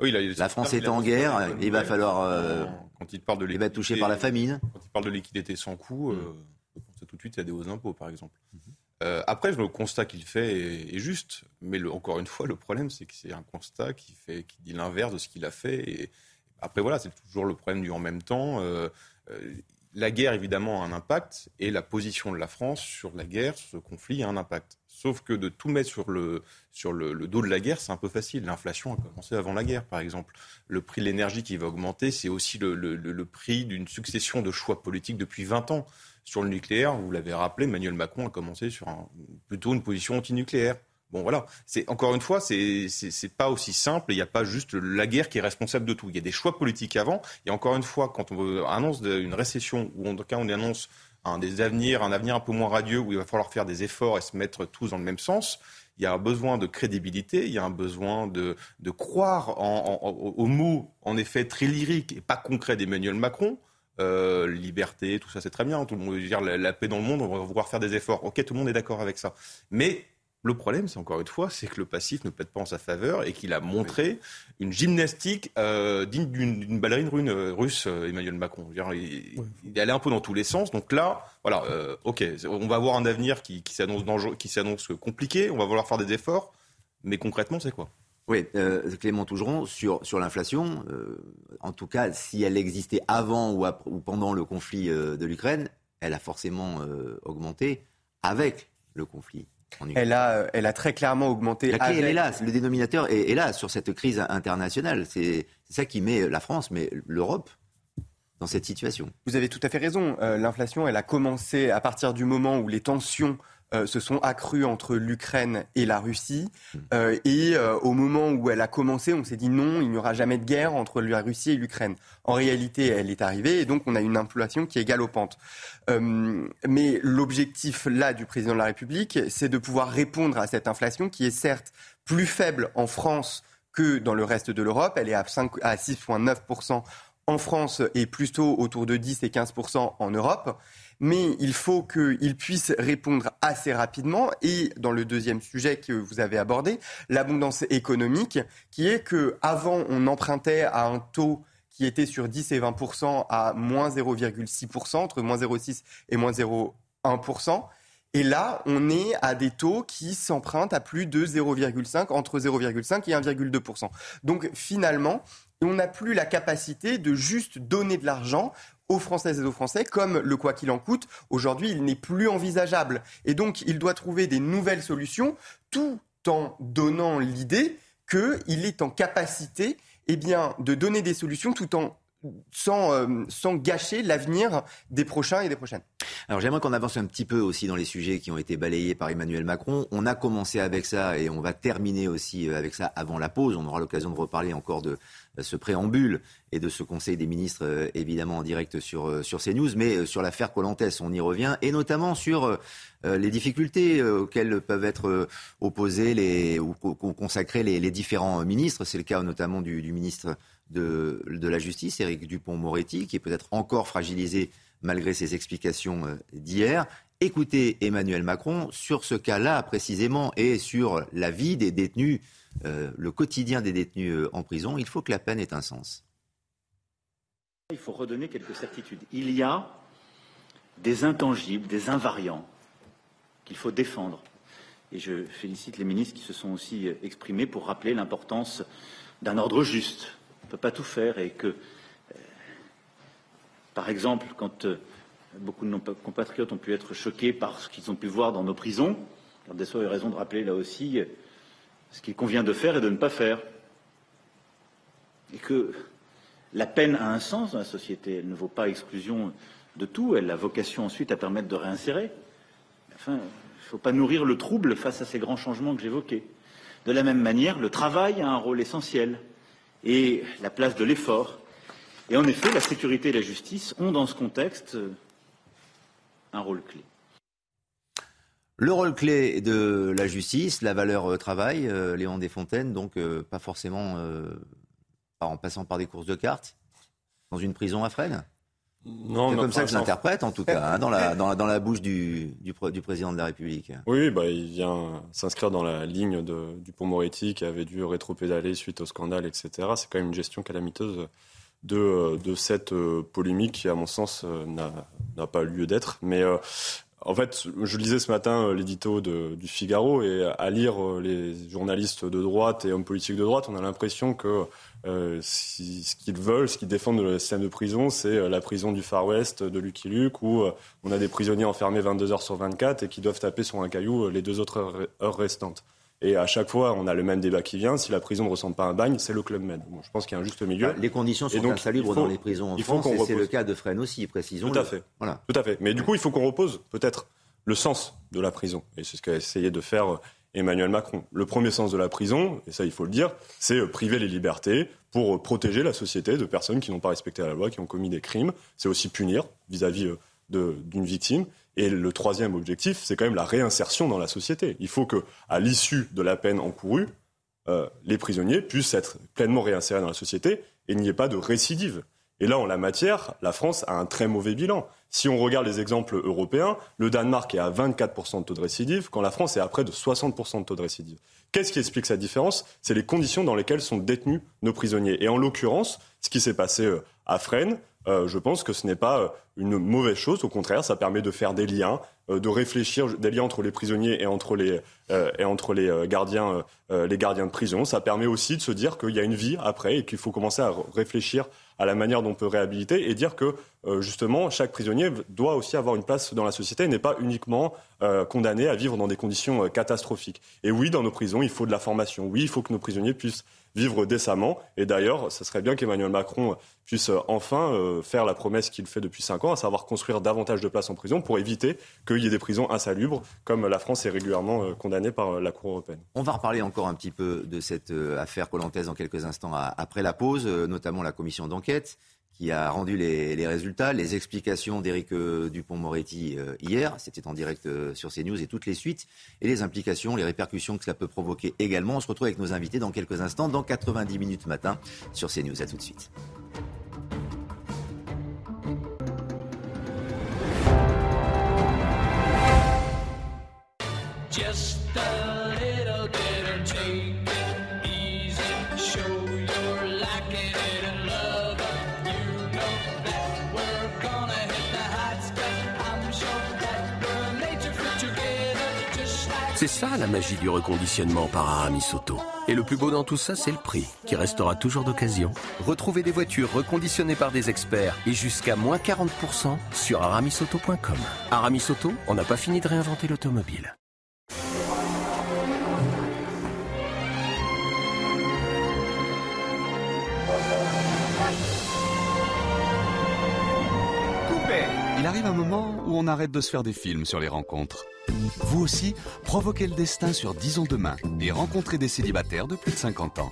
Oui, la France est en guerre, il va falloir. Euh, quand il parle de il va être touché par la famine. Quand il parle de liquidité sans coût, mm. tout de suite il y a des hauts impôts, par exemple. Mm-hmm. Euh, après, le constat qu'il fait est, juste, mais encore une fois, le problème, c'est que c'est un constat qui, fait, qui dit l'inverse de ce qu'il a fait. Après, voilà, c'est toujours le problème du en même temps. Euh, euh, la guerre, évidemment, a un impact, et la position de la France sur la guerre, sur ce conflit, a un impact. Sauf que de tout mettre sur le, sur le, dos de la guerre, c'est un peu facile. L'inflation a commencé avant la guerre, par exemple. Le prix de l'énergie qui va augmenter, c'est aussi le, le prix d'une succession de choix politiques depuis 20 ans. Sur le nucléaire, vous l'avez rappelé, Emmanuel Macron a commencé sur plutôt une position anti-nucléaire. Bon voilà, c'est encore une fois, c'est c'est pas aussi simple. Il n'y a pas juste la guerre qui est responsable de tout. Il y a des choix politiques avant. Et encore une fois, quand on annonce une récession ou en tout cas on annonce un des un avenir un peu moins radieux où il va falloir faire des efforts et se mettre tous dans le même sens. Il y a un besoin de crédibilité, il y a un besoin de, de croire aux mots, en effet, très lyriques et pas concrets d'Emmanuel Macron. Euh, liberté, tout ça c'est très bien. Tout le monde veut dire la, paix dans le monde, on va vouloir faire des efforts. Ok, tout le monde est d'accord avec ça. Mais le problème, c'est encore une fois, c'est que le passif ne plaide pas en sa faveur et qu'il a montré une gymnastique euh, digne d'une ballerine euh, russe, Emmanuel Macron. il, est allé un peu dans tous les sens. Donc là, voilà, ok, on va avoir un avenir qui, qui s'annonce compliqué. On va vouloir faire des efforts, mais concrètement, c'est quoi? Oui, euh, Clément Tougeron, sur, sur l'inflation, euh, en tout cas, si elle existait avant ou, ou pendant le conflit euh, de l'Ukraine, elle a forcément augmenté avec le conflit. En Ukraine. Elle a, elle a très clairement augmenté. La clé, elle est là. Le dénominateur est, est là sur cette crise internationale. C'est ça qui met la France, mais l'Europe dans cette situation. Vous avez tout à fait raison. L'inflation, elle a commencé à partir du moment où les tensions euh, se sont accrues entre l'Ukraine et la Russie. Euh, et euh, au moment où elle a commencé, on s'est dit non, il n'y aura jamais de guerre entre la Russie et l'Ukraine. En réalité, elle est arrivée et donc on a une inflation qui est galopante. mais l'objectif là du président de la République, c'est de pouvoir répondre à cette inflation qui est certes plus faible en France que dans le reste de l'Europe. Elle est à, 5, à 6,9% en France et plutôt autour de 10 et 15% en Europe mais il faut qu'il puisse répondre assez rapidement. Et dans le deuxième sujet que vous avez abordé, l'abondance économique, qui est que avant on empruntait à un taux qui était sur 10 et 20% à moins 0,6% entre moins 0,6 et moins 0,1 et là, on est à des taux qui s'empruntent à plus de 0,5, entre 0,5 et 1,2% Donc finalement, on n'a plus la capacité de juste donner de l'argent aux Françaises et aux Français, comme le quoi qu'il en coûte, aujourd'hui, il n'est plus envisageable. Et donc, il doit trouver des nouvelles solutions tout en donnant l'idée qu'il est en capacité eh bien, de donner des solutions tout en sans, euh, sans gâcher l'avenir des prochains et des prochaines. Alors j'aimerais qu'on avance un petit peu aussi dans les sujets qui ont été balayés par Emmanuel Macron. On a commencé avec ça et on va terminer aussi euh, avec ça avant la pause. On aura l'occasion de reparler encore de euh, ce préambule et de ce Conseil des ministres, évidemment en direct sur, sur CNews, mais sur l'affaire Colantes, on y revient, et notamment sur les difficultés auxquelles peuvent être opposés les, ou consacrés les, les différents ministres. C'est le cas notamment du ministre de, la justice, Éric Dupont-Moretti, qui est peut-être encore fragilisé malgré ses explications euh, d'hier. Écoutez Emmanuel Macron sur ce cas-là précisément et sur la vie des détenus, euh, le quotidien des détenus euh, en prison. Il faut que la peine ait un sens. Il faut redonner quelques certitudes. Il y a des intangibles, des invariants qu'il faut défendre. Et je félicite les ministres qui se sont aussi exprimés pour rappeler l'importance d'un ordre juste, ne peut pas tout faire et que, euh, par exemple, quand euh, beaucoup de nos compatriotes ont pu être choqués par ce qu'ils ont pu voir dans nos prisons, garde des a raison de rappeler là aussi euh, ce qu'il convient de faire et de ne pas faire. Et que la peine a un sens dans la société, elle ne vaut pas exclusion de tout, elle a vocation ensuite à permettre de réinsérer. Enfin, il ne faut pas nourrir le trouble face à ces grands changements que j'évoquais. De la même manière, le travail a un rôle essentiel et la place de l'effort. Et en effet, la sécurité et la justice ont dans ce contexte un rôle clé. Le rôle clé de la justice, la valeur euh, travail, euh, Léon Desfontaines, donc euh, pas forcément en passant par des courses de cartes, dans une prison à Fresnes c'est comme ça que je l'interprète, en tout cas, hein, dans, la, dans, dans, la bouche du, du, du, président de la République. Oui, bah, il vient s'inscrire dans la ligne de, du pont Moretti qui avait dû rétropédaler suite au scandale, etc. C'est quand même une gestion calamiteuse de, de cette euh, polémique qui, à mon sens, euh, n'a pas lieu d'être. Mais euh, en fait, je lisais ce matin l'édito du Figaro et à lire les journalistes de droite et hommes politiques de droite, on a l'impression que euh, ce qu'ils veulent, ce qu'ils défendent de la système de prison, c'est euh, la prison du Far West, de Lucky Luke, où euh, on a des prisonniers enfermés 22 heures sur 24 et qui doivent taper sur un caillou les deux autres heures restantes. Et à chaque fois, on a le même débat qui vient. Si la prison ne ressemble pas à un bagne, c'est le Club Med. Bon, je pense qu'il y a un juste milieu. Bah, les conditions sont donc, insalubres dans les prisons en France, et c'est le cas de Fresnes aussi, précisons. Tout à fait. Voilà. Tout à fait. Mais du coup, il faut qu'on repose peut-être le sens de la prison. Et c'est ce qu'a essayé de faire Emmanuel Macron. Le premier sens de la prison, et ça il faut le dire, c'est euh, priver les libertés pour euh, protéger la société de personnes qui n'ont pas respecté la loi, qui ont commis des crimes. C'est aussi punir vis-à-vis euh, d'une victime. Et le troisième objectif, c'est quand même la réinsertion dans la société. Il faut que, à l'issue de la peine encourue, les prisonniers puissent être pleinement réinsérés dans la société et n'y ait pas de récidive. Et là, en la matière, la France a un très mauvais bilan. Si on regarde les exemples européens, le Danemark est à 24% de taux de récidive, quand la France est à près de 60% de taux de récidive. Qu'est-ce qui explique cette différence? C'est les conditions dans lesquelles sont détenus nos prisonniers. Et en l'occurrence, ce qui s'est passé euh, à Fresnes, euh, je pense que ce n'est pas euh, une mauvaise chose. Au contraire, ça permet de faire des liens, de réfléchir des liens entre les prisonniers et entre les, et entre les gardiens, les gardiens de prison. Ça permet aussi de se dire qu'il y a une vie après et qu'il faut commencer à réfléchir à la manière dont on peut réhabiliter et dire que euh, justement chaque prisonnier doit aussi avoir une place dans la société et n'est pas uniquement euh, condamné à vivre dans des conditions euh, catastrophiques. Et oui, dans nos prisons, il faut de la formation. Oui, il faut que nos prisonniers puissent vivre décemment. Et d'ailleurs, ce serait bien qu'Emmanuel Macron puisse enfin faire la promesse qu'il fait depuis cinq ans, à savoir construire davantage de places en prison pour éviter qu'il y ait des prisons insalubres, comme la France est régulièrement condamnée par la Cour européenne. On va reparler encore un petit peu de cette affaire collantaise dans quelques instants après la pause, notamment la commission d'enquête qui a rendu les, résultats, les explications d'Éric euh, Dupont-Moretti euh, hier. C'était en direct euh, sur CNews et toutes les suites. Et les implications, les répercussions que cela peut provoquer également. On se retrouve avec nos invités dans quelques instants, dans 90 minutes matin sur CNews. À tout de suite. Ça la magie du reconditionnement par Aramis Auto. Et le plus beau dans tout ça, c'est le prix, qui restera toujours d'occasion. Retrouvez des voitures reconditionnées par des experts et jusqu'à moins 40% sur aramisauto.com. Aramis Auto, on n'a pas fini de réinventer l'automobile. Il arrive un moment où on arrête de se faire des films sur les rencontres. Vous aussi, provoquez le destin sur Disons Demain et rencontrez des célibataires de plus de 50 ans.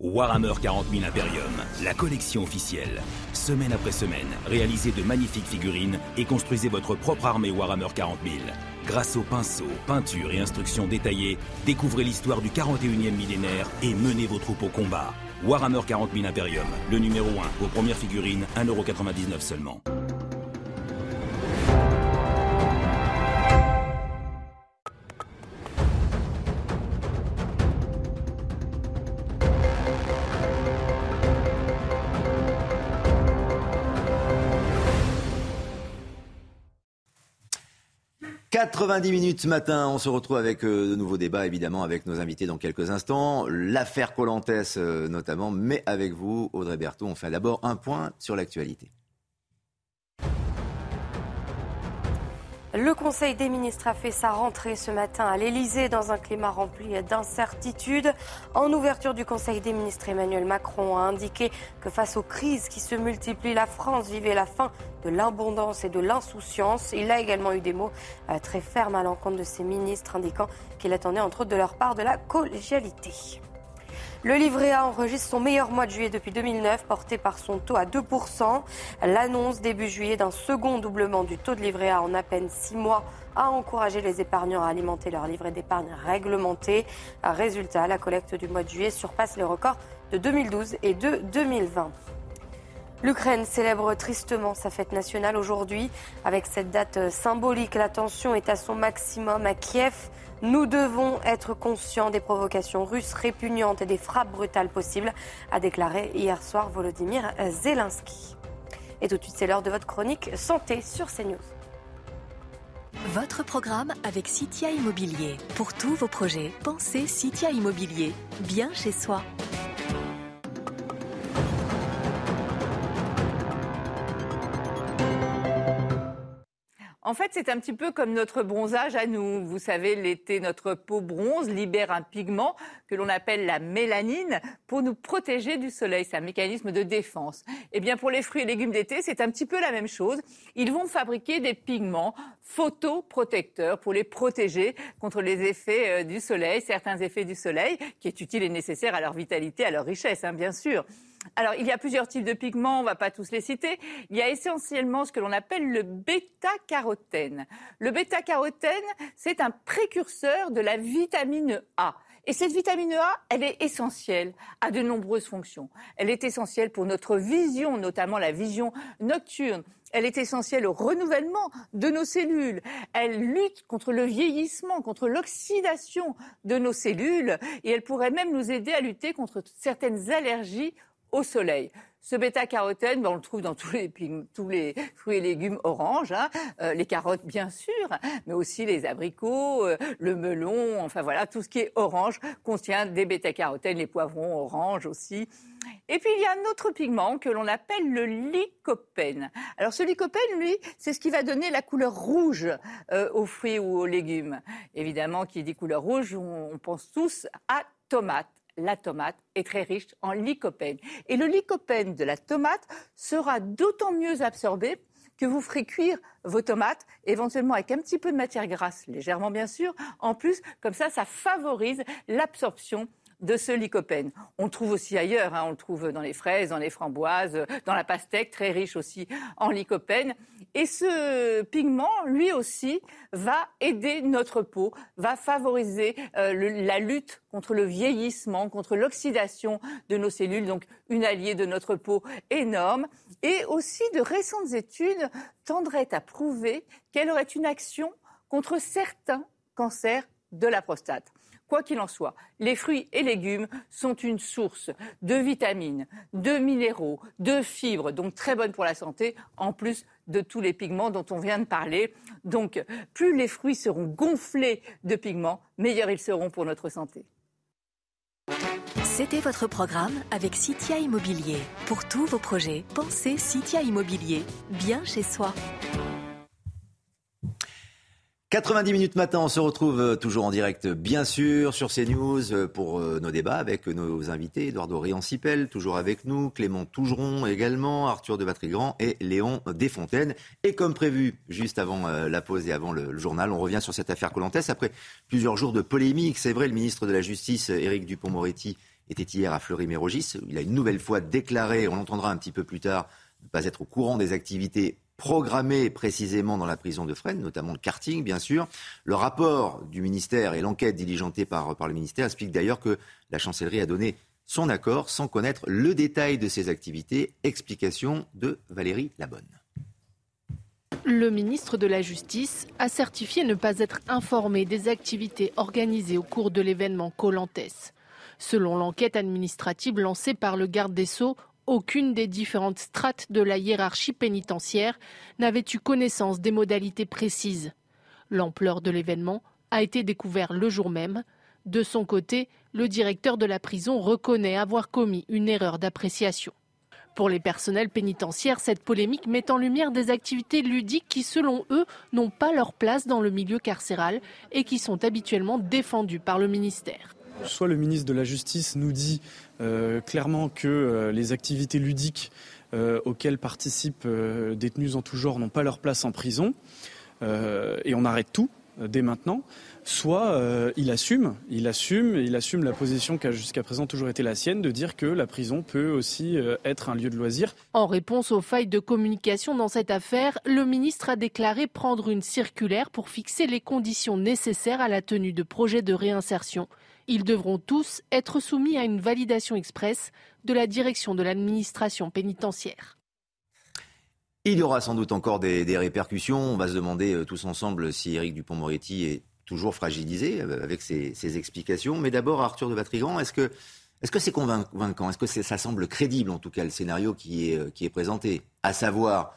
Warhammer 40 000 Imperium, la collection officielle. Semaine après semaine, réalisez de magnifiques figurines et construisez votre propre armée Warhammer 40 000. Grâce aux pinceaux, peintures et instructions détaillées, découvrez l'histoire du 41e millénaire et menez vos troupes au combat. Warhammer 40 000 Imperium, le numéro 1, vos premières figurines, 1,99€ seulement. 90 minutes ce matin, on se retrouve avec euh, de nouveaux débats, évidemment, avec nos invités dans quelques instants. L'affaire Colantes euh, notamment, mais avec vous, Audrey Berthaud, on fait d'abord un point sur l'actualité. Le Conseil des ministres a fait sa rentrée ce matin à l'Elysée dans un climat rempli d'incertitudes. En ouverture du Conseil des ministres, Emmanuel Macron a indiqué que face aux crises qui se multiplient, la France vivait la fin de l'abondance et de l'insouciance. Il a également eu des mots euh, très fermes à l'encontre de ses ministres, indiquant qu'il attendait entre autres de leur part de la collégialité. Le livret A enregistre son meilleur mois de juillet depuis 2009, porté par son taux à 2%. L'annonce début juillet d'un second doublement du taux de livret A en à peine six mois a encouragé les épargnants à alimenter leur livret d'épargne réglementé. Résultat, la collecte du mois de juillet surpasse les records de 2012 et de 2020. L'Ukraine célèbre tristement sa fête nationale aujourd'hui. Avec cette date symbolique, la tension est à son maximum à Kiev. Nous devons être conscients des provocations russes répugnantes et des frappes brutales possibles, a déclaré hier soir Volodymyr Zelensky. Et tout de suite, c'est l'heure de votre chronique Santé sur CNews. Votre programme avec Citia Immobilier. Pour tous vos projets, pensez Citia Immobilier. Bien chez soi. En fait, c'est un petit peu comme notre bronzage à nous. Vous savez, l'été, notre peau bronze libère un pigment que l'on appelle la mélanine pour nous protéger du soleil. C'est un mécanisme de défense. Eh bien, pour les fruits et légumes d'été, c'est un petit peu la même chose. Ils vont fabriquer des pigments photoprotecteurs pour les protéger contre les effets euh, du soleil, certains effets du soleil, qui est utile et nécessaire à leur vitalité, à leur richesse, hein, bien sûr. Alors, il y a plusieurs types de pigments, on ne va pas tous les citer. Il y a essentiellement ce que l'on appelle le bêta-carotène. Le bêta-carotène, c'est un précurseur de la vitamine A. Et cette vitamine A, elle est essentielle à de nombreuses fonctions. Elle est essentielle pour notre vision, notamment la vision nocturne. Elle est essentielle au renouvellement de nos cellules. Elle lutte contre le vieillissement, contre l'oxydation de nos cellules. Et elle pourrait même nous aider à lutter contre certaines allergies au soleil. Ce bêta-carotène, ben, on le trouve dans tous les, fruits et légumes oranges, hein. euh, les carottes bien sûr, mais aussi les abricots, euh, le melon, enfin voilà, tout ce qui est orange contient des bêta-carotènes, les poivrons orange aussi. Et puis il y a un autre pigment que l'on appelle le lycopène. Alors ce lycopène, lui, c'est ce qui va donner la couleur rouge euh, aux fruits ou aux légumes. Évidemment, qui dit couleur rouge, on pense tous à tomate la tomate est très riche en lycopène. Et le lycopène de la tomate sera d'autant mieux absorbé que vous ferez cuire vos tomates, éventuellement avec un petit peu de matière grasse, légèrement bien sûr. En plus, comme ça, ça favorise l'absorption de ce lycopène. On le trouve aussi ailleurs, hein. on le trouve dans les fraises, dans les framboises, dans la pastèque, très riche aussi en lycopène. Et ce pigment, lui aussi, va aider notre peau, va favoriser euh, la lutte contre le vieillissement, contre l'oxydation de nos cellules, donc une alliée de notre peau énorme. Et aussi, de récentes études tendraient à prouver qu'elle aurait une action contre certains cancers de la prostate. Quoi qu'il en soit, les fruits et légumes sont une source de vitamines, de minéraux, de fibres, donc très bonnes pour la santé, en plus de tous les pigments dont on vient de parler. Donc, plus les fruits seront gonflés de pigments, meilleurs ils seront pour notre santé. C'était votre programme avec Citia Immobilier. Pour tous vos projets, pensez Citia Immobilier, bien chez soi. 90 minutes matin, on se retrouve euh, toujours en direct, bien sûr, sur CNews euh, pour euh, nos débats avec nos invités. Eduardo Riancipel, toujours avec nous, Clément Tougeron également, Arthur de Vatrigrand et Léon Desfontaines. Et comme prévu, juste avant la pause et avant le, journal, on revient sur cette affaire Colantès. Après plusieurs jours de polémique, c'est vrai, le ministre de la Justice, Éric Dupont-Moretti, était hier à Fleury-Mérogis. Il a une nouvelle fois déclaré, on l'entendra un petit peu plus tard, ne pas être au courant des activités programmé précisément dans la prison de Fresnes, notamment le karting, bien sûr. Le rapport du ministère et l'enquête diligentée par, par le ministère expliquent d'ailleurs que la chancellerie a donné son accord sans connaître le détail de ses activités. Explication de Valérie Labonne. Le ministre de la Justice a certifié ne pas être informé des activités organisées au cours de l'événement Colantès. Selon l'enquête administrative lancée par le garde des Sceaux, aucune des différentes strates de la hiérarchie pénitentiaire n'avait eu connaissance des modalités précises. L'ampleur de l'événement a été découverte le jour même. De son côté, le directeur de la prison reconnaît avoir commis une erreur d'appréciation. Pour les personnels pénitentiaires, cette polémique met en lumière des activités ludiques qui, selon eux, n'ont pas leur place dans le milieu carcéral et qui sont habituellement défendues par le ministère. Soit le ministre de la Justice nous dit clairement que euh, les activités ludiques euh, auxquelles participent détenus en tout genre n'ont pas leur place en prison, et on arrête tout dès maintenant, soit il assume, il assume, il assume la position qui a jusqu'à présent toujours été la sienne, de dire que la prison peut aussi être un lieu de loisir. En réponse aux failles de communication dans cette affaire, le ministre a déclaré prendre une circulaire pour fixer les conditions nécessaires à la tenue de projets de réinsertion. Ils devront tous être soumis à une validation express de la direction de l'administration pénitentiaire. Il y aura sans doute encore des, répercussions. On va se demander euh, tous ensemble si Éric Dupont-Moretti est toujours fragilisé euh, avec ses, explications. Mais d'abord, Arthur de Vatrigan, est-ce que est-ce que c'est convaincant? Est-ce que ça semble crédible, en tout cas, le scénario qui est, euh, qui est présenté? À savoir,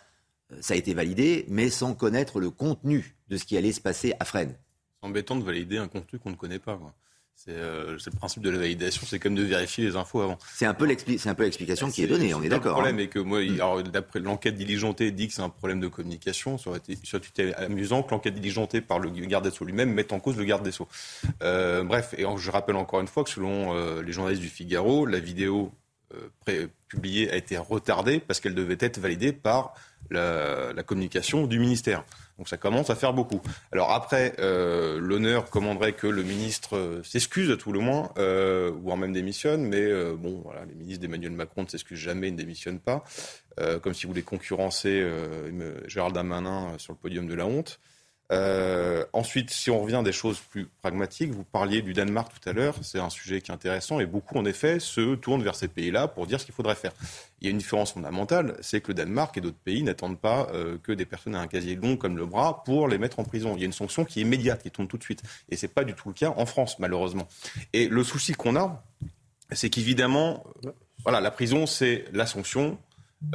ça a été validé, mais sans connaître le contenu de ce qui allait se passer à Fresnes. C'est embêtant de valider un contenu qu'on ne connaît pas. Euh, c'est le principe de la validation, c'est comme de vérifier les infos avant. C'est un peu l'explication qui est donnée, on est, d'accord. Le problème hein. est que moi, mm. d'après l'enquête diligentée dit que c'est un problème de communication. Ça aurait été, amusant que l'enquête diligentée par le garde des Sceaux lui-même mette en cause le garde des Sceaux. Euh, bref, et je rappelle encore une fois que selon euh, les journalistes du Figaro, la vidéo publiée a été retardée parce qu'elle devait être validée par la communication du ministère. Donc ça commence à faire beaucoup. Alors après, euh, l'honneur commanderait que le ministre euh, s'excuse à tout le moins, euh, voire même démissionne, mais euh, bon, voilà, les ministres d'Emmanuel Macron ne s'excusent jamais, ne démissionnent pas, comme si vous voulez concurrencer Gérald Darmanin sur le podium de la honte. Euh, ensuite, si on revient à des choses plus pragmatiques, vous parliez du Danemark tout à l'heure, c'est un sujet qui est intéressant et beaucoup, en effet, se tournent vers ces pays-là pour dire ce qu'il faudrait faire. Il y a une différence fondamentale, c'est que le Danemark et d'autres pays n'attendent pas euh, que des personnes à un casier long comme le bras pour les mettre en prison. Il y a une sanction qui est immédiate, qui tombe tout de suite. Et ce n'est pas du tout le cas en France, malheureusement. Et le souci qu'on a, c'est qu'évidemment, voilà, la prison, c'est la sanction,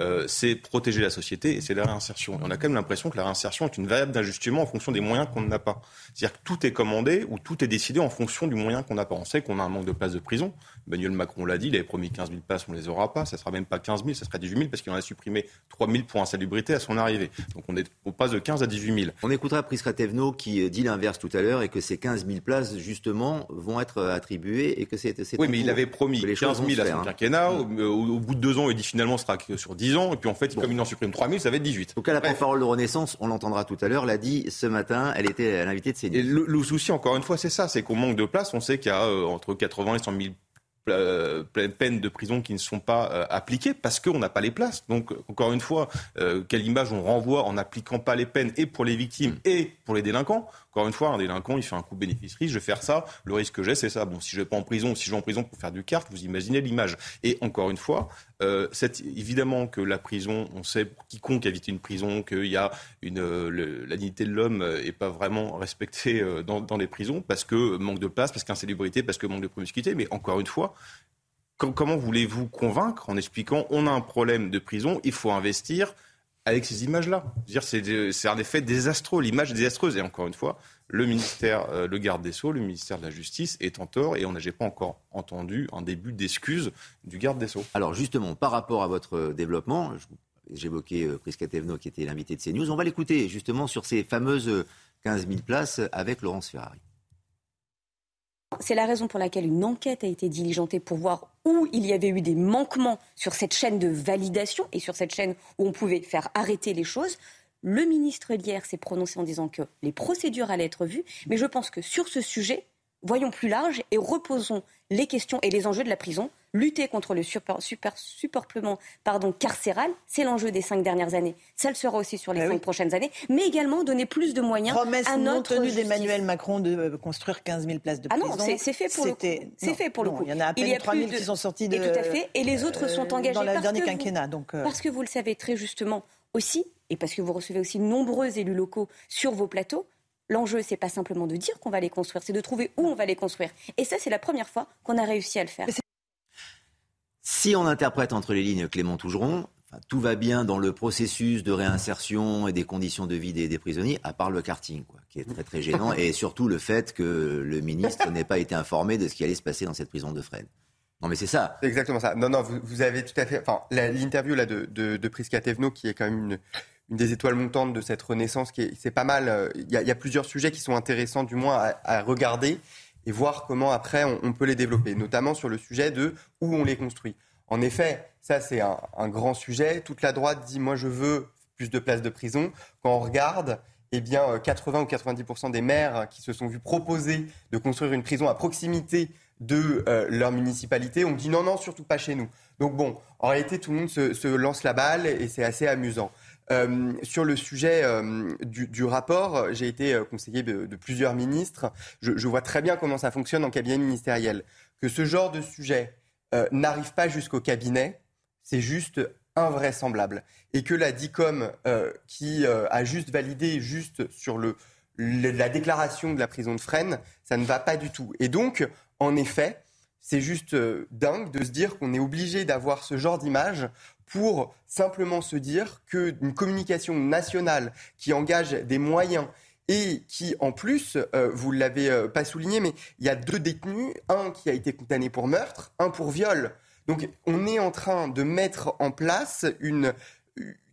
euh, c'est protéger la société et c'est la réinsertion. on a quand même l'impression que la réinsertion est une variable d'ajustement en fonction des moyens qu'on n'a pas. C'est-à-dire que tout est commandé ou tout est décidé en fonction du moyen qu'on n'a pas. On sait qu'on a un manque de places de prison. Emmanuel Macron l'a dit, il avait promis 15 000 places, on ne les aura pas. Ça ne sera même pas 15 000, ça sera 18 000 parce qu'il en a supprimé 3 000 pour insalubrité à son arrivée. Donc on, est, on passe de 15 à 18 000. On écoutera Prisca Tevno qui dit l'inverse tout à l'heure et que ces 15 000 places, justement, vont être attribuées et que c'est. Oui, mais il avait promis 15 000 à son hein. quinquennat. Au, au, bout de deux ans, il dit finalement, ce sera sur 10 ans, et puis en fait, comme il en supprime 3000, ça va être 18. Donc à la parole de Renaissance, on l'entendra tout à l'heure, l'a dit ce matin, elle était à l'invité de CNews. Et le, le, souci, encore une fois, c'est ça, c'est qu'on manque de place. On sait qu'il y a euh, entre 80 et 100 000 euh, peines de prison qui ne sont pas euh, appliquées parce qu'on n'a pas les places. Donc, encore une fois, euh, quelle image on renvoie en n'appliquant pas les peines et pour les victimes et pour les délinquants Encore une fois, un délinquant, il fait un coup bénéfice-risque, je vais faire ça, le risque que j'ai, c'est ça. Bon, si je vais pas en prison, si je vais en prison pour faire du carte, vous imaginez l'image. Et encore une fois, euh, évidemment que la prison, on sait, quiconque a une prison, qu'il y a une, le, la dignité de l'homme n'est pas vraiment respectée dans, dans les prisons parce que manque de place, parce qu'insalubrité, parce que manque de promiscuité. Mais encore une fois, comment voulez-vous convaincre en expliquant on a un problème de prison, il faut investir avec ces images-là C'est un effet désastreux, l'image désastreuse. Et encore une fois, le ministère, euh, le garde des Sceaux, le ministère de la Justice est en tort et on n'a pas encore entendu un début d'excuse du garde des Sceaux. Alors justement, par rapport à votre développement, j'évoquais euh, Prisca qui était l'invité de CNews, on va l'écouter justement sur ces fameuses 15 000 places avec Laurence Ferrari. C'est la raison pour laquelle une enquête a été diligentée pour voir où il y avait eu des manquements sur cette chaîne de validation et sur cette chaîne où on pouvait faire arrêter les choses. Le ministre hier s'est prononcé en disant que les procédures allaient être vues, mais je pense que sur ce sujet, voyons plus large et reposons les questions et les enjeux de la prison. Lutter contre le super, super, pardon, carcéral, c'est l'enjeu des cinq dernières années. Ça le sera aussi sur les ben cinq prochaines années, mais également donner plus de moyens Promesse à notre non tenue d'Emmanuel Macron de euh, construire 15 000 places de prison. Ah non, c'est fait pour le coup. C'est fait pour le coup. Il y en a à peine 3 000 qui sont sortis de. Et tout à fait. Et les autres sont engagés dans le dernier que quinquennat. Vous, donc, euh... Parce que vous le savez très justement aussi, et parce que vous recevez aussi de nombreux élus locaux sur vos plateaux. L'enjeu, c'est pas simplement de dire qu'on va les construire, c'est de trouver où on va les construire. Et ça, c'est la première fois qu'on a réussi à le faire. Si on interprète entre les lignes Clément Tougeron, enfin, tout va bien dans le processus de réinsertion et des conditions de vie des, des prisonniers, à part le karting, quoi, qui est très très gênant, et surtout le fait que le ministre n'ait pas été informé de ce qui allait se passer dans cette prison de Fresnes. Non, mais c'est ça. C'est exactement ça. Non, non, vous, vous, avez tout à fait. Enfin, l'interview là de, de, de Prisca Tevno, qui est quand même une, une des étoiles montantes de cette renaissance, qui c'est pas mal. Il y, a, il y, a, plusieurs sujets qui sont intéressants, du moins, à, à regarder et voir comment après on, peut les développer, notamment sur le sujet de où on les construit. En effet, ça c'est un, un, grand sujet. Toute la droite dit moi je veux plus de places de prison. Quand on regarde, eh bien 80 ou 90% des maires qui se sont vus proposer de construire une prison à proximité de euh, leur municipalité ont dit non non surtout pas chez nous. Donc bon, en réalité tout le monde se, se lance la balle et c'est assez amusant. Euh, sur le sujet euh, du, rapport, j'ai été euh, conseiller de, plusieurs ministres. Je, vois très bien comment ça fonctionne en cabinet ministériel. Que ce genre de sujet n'arrive pas jusqu'au cabinet, c'est juste invraisemblable. Et que la DICOM, qui a juste validé juste sur le, la déclaration de la prison de Fresnes, ça ne va pas du tout. Et donc, en effet, c'est juste dingue de se dire qu'on est obligé d'avoir ce genre d'image pour simplement se dire qu'une communication nationale qui engage des moyens et qui, en plus, euh, vous ne l'avez euh, pas souligné, mais il y a deux détenus, un qui a été condamné pour meurtre, un pour viol. Donc on est en train de mettre en place une,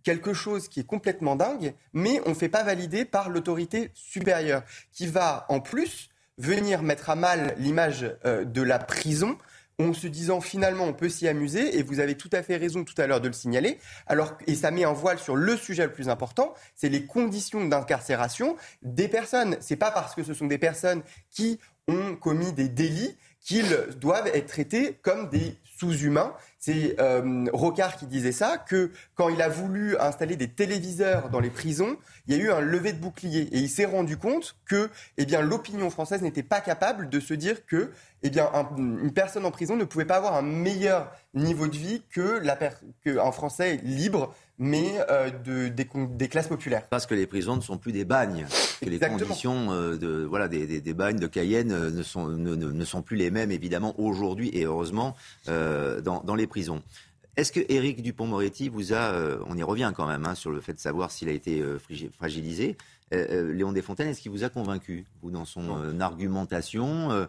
quelque chose qui est complètement dingue, mais on ne fait pas valider par l'autorité supérieure, qui va, en plus, venir mettre à mal l'image euh, de la prison en se disant finalement on peut s'y amuser et vous avez tout à fait raison tout à l'heure de le signaler alors et ça met un voile sur le sujet le plus important c'est les conditions d'incarcération des personnes c'est pas parce que ce sont des personnes qui ont commis des délits qu'ils doivent être traités comme des sous-humains. C'est euh, Rocard qui disait ça, que quand il a voulu installer des téléviseurs dans les prisons, il y a eu un lever de bouclier. Et il s'est rendu compte que eh bien, l'opinion française n'était pas capable de se dire que eh bien, un, une personne en prison ne pouvait pas avoir un meilleur niveau de vie que la qu'un Français libre, mais euh, de, des, des, classes populaires. Parce que les prisons ne sont plus des bagnes. Que les conditions euh, de, voilà, des, des, des, bagnes de Cayenne euh, ne sont, ne, ne, sont plus les mêmes, évidemment, aujourd'hui et heureusement, dans, dans, les prisons. Est-ce que Éric Dupont-Moretti vous a, on y revient quand même hein, sur le fait de savoir s'il a été fragilisé, Léon Desfontaines, est-ce qu'il vous a convaincu, vous, dans son argumentation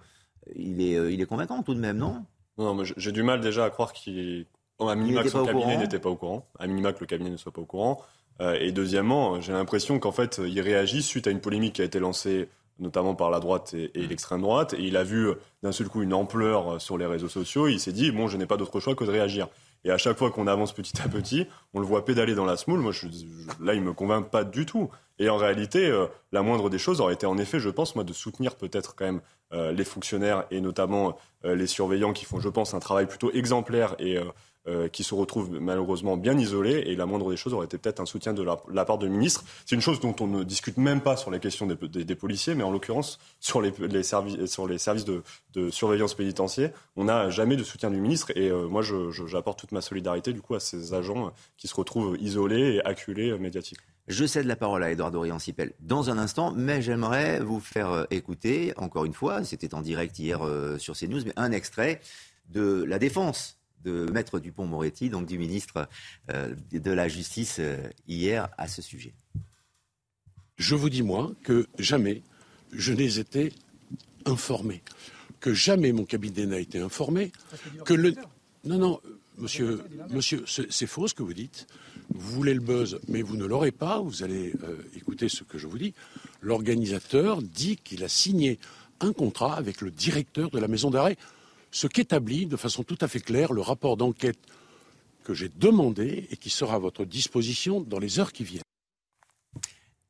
il est, il est convaincant tout de même, non? Non, mais j'ai du mal déjà à croire qu'il à minima que son cabinet n'était pas au courant, à minima que le cabinet ne soit pas au courant. Euh, et deuxièmement, j'ai l'impression qu'en fait, il réagit suite à une polémique qui a été lancée notamment par la droite et, et l'extrême droite, et il a vu d'un seul coup une ampleur sur les réseaux sociaux, et il s'est dit, bon, je n'ai pas d'autre choix que de réagir. Et à chaque fois qu'on avance petit à petit, on le voit pédaler dans la smoule. Moi, là, il me convainc pas du tout. Et en réalité, euh, la moindre des choses aurait été, en effet, je pense, moi, de soutenir peut-être quand même euh, les fonctionnaires et notamment euh, les surveillants qui font, je pense, un travail plutôt exemplaire et euh, qui se retrouvent malheureusement bien isolés. Et la moindre des choses aurait été peut-être un soutien de la, part du ministre. C'est une chose dont on ne discute même pas sur les questions des, policiers, mais en l'occurrence sur les, services, sur les services de, surveillance pénitentiaire, on n'a jamais de soutien du ministre. Et euh, moi, j'apporte toute ma solidarité du coup à ces agents qui se retrouvent isolés et acculés euh, médiatiquement. Je cède la parole à Edouard Dorian-Sipel dans un instant, mais j'aimerais vous faire écouter, encore une fois, c'était en direct hier sur CNews, mais un extrait de la défense de Maître Dupont-Moretti, donc du ministre euh, de la Justice euh, hier à ce sujet. Je vous dis, moi, que jamais je n'ai été informé, que jamais mon cabinet n'a été informé, que le... Non, non, monsieur, monsieur c'est faux ce que vous dites. Vous voulez le buzz, mais vous ne l'aurez pas. Vous allez euh, écouter ce que je vous dis. L'organisateur dit qu'il a signé un contrat avec le directeur de la maison d'arrêt ce qu'établit de façon tout à fait claire le rapport d'enquête que j'ai demandé et qui sera à votre disposition dans les heures qui viennent.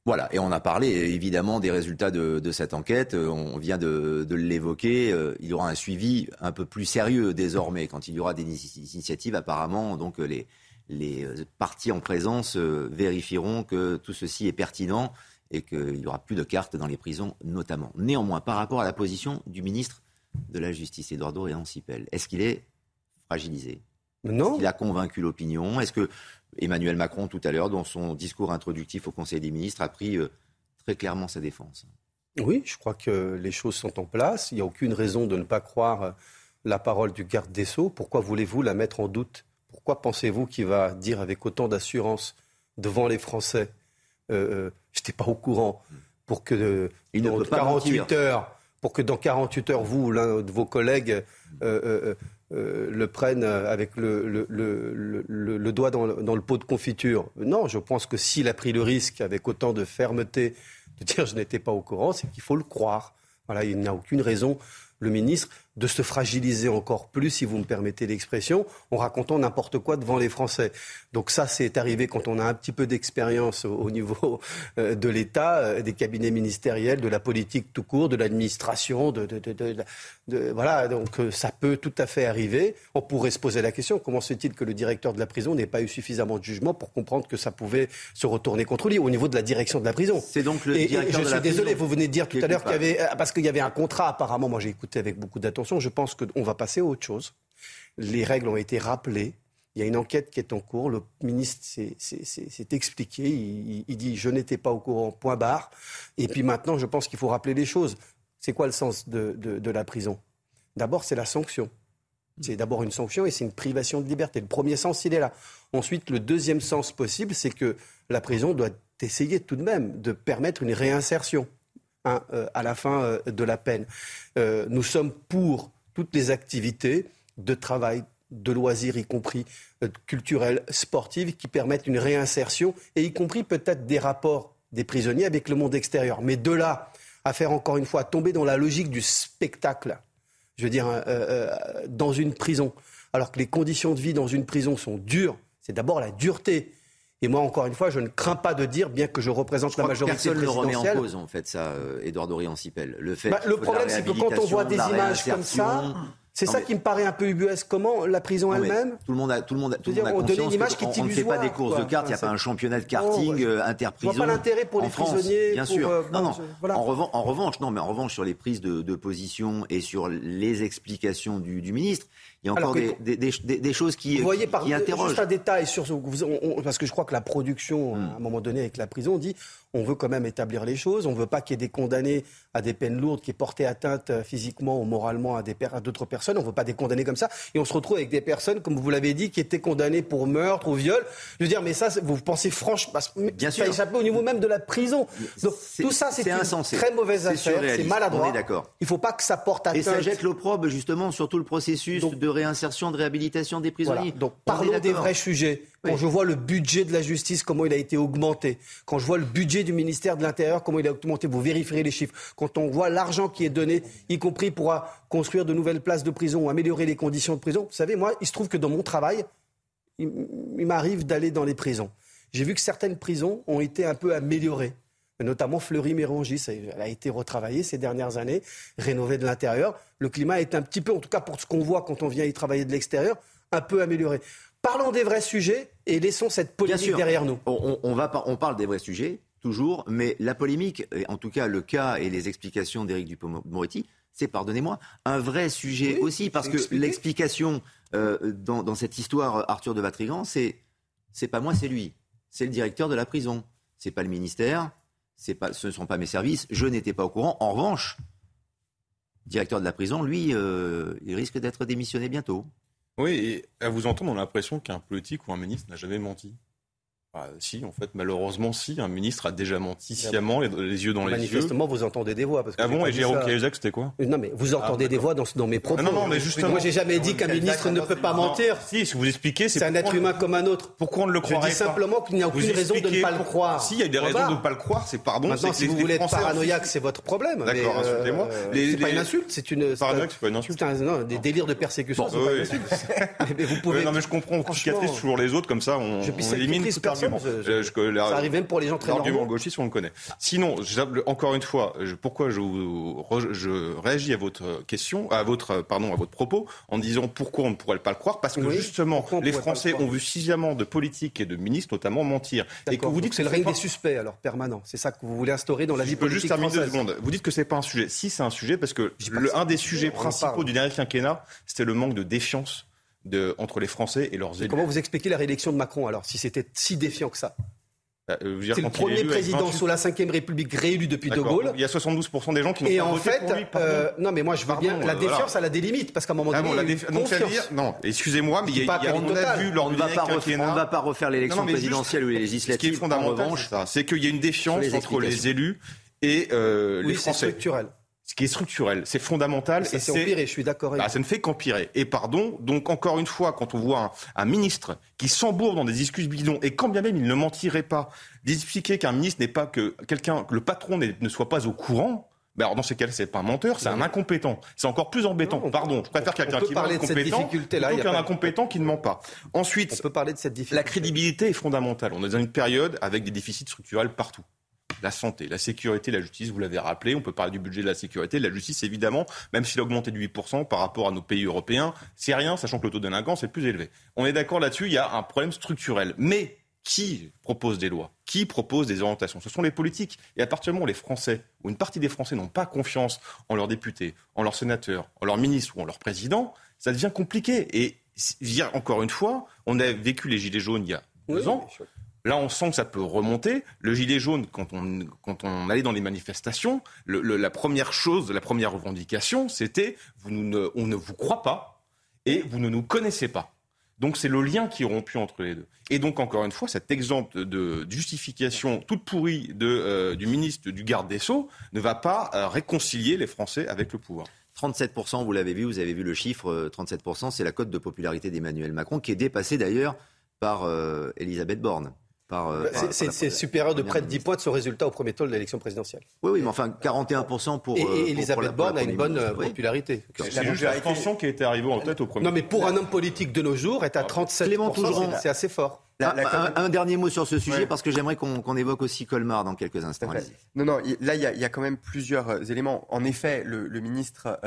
Voilà, et on a parlé évidemment des résultats de, cette enquête, euh, on vient de, l'évoquer, euh, il y aura un suivi un peu plus sérieux désormais quand il y aura des initiatives apparemment, donc les, les partis en présence euh, vérifieront que tout ceci est pertinent et qu'il n'y aura plus de cartes dans les prisons notamment. Néanmoins, par rapport à la position du ministre de la justice, Eduardo Réancipel Est-ce qu'il est fragilisé? Non. Est-ce qu'il a convaincu l'opinion? Est-ce que Emmanuel Macron, tout à l'heure, dans son discours introductif au Conseil des ministres, a pris euh, très clairement sa défense? Oui, je crois que les choses sont en place. Il n'y a aucune raison de ne pas croire euh, la parole du garde des Sceaux. Pourquoi voulez-vous la mettre en doute? Pourquoi pensez-vous qu'il va dire avec autant d'assurance devant les Français euh, Je n'étais pas au courant pour que il ne peut pas 48 heures pour que dans 48 heures, vous ou l'un de vos collègues euh, euh, euh, le prennent avec le, doigt dans, le pot de confiture. Non, je pense que s'il a pris le risque avec autant de fermeté de dire je n'étais pas au courant, c'est qu'il faut le croire. Voilà, il n'y a aucune raison, le ministre, de se fragiliser encore plus, si vous me permettez l'expression, en racontant n'importe quoi devant les Français. Donc ça, c'est arrivé quand on a un petit peu d'expérience au niveau euh, de l'État, euh, des cabinets ministériels, de la politique tout court, de l'administration, de, voilà. Donc euh, ça peut tout à fait arriver. On pourrait se poser la question comment se fait-il que le directeur de la prison n'ait pas eu suffisamment de jugement pour comprendre que ça pouvait se retourner contre lui au niveau de la direction de la prison? C'est donc le directeur et je suis désolé, vous venez de dire tout à l'heure qu'il y avait parce qu'il y avait un contrat apparemment. Moi, j'ai écouté avec beaucoup d'attention je pense qu'on va passer à autre chose. Les règles ont été rappelées. Il y a une enquête qui est en cours. Le ministre s'est expliqué. Il, dit Je n'étais pas au courant, point barre. Et puis maintenant, je pense qu'il faut rappeler les choses. C'est quoi le sens de, la prison? D'abord, c'est la sanction. C'est d'abord une sanction et c'est une privation de liberté. Le premier sens, il est là. Ensuite, le deuxième sens possible, c'est que la prison doit essayer tout de même de permettre une réinsertion. Euh, à la fin euh, de la peine. Euh, nous sommes pour toutes les activités de travail, de loisirs, y compris culturels, sportifs, qui permettent une réinsertion, et y compris peut-être des rapports des prisonniers avec le monde extérieur. Mais de là à faire encore une fois tomber dans la logique du spectacle, je veux dire, dans une prison, alors que les conditions de vie dans une prison sont dures, c'est d'abord la dureté. Et moi, encore une fois, je ne crains pas de dire, bien que je représente la majorité personne présidentielle... Personne ne remet en cause, en fait, ça, Edouard Dorian-Sipel. Le, fait bah, le problème, c'est que quand on voit des images comme ça... C'est ça qui me paraît un peu ubuesque. Comment la prison elle-même Tout le monde a, tout le monde a, tout le monde a conscience une image qui on, ne fait pas des courses de cartes. Il n'y a pas un championnat de karting euh, interprison. Je vois pas l'intérêt pour les prisonniers. Bien sûr. Euh, non, non. En, revanche, en, revanche, non, mais en revanche, sur les prises de, de position et sur les explications du, du ministre, il y a encore des, des, des, choses qui, vous voyez, par, interrogent. Juste un détail sur ce, parce que je crois que la production, hmm. à un moment donné, avec la prison, dit on veut quand même établir les choses, on ne veut pas qu'il y ait des condamnés à des peines lourdes qui aient porté atteinte euh, physiquement ou moralement à, d'autres personnes, on ne veut pas des condamnés comme ça, et on se retrouve avec des personnes, comme vous l'avez dit, qui étaient condamnées pour meurtre ou viol. Je veux dire, mais ça, vous pensez franchement, Bien sûr. ça au niveau même de la prison. Donc tout ça, c'est une très mauvaise affaire, c'est maladroit. On est d'accord. Il ne faut pas que ça porte atteinte. Et ça jette l'opprobre justement sur tout le processus de réinsertion, de réhabilitation des prisonniers. Donc parlons des vrais sujets. Quand je vois le budget de la justice, comment il a été augmenté, quand je vois le budget du ministère de l'Intérieur, comment il a augmenté, vous vérifierez les chiffres. Quand on voit l'argent qui est donné, y compris pour construire de nouvelles places de prison ou améliorer les conditions de prison, vous savez, moi, il se trouve que dans mon travail, il, m'arrive d'aller dans les prisons. J'ai vu que certaines prisons ont été un peu améliorées notamment Fleury-Mérangis. Elle a été retravaillée ces dernières années, rénovée de l'intérieur. Le climat est un petit peu, en tout cas pour ce qu'on voit quand on vient y travailler de l'extérieur, un peu amélioré. Parlons des vrais sujets et laissons cette polémique derrière nous. On, va, on parle des vrais sujets, toujours, mais la polémique, en tout cas le cas et les explications d'Éric Dupond-Moretti, c'est, pardonnez-moi, un vrai sujet aussi, parce que l'explication euh, dans, cette histoire Arthur de Vatrigan, c'est c'est pas moi, c'est lui. C'est le directeur de la prison. C'est pas le ministère, ce ne sont pas mes services. Je n'étais pas au courant. En revanche, le directeur de la prison, lui, euh, il risque d'être démissionné bientôt. Oui, et à vous entendre, on a l'impression qu'un politique ou un ministre n'a jamais menti. Ah, si, en fait, malheureusement, si. Un ministre a déjà menti sciemment, les, yeux dans les yeux. Manifestement, vous entendez des voix. ah bon, et Jérôme Cahuzac, c'était quoi Non, mais vous entendez ah, des voix dans, dans, mes propos. non, non, mais justement. Moi, j'ai jamais dit qu'un ministre ne peut pas mentir. Si, si vous expliquez, c'est. un être humain comme un autre. Pourquoi on ne le croirait pas Je dis simplement qu'il n'y a aucune raison de ne pas le croire. Si, il y a des raisons de ne pas le croire, c'est pardon. Maintenant, si vous voulez être paranoïaque, c'est votre problème. D'accord, insultez-moi. Euh, c'est pas une insulte, c'est une. Paranoïaque, c'est pas une insulte. Non, des délires de persécution, c'est pas une insulte. Vous pouvez. Non, mais je comprends. Cicatrice sur les autres, comme ça, on élimine tout argument ça arrive même pour les gens très normaux. gauchiste, on le connaît. Sinon, encore une fois, pourquoi je, je, réagis à votre question, à votre, pardon, à votre propos, en disant pourquoi on ne pourrait pas le croire? Parce que justement, les Français ont vu suffisamment de politiques et de ministres, notamment, mentir. Et que vous dites que c'est le règne des suspects, alors permanent. C'est ça que vous voulez instaurer dans la vie politique juste terminer deux secondes. Vous dites que c'est pas un sujet. Si c'est un sujet, parce que un des sujets principaux du dernier quinquennat, c'était le manque de défiance de, entre les Français et leurs élus. Comment vous expliquez la réélection de Macron alors, si c'était si défiant que ça? Bah, euh, c'est le premier président sous la Ve République réélu depuis De Gaulle. Il y a 72% des gens qui n'ont pas en voté fait, pour lui. Euh, non, mais moi je veux bien. La défiance, elle a des limites parce qu'à un moment ah donné, donc, dire, non, excusez-moi, mais il y a, y a on a vu lors on ne va pas refaire, on va pas refaire l'élection présidentielle ou les législatives. Ce qui est fondamental, c'est qu'il y a une défiance entre les élus et euh, les Français. structurel ce qui est structurel, c'est fondamental. Ça et c'est empiré, je suis d'accord avec bah, Ça ne fait qu'empirer. Et pardon, donc encore une fois, quand on voit un, ministre qui s'embourbe dans des excuses bidons, et quand bien même il ne mentirait pas, d'expliquer qu'un ministre n'est pas que quelqu'un, que le patron ne soit pas au courant, ben alors dans ces cas-là, c'est pas un menteur, c'est un incompétent. C'est encore plus embêtant. Pardon, je préfère quelqu'un qui est incompétent plutôt qu'un incompétent qui ne ment pas. Ensuite, on peut parler de cette difficulté. La crédibilité est fondamentale. On est dans une période avec des déficits structurels partout la santé, la sécurité, la justice, vous l'avez rappelé, on peut parler du budget de la sécurité, de la justice évidemment, même s'il a augmenté de 8% par rapport à nos pays européens, c'est rien, sachant que le taux de délinquance est plus élevé. On est d'accord là-dessus, il y a un problème structurel. Mais qui propose des lois? Qui propose des orientations? Ce sont les politiques. Et à partir du moment où les Français, ou une partie des Français n'ont pas confiance en leurs députés, en leurs sénateurs, en leurs ministres ou en leurs présidents, ça devient compliqué. Et encore une fois, on a vécu les Gilets jaunes il y a deux ans. Là, on sent que ça peut remonter. Le gilet jaune, quand on, allait dans les manifestations, la première chose, la première revendication, c'était on ne vous croit pas et vous ne nous connaissez pas. Donc c'est le lien qui est rompu entre les deux. Et donc encore une fois, cet exemple de justification toute pourrie euh, du ministre du garde des Sceaux ne va pas euh, réconcilier les Français avec le pouvoir. 37%, vous l'avez vu, vous avez vu le chiffre, 37%, euh, c'est la cote de popularité d'Emmanuel Macron, qui est dépassée d'ailleurs par Elisabeth Borne. Euh, c'est supérieur de près de 10 points de son résultat au premier tour de l'élection présidentielle. Oui, oui, mais enfin 41% pour. Et, et Elisabeth Borne a une bonne euh, popularité. C'est juste l'abstention qui était arrivée en tête au premier. Non, mais pour un homme politique de nos jours, être à 37 c'est assez fort. un, dernier mot sur ce sujet parce que j'aimerais qu'on évoque aussi Colmar dans quelques instants. Non, non, là il y, a quand même plusieurs euh, éléments. En effet, le, ministre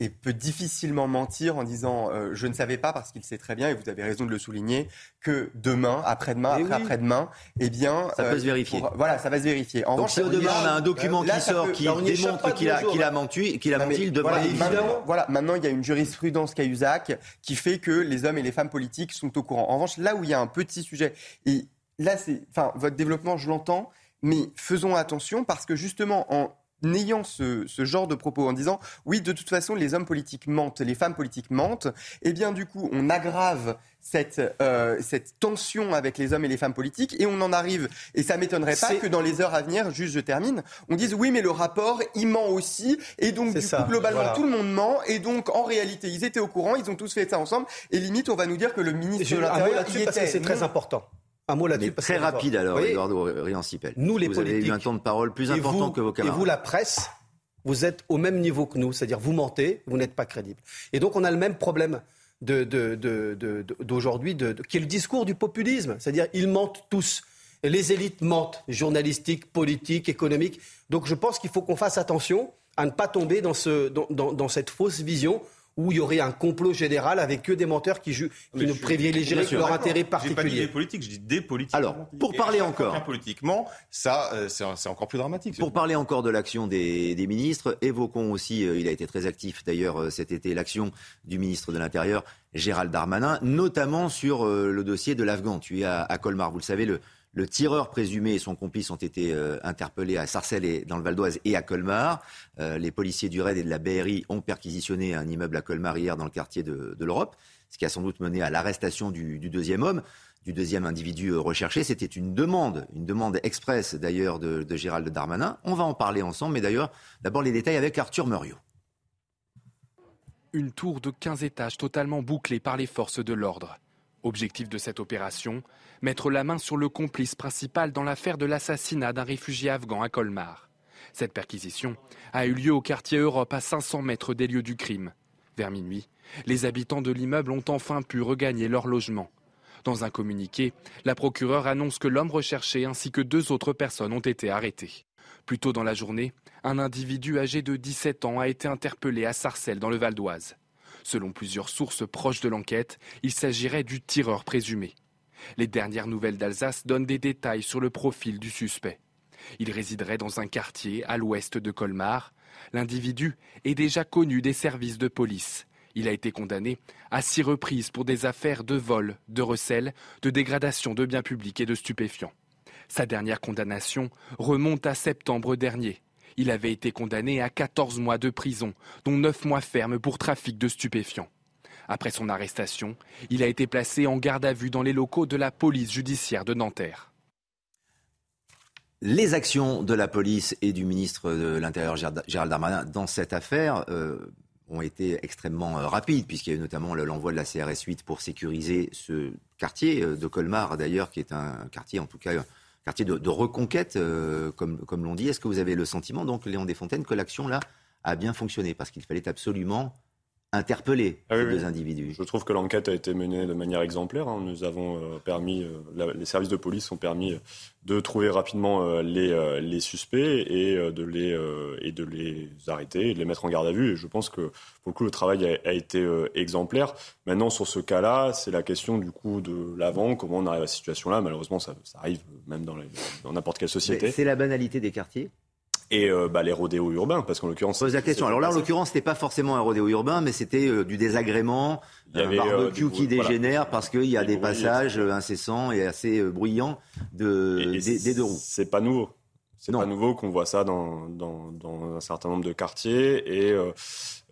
et peut difficilement mentir en disant euh, je ne savais pas parce qu'il sait très bien et vous avez raison de le souligner que demain, après-demain, après après-demain, eh bien ça peut se vérifier. voilà, ça va se vérifier. En Donc si demain on a un document qui sort qui démontre qu'il a, qu'il a menti, qu'il a menti, il devrait voilà, maintenant, voilà, maintenant il y a une jurisprudence Cahuzac qui fait que les hommes et les femmes politiques sont au courant. En revanche, là où il y a un petit sujet et là c'est enfin votre développement, je l'entends, mais faisons attention parce que justement en n'ayant ce, genre de propos en disant oui de toute façon les hommes politiques mentent, les femmes politiques mentent, et eh bien du coup on aggrave cette, euh, cette tension avec les hommes et les femmes politiques et on en arrive, et ça m'étonnerait pas que dans les heures à venir, juste je termine, on dise oui mais le rapport il ment aussi et donc du coup globalement tout le monde ment et donc en réalité ils étaient au courant, ils ont tous fait ça ensemble et limite on va nous dire que le ministre de l'Intérieur c'est très important. Un mot là-dessus. Très rapide alors, Eduardo Riancipel. Nous, les vous avez eu un temps de parole plus important que vos camarades. Et vous, la presse, vous êtes au même niveau que nous, c'est-à-dire vous mentez, vous n'êtes pas crédible. Et donc on a le même problème d'aujourd'hui, de, qui est le discours du populisme. C'est-à-dire, ils mentent tous. Les élites mentent, journalistiques, politiques, économiques. Donc je pense qu'il faut qu'on fasse attention à ne pas tomber dans, ce, dans, dans cette fausse vision où il y aurait un complot général avec que des menteurs qui, qui ne privilégieraient que leur intérêt particulier. Pas dit des politiques, je dis des politiques. Alors, pour parler encore. Politiquement, ça, euh, c'est encore plus dramatique. Pour parler encore de l'action des, des, ministres, évoquons aussi, euh, il a été très actif d'ailleurs euh, cet été, l'action du ministre de l'Intérieur, Gérald Darmanin, notamment sur le dossier de l'Afghan tué à, à Colmar. Vous le savez, le, le tireur présumé et son complice ont été euh, interpellés à Sarcelles et dans le Val d'Oise et à Colmar. Euh, les policiers du RAID et de la BRI ont perquisitionné un immeuble à Colmar hier dans le quartier de, l'Europe, ce qui a sans doute mené à l'arrestation du, deuxième homme, du deuxième individu recherché. C'était une demande, une demande express d'ailleurs de, de Gérald Darmanin. On va en parler ensemble, mais d'ailleurs, d'abord les détails avec Arthur Muriot. Une tour de 15 étages totalement bouclée par les forces de l'ordre. Objectif de cette opération, mettre la main sur le complice principal dans l'affaire de l'assassinat d'un réfugié afghan à Colmar. Cette perquisition a eu lieu au quartier Europe à 500 mètres des lieux du crime. Vers minuit, les habitants de l'immeuble ont enfin pu regagner leur logement. Dans un communiqué, la procureure annonce que l'homme recherché ainsi que deux autres personnes ont été arrêtées. Plus tôt dans la journée, un individu âgé de 17 ans a été interpellé à Sarcelles dans le Val d'Oise. Selon plusieurs sources proches de l'enquête, il s'agirait du tireur présumé. Les dernières nouvelles d'Alsace donnent des détails sur le profil du suspect. Il résiderait dans un quartier à l'ouest de Colmar. L'individu est déjà connu des services de police. Il a été condamné à six reprises pour des affaires de vol, de recel, de dégradation de biens publics et de stupéfiants. Sa dernière condamnation remonte à septembre dernier. Il avait été condamné à 14 mois de prison, dont 9 mois fermes pour trafic de stupéfiants. Après son arrestation, il a été placé en garde à vue dans les locaux de la police judiciaire de Nanterre. Les actions de la police et du ministre de l'Intérieur Gérald Darmanin dans cette affaire euh, ont été extrêmement euh, rapides, puisqu'il y a eu notamment l'envoi de la CRS 8 pour sécuriser ce quartier euh, de Colmar, d'ailleurs, qui est un quartier, en tout cas, de, reconquête, euh, comme, comme l'on dit. Est-ce que vous avez le sentiment, donc, Léon Desfontaines, que l'action, là, a bien fonctionné? Parce qu'il fallait absolument interpeller ah ces deux individus. Je trouve que l'enquête a été menée de manière exemplaire. Hein. Nous avons euh, permis, euh, les services de police ont permis de trouver rapidement les, les, suspects et de les, et de les arrêter et de les mettre en garde à vue. Et je pense que pour le coup, le travail a, été exemplaire. Maintenant, sur ce cas-là, c'est la question du coup de l'avant, comment on arrive à cette situation-là? Malheureusement, ça, arrive même dans n'importe quelle société. C'est la banalité des quartiers et euh, bah, les rodéos urbains, parce qu'en l'occurrence... Pose la question. Alors là, en l'occurrence, c'était pas forcément un rodéo urbain, mais c'était euh, du désagrément, un euh, barbecue qui dégénère parce qu'il y a des passages incessants et assez bruyants de, des, deux roues. C'est pas nouveau. C'est pas nouveau qu'on voit ça dans, dans, dans, un certain nombre de quartiers. Et euh,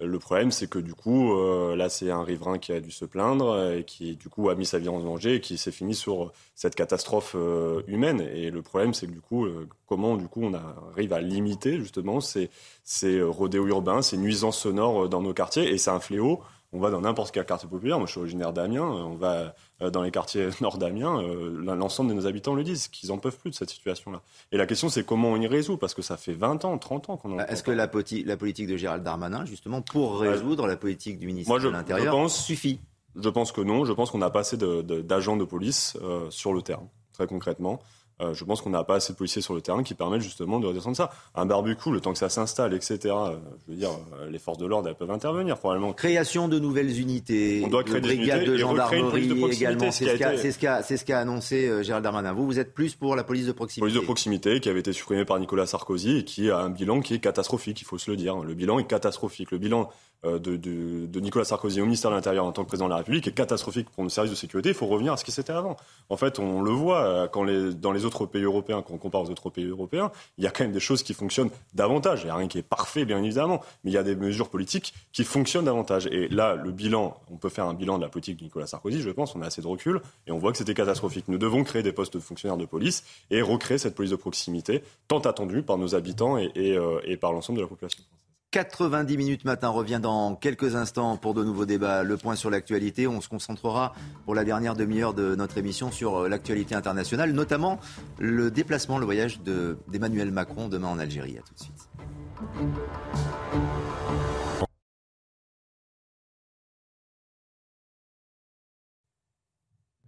le problème, c'est que du coup, euh, là, c'est un riverain qui a dû se plaindre et qui, du coup, a mis sa vie en danger et qui s'est fini sur cette catastrophe euh, humaine. Et le problème, c'est que du coup, comment du coup on arrive à limiter justement ces, ces rodéos urbains, ces nuisances sonores dans nos quartiers. Et c'est un fléau on va dans n'importe quel quartier populaire. Moi, je suis originaire d'Amiens. On va euh, dans les quartiers nord d'Amiens. Euh, l'ensemble de nos habitants le disent, qu'ils en peuvent plus de cette situation-là. Et la question, c'est comment on y résout, parce que ça fait 20 ans, 30 ans qu'on en. Est-ce que la, politique de Gérald Darmanin, justement, pour résoudre la politique du ministre de l'Intérieur, suffit? Je pense que non. Je pense qu'on n'a pas assez d'agents de, police euh, sur le terrain, très concrètement. Euh, je pense qu'on n'a pas assez de policiers sur le terrain qui permettent justement de redescendre ça. Un barbecue, le temps que ça s'installe, etc. Euh, je veux dire, euh, les forces de l'ordre, elles peuvent intervenir probablement. Création de nouvelles unités. On doit créer des unités de gendarmerie de également. C'est ce qu'a annoncé Gérald Darmanin. Vous, vous êtes plus pour la police de proximité. Police de proximité qui avait été supprimée par Nicolas Sarkozy et qui a un bilan qui est catastrophique, il faut se le dire. Le bilan est catastrophique. Le bilan de, de, de, Nicolas Sarkozy au ministère de l'Intérieur en tant que président de la République est catastrophique pour nos services de sécurité. Il faut revenir à ce qui c'était avant. En fait, on le voit euh, quand les, dans les autres pays européens, quand on compare aux autres pays européens, il y a quand même des choses qui fonctionnent davantage. Il n'y a rien qui est parfait, bien évidemment, mais il y a des mesures politiques qui fonctionnent davantage. Et là, le bilan, on peut faire un bilan de la politique de Nicolas Sarkozy, je pense, on a assez de recul, et on voit que c'était catastrophique. Nous devons créer des postes de fonctionnaires de police et recréer cette police de proximité, tant attendue par nos habitants et, euh, et par l'ensemble de la population. 90 minutes matin revient dans quelques instants pour de nouveaux débats. Le point sur l'actualité. On se concentrera pour la dernière demi-heure de notre émission sur euh, l'actualité internationale, notamment le déplacement, le voyage d'Emmanuel Macron demain en Algérie. À tout de suite.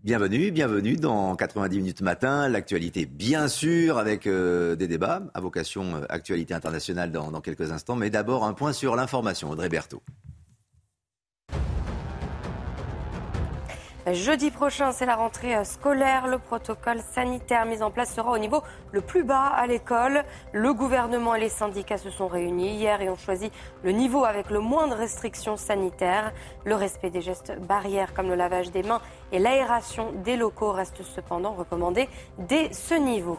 Bienvenue, bienvenue dans 90 minutes matin. L'actualité, bien sûr, avec euh, des débats à vocation euh, actualité internationale dans, quelques instants. Mais d'abord, un point sur l'information. Audrey Berthaud. Jeudi prochain, c'est la rentrée euh, scolaire. Le protocole sanitaire mis en place sera au niveau le plus bas à l'école. Le gouvernement et les syndicats se sont réunis hier et ont choisi le niveau avec le moins de restrictions sanitaires. Le respect des gestes barrières comme le lavage des mains et l'aération des locaux reste cependant recommandé dès ce niveau.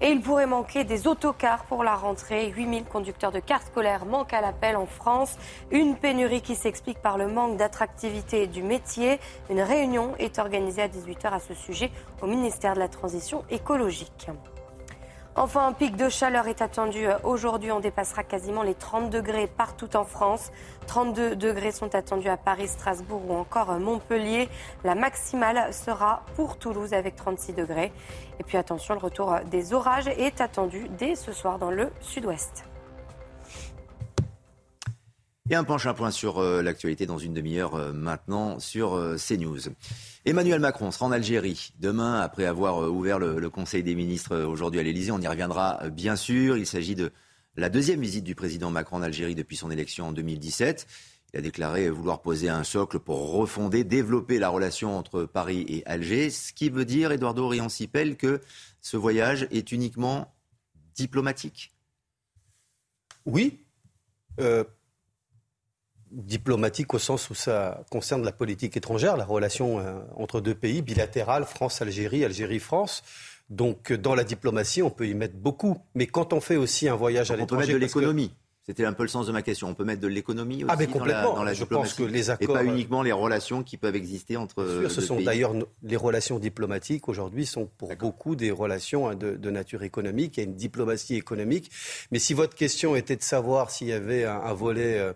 Et il pourrait manquer des autocars pour la rentrée. 8000 conducteurs de cars scolaires manquent à l'appel en France. Une pénurie qui s'explique par le manque d'attractivité du métier. Une réunion est organisée à 18h à ce sujet au ministère de la Transition écologique. Enfin, un pic de chaleur est attendu aujourd'hui. On dépassera quasiment les 30 degrés partout en France. 32 degrés sont attendus à Paris, Strasbourg ou encore Montpellier. La maximale sera pour Toulouse avec 36 degrés. Et puis attention, le retour des orages est attendu dès ce soir dans le sud-ouest. Et un penche un point sur euh, l'actualité dans une demi-heure euh, maintenant sur euh, CNews. Emmanuel Macron sera en Algérie demain après avoir ouvert le, Conseil des ministres aujourd'hui à l'Elysée. On y reviendra bien sûr. Il s'agit de la deuxième visite du président Macron en Algérie depuis son élection en 2017. Il a déclaré vouloir poser un socle pour refonder, développer la relation entre Paris et Alger, ce qui veut dire, Eduardo Riancipel, que ce voyage est uniquement diplomatique. Oui, euh, diplomatique au sens où ça concerne la politique étrangère, la relation euh, entre deux pays, bilatérale, France-Algérie, Algérie-France. Donc dans la diplomatie, on peut y mettre beaucoup. Mais quand on fait aussi un voyage à l'étranger... On peut mettre de l'économie. C'était un peu le sens de ma question. On peut mettre de l'économie aussi ah, mais complètement. dans la, Je diplomatie. pense que les accords... Et pas uniquement les relations qui peuvent exister entre Bien sûr, ce sont d'ailleurs les relations diplomatiques aujourd'hui sont pour beaucoup des relations hein, de, de nature économique. Il y a une diplomatie économique. Mais si votre question était de savoir s'il y avait un, un volet euh,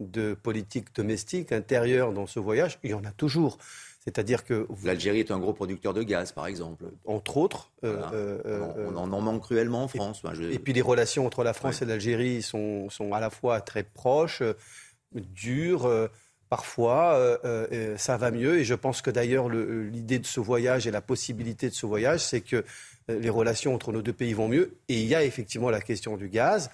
de politique domestique intérieure dans ce voyage, il y en a toujours. C'est-à-dire que vous- L'Algérie est un gros producteur de gaz, par exemple. entre autres, euh, Voilà. euh, euh, on, en, on en manque cruellement en France. Enfin, je- Et puis les relations entre la France et l'Algérie sont, sont à la fois très proches, euh, dures, euh, parfois euh, euh, euh, ça va mieux. Et je pense que d'ailleurs le- l'idée de ce voyage et la possibilité de ce voyage, c'est que euh, les relations entre nos deux pays vont mieux. Et il y a effectivement la question du gaz euh,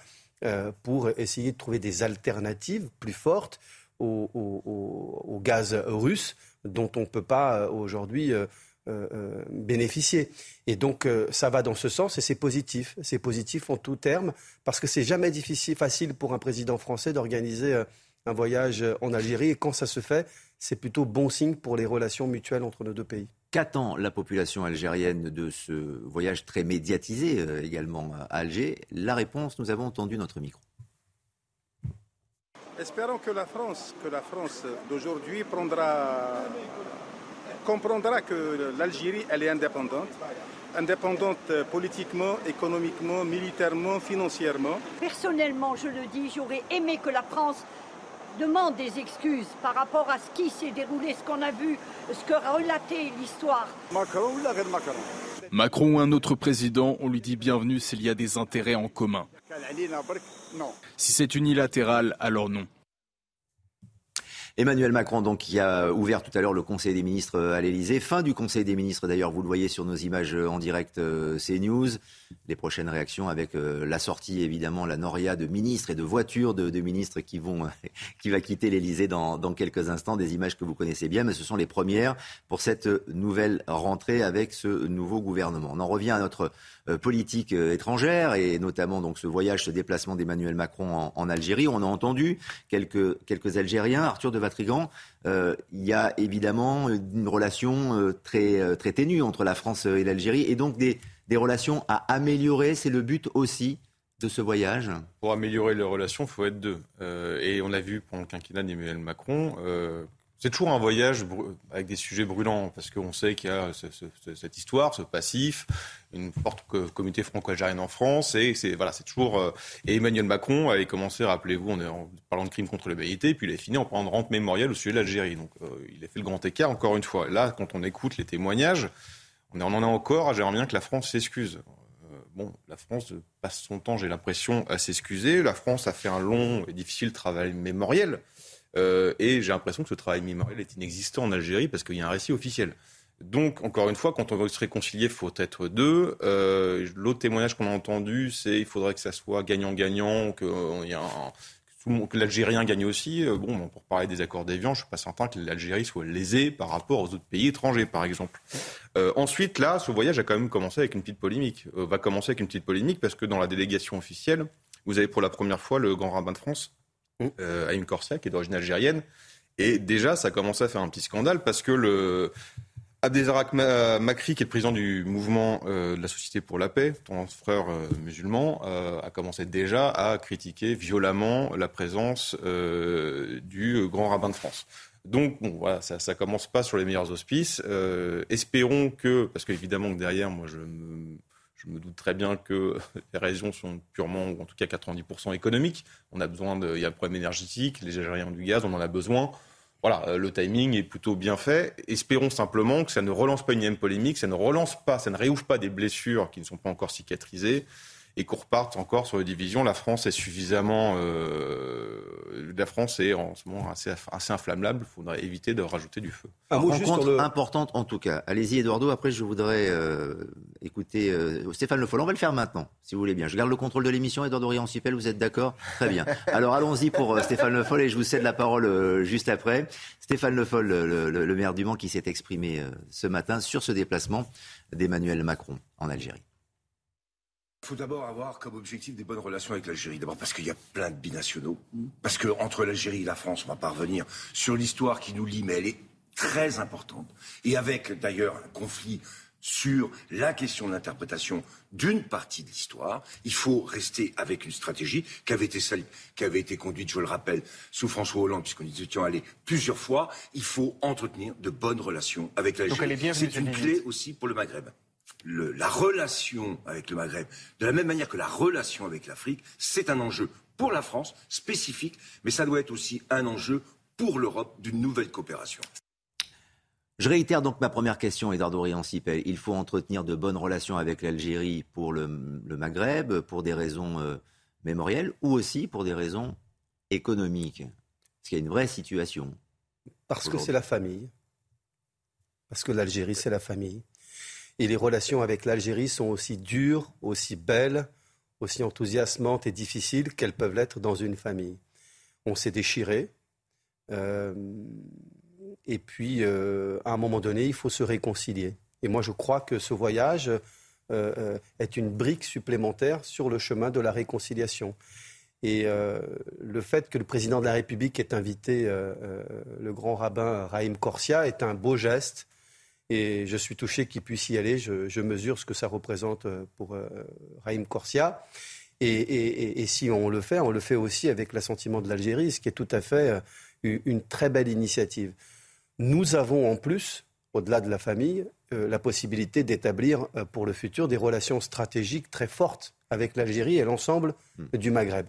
pour essayer de trouver des alternatives plus fortes au, gaz russe dont on ne peut pas euh, aujourd'hui euh, euh, euh, bénéficier. Et donc euh, ça va dans ce sens et c'est positif. C'est positif en tout terme parce que c'est jamais difficile, facile pour un président français d'organiser euh, un voyage euh, en Algérie et quand ça se fait, c'est plutôt bon signe pour les relations mutuelles entre nos deux pays. Qu'attend la population algérienne de ce voyage très médiatisé euh, également à Alger? La réponse, nous avons entendu notre micro. Espérons que la France, que la France d'aujourd'hui prendra, comprendra que l'Algérie, elle est indépendante, indépendante politiquement, économiquement, militairement, financièrement. Personnellement, je le dis, j'aurais aimé que la France demande des excuses par rapport à ce qui s'est déroulé, ce qu'on a vu, ce que relatait l'histoire. Macron ou la reine Macron Macron ou un autre président, on lui dit bienvenue s'il y a des intérêts en commun. Non. Si c'est unilatéral, alors non. Emmanuel Macron, donc, qui a ouvert tout à l'heure le Conseil des ministres à l'Elysée. Fin du Conseil des ministres, d'ailleurs, vous le voyez sur nos images en direct euh, CNews. Les prochaines réactions avec euh, la sortie, évidemment, la noria de ministres et de voitures de, de ministres qui, vont, qui va quitter l'Elysée dans, dans quelques instants. Des images que vous connaissez bien, mais ce sont les premières pour cette nouvelle rentrée avec ce nouveau gouvernement. On en revient à notre euh, politique euh, étrangère et notamment donc ce voyage, ce déplacement d'Emmanuel Macron en, en Algérie. On a entendu quelques, quelques Algériens, Arthur de Vatrigan. euh, il y a évidemment une relation très, très ténue entre la France et l'Algérie et donc des, des relations à améliorer. C'est le but aussi de ce voyage. Pour améliorer les relations, il faut être deux. Euh, et on l'a vu pendant le quinquennat d'Emmanuel Macron. euh, c'est toujours un voyage avec des sujets brûlants, parce qu'on sait qu'il y a ce- ce- ce- cette histoire, ce passif, une forte co- communauté franco-algérienne en France, et voilà, toujours. euh, et Emmanuel Macron avait commencé, rappelez-vous, en parlant de crimes contre l'humanité, puis il a fini en parlant de rente mémorielle au sujet de l'Algérie. Donc il a fait le grand écart encore une fois. Là, quand on écoute les témoignages, on en est encore. J'aimerais bien que la France s'excuse. Euh, Bon, la France passe son temps, j'ai l'impression, à s'excuser. La France a fait un long et difficile travail mémoriel. Euh, et j'ai l'impression que ce travail mémoriel est inexistant en Algérie parce qu'il y a un récit officiel. Donc, encore une fois, quand on veut se réconcilier, il faut être deux. Euh, L'autre témoignage qu'on a entendu, c'est il faudrait que ça soit gagnant-gagnant, euh, y a un, que l'Algérien gagne aussi. Euh, bon, pour parler des accords d'Évian, je ne suis pas certain que l'Algérie soit lésée par rapport aux autres pays étrangers, par exemple. Euh, ensuite, là, ce voyage a quand même commencé avec une petite polémique. Euh, va commencer avec une petite polémique parce que dans la délégation officielle, vous avez pour la première fois le grand rabbin de France, mmh. euh, Haïm Corsia, qui est d'origine algérienne. Et déjà, ça a commencé à faire un petit scandale parce que le Abdelzarak Makri, qui est le président du mouvement euh, de la Société pour la paix, ton frère euh, musulman, euh, a commencé déjà à critiquer violemment la présence du grand rabbin de France. Donc, bon, voilà, ça, ça commence pas sur les meilleurs auspices. espérons que, parce qu'évidemment que derrière, moi, je me, je me doute très bien que les raisons sont purement, ou en tout cas 90% économiques. On a besoin de, il y a un problème énergétique, les Algériens ont du gaz, on en a besoin voilà, euh, le timing est plutôt bien fait. Espérons simplement que ça ne relance pas une même polémique, ça ne relance pas, ça ne réouvre pas des blessures qui ne sont pas encore cicatrisées et qu'on reparte encore sur les divisions. La France est suffisamment, euh, la France est en ce moment assez, assez inflammable. Il faudrait éviter de rajouter du feu. Un mot rencontre importante en tout cas. Allez-y Eduardo. Après, je voudrais euh, écouter euh, Stéphane Le Foll. On va le faire maintenant, si vous voulez bien. Je garde le contrôle de l'émission. Eduardo Riancipel, vous êtes d'accord? Très bien. Alors allons-y pour euh, Stéphane Le Foll et je vous cède la parole euh, juste après. Stéphane Le Foll, le, le, le maire du Mans, qui s'est exprimé ce matin sur ce déplacement d'Emmanuel Macron en Algérie. Il faut d'abord avoir comme objectif des bonnes relations avec l'Algérie. D'abord parce qu'il y a plein de binationaux. Parce que entre l'Algérie et la France, on va pas revenir sur l'histoire qui nous lie, mais elle est très importante. Et avec d'ailleurs un conflit sur la question de l'interprétation d'une partie de l'histoire, il faut rester avec une stratégie qui avait été, qui avait été conduite, je le rappelle, sous François Hollande, puisqu'on y était allé plusieurs fois. Il faut entretenir de bonnes relations avec l'Algérie. C'est une clé aussi pour le Maghreb la relation avec le Maghreb, de la même manière que la relation avec l'Afrique, c'est un enjeu pour la France spécifique, mais ça doit être aussi un enjeu pour l'Europe d'une nouvelle coopération. Je réitère donc ma première question, Eduardo Riancipel. Il faut entretenir de bonnes relations avec l'Algérie pour le, Maghreb, pour des raisons euh, mémorielles ou aussi pour des raisons économiques. Parce qu'il y a une vraie situation. Parce que c'est la famille. Parce que l'Algérie, c'est la famille. Et les relations avec l'Algérie sont aussi dures, aussi belles, aussi enthousiasmantes et difficiles qu'elles peuvent l'être dans une famille. On s'est déchiré. Euh, et puis, euh, à un moment donné, il faut se réconcilier. Et moi, je crois que ce voyage euh, est une brique supplémentaire sur le chemin de la réconciliation. Et le fait que le président de la République ait invité le grand rabbin Raïm Corsia est un beau geste et je suis touché qu'il puisse y aller. Je, mesure ce que ça représente euh, pour euh, Raïm Corsia. Et, si on le fait, on le fait aussi avec l'assentiment de l'Algérie, ce qui est tout à fait euh, une très belle initiative. Nous avons en plus, au-delà de la famille, la possibilité d'établir pour le futur des relations stratégiques très fortes avec l'Algérie et l'ensemble hmm. du Maghreb.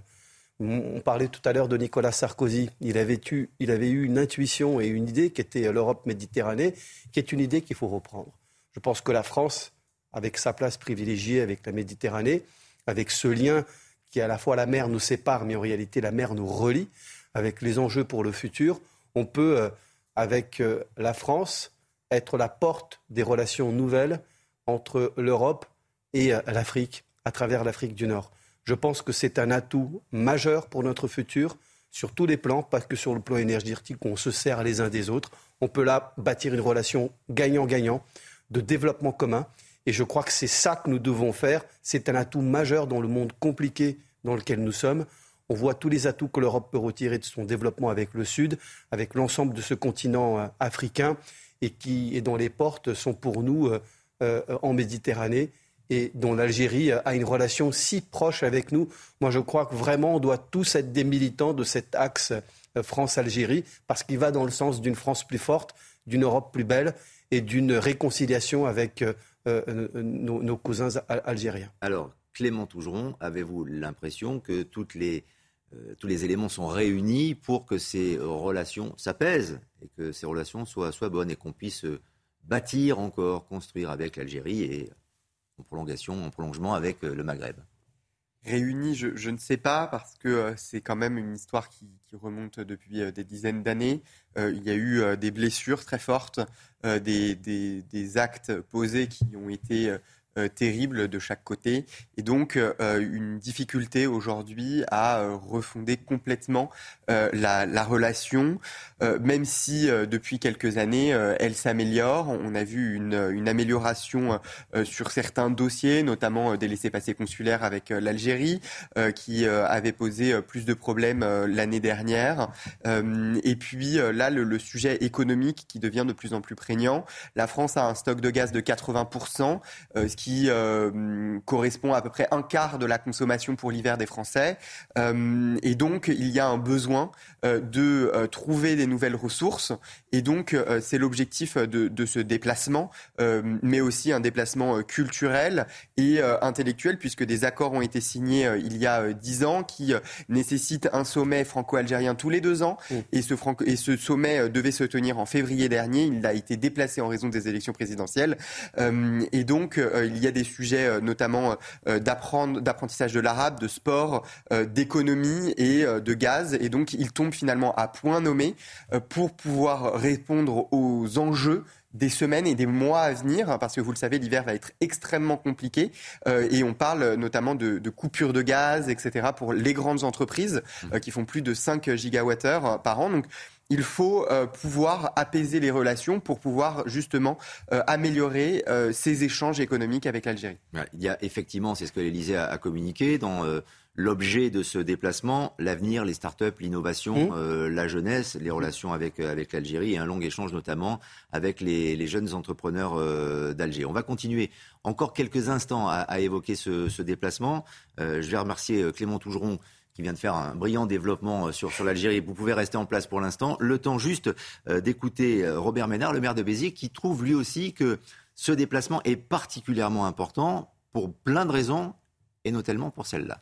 On parlait tout à l'heure de Nicolas Sarkozy. Il avait, eu, une intuition et une idée qui était l'Europe Méditerranée, qui est une idée qu'il faut reprendre. Je pense que la France, avec sa place privilégiée avec la Méditerranée, avec ce lien qui à la fois la mer nous sépare, mais en réalité la mer nous relie, avec les enjeux pour le futur, on peut, euh, avec euh, la France, être la porte des relations nouvelles entre l'Europe et euh, l'Afrique, à travers l'Afrique du Nord. Je pense que c'est un atout majeur pour notre futur sur tous les plans, pas que sur le plan énergétique on se sert les uns des autres. On peut là bâtir une relation gagnant-gagnant de développement commun. Et je crois que c'est ça que nous devons faire. C'est un atout majeur dans le monde compliqué dans lequel nous sommes. On voit tous les atouts que l'Europe peut retirer de son développement avec le Sud, avec l'ensemble de ce continent euh, africain, et, qui, et dont les portes sont pour nous euh, euh, en Méditerranée et dont l'Algérie a une relation si proche avec nous. Moi, je crois que vraiment, on doit tous être des militants de cet axe euh, France-Algérie, parce qu'il va dans le sens d'une France plus forte, d'une Europe plus belle et d'une réconciliation avec euh, euh, nos, cousins algériens. Alors, Clément Tougeron, avez-vous l'impression que toutes les, tous les éléments sont réunis pour que ces relations s'apaisent et que ces relations soient, soient bonnes et qu'on puisse bâtir encore, construire avec l'Algérie et en prolongation, en prolongement avec euh, le Maghreb Réunis, je, ne sais pas, parce que c'est quand même une histoire qui, remonte depuis des dizaines d'années. il y a eu des blessures très fortes, des, actes posés qui ont été euh, terrible de chaque côté et donc euh, une difficulté aujourd'hui à euh, refonder complètement la, la, relation, même si depuis quelques années elle s'améliore. On a vu une, une amélioration sur certains dossiers, notamment des laissés-passer consulaires avec l'Algérie, qui avait posé plus de problèmes l'année dernière. et puis là, le, le, sujet économique qui devient de plus en plus prégnant. La France a un stock de gaz de 80%, ce qui euh, correspond à, à peu près un quart de la consommation pour l'hiver des Français. Euh, et donc, il y a un besoin euh, de trouver des nouvelles ressources. Et donc, c'est l'objectif de, de, ce déplacement, mais aussi un déplacement culturel et intellectuel, puisque des accords ont été signés il y a dix ans qui nécessitent un sommet franco-algérien tous les deux ans. Mmh. Et, ce franco et ce sommet devait se tenir en février dernier. Il a été déplacé en raison des élections présidentielles. et donc, il y a des sujets euh, notamment euh, d'apprentissage de l'arabe, de sport, euh, d'économie et de gaz. Et donc, il tombe finalement à point nommé pour pouvoir répondre aux enjeux des semaines et des mois à venir, parce que vous le savez, l'hiver va être extrêmement compliqué, et on parle notamment de, coupures de gaz, etc., pour les grandes entreprises qui font plus de 5 gigawattheures par an. Donc il faut euh, pouvoir apaiser les relations pour pouvoir justement euh, améliorer euh, ces échanges économiques avec l'Algérie. Il y a effectivement, c'est ce que l'Élysée a, communiqué, dans l'objet de ce déplacement, l'avenir, les start-up, l'innovation, mmh. la jeunesse, les relations avec, avec l'Algérie et un long échange notamment avec les, jeunes entrepreneurs d'Alger. On va continuer encore quelques instants à, évoquer ce, ce déplacement. je vais remercier Clément Tougeron qui vient de faire un brillant développement euh, sur, sur l'Algérie. Vous pouvez rester en place pour l'instant. Le temps juste euh, d'écouter euh, Robert Ménard, le maire de Béziers, qui trouve lui aussi que ce déplacement est particulièrement important pour plein de raisons, et notamment pour celle-là.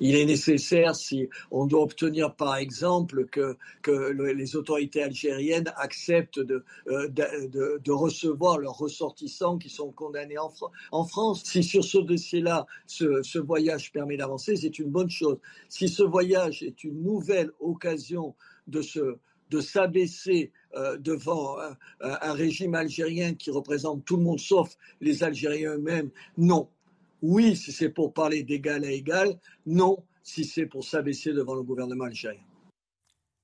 Il est nécessaire, si on doit obtenir par exemple que, les autorités algériennes acceptent de, euh, de, recevoir leurs ressortissants qui sont condamnés en, France, si sur ce dossier-là, ce, voyage permet d'avancer, c'est une bonne chose. Si ce voyage est une nouvelle occasion de se de s'abaisser euh, devant un, régime algérien qui représente tout le monde sauf les Algériens eux-mêmes, non. Oui, si c'est pour parler d'égal à égal. Non, si c'est pour s'abaisser devant le gouvernement algérien.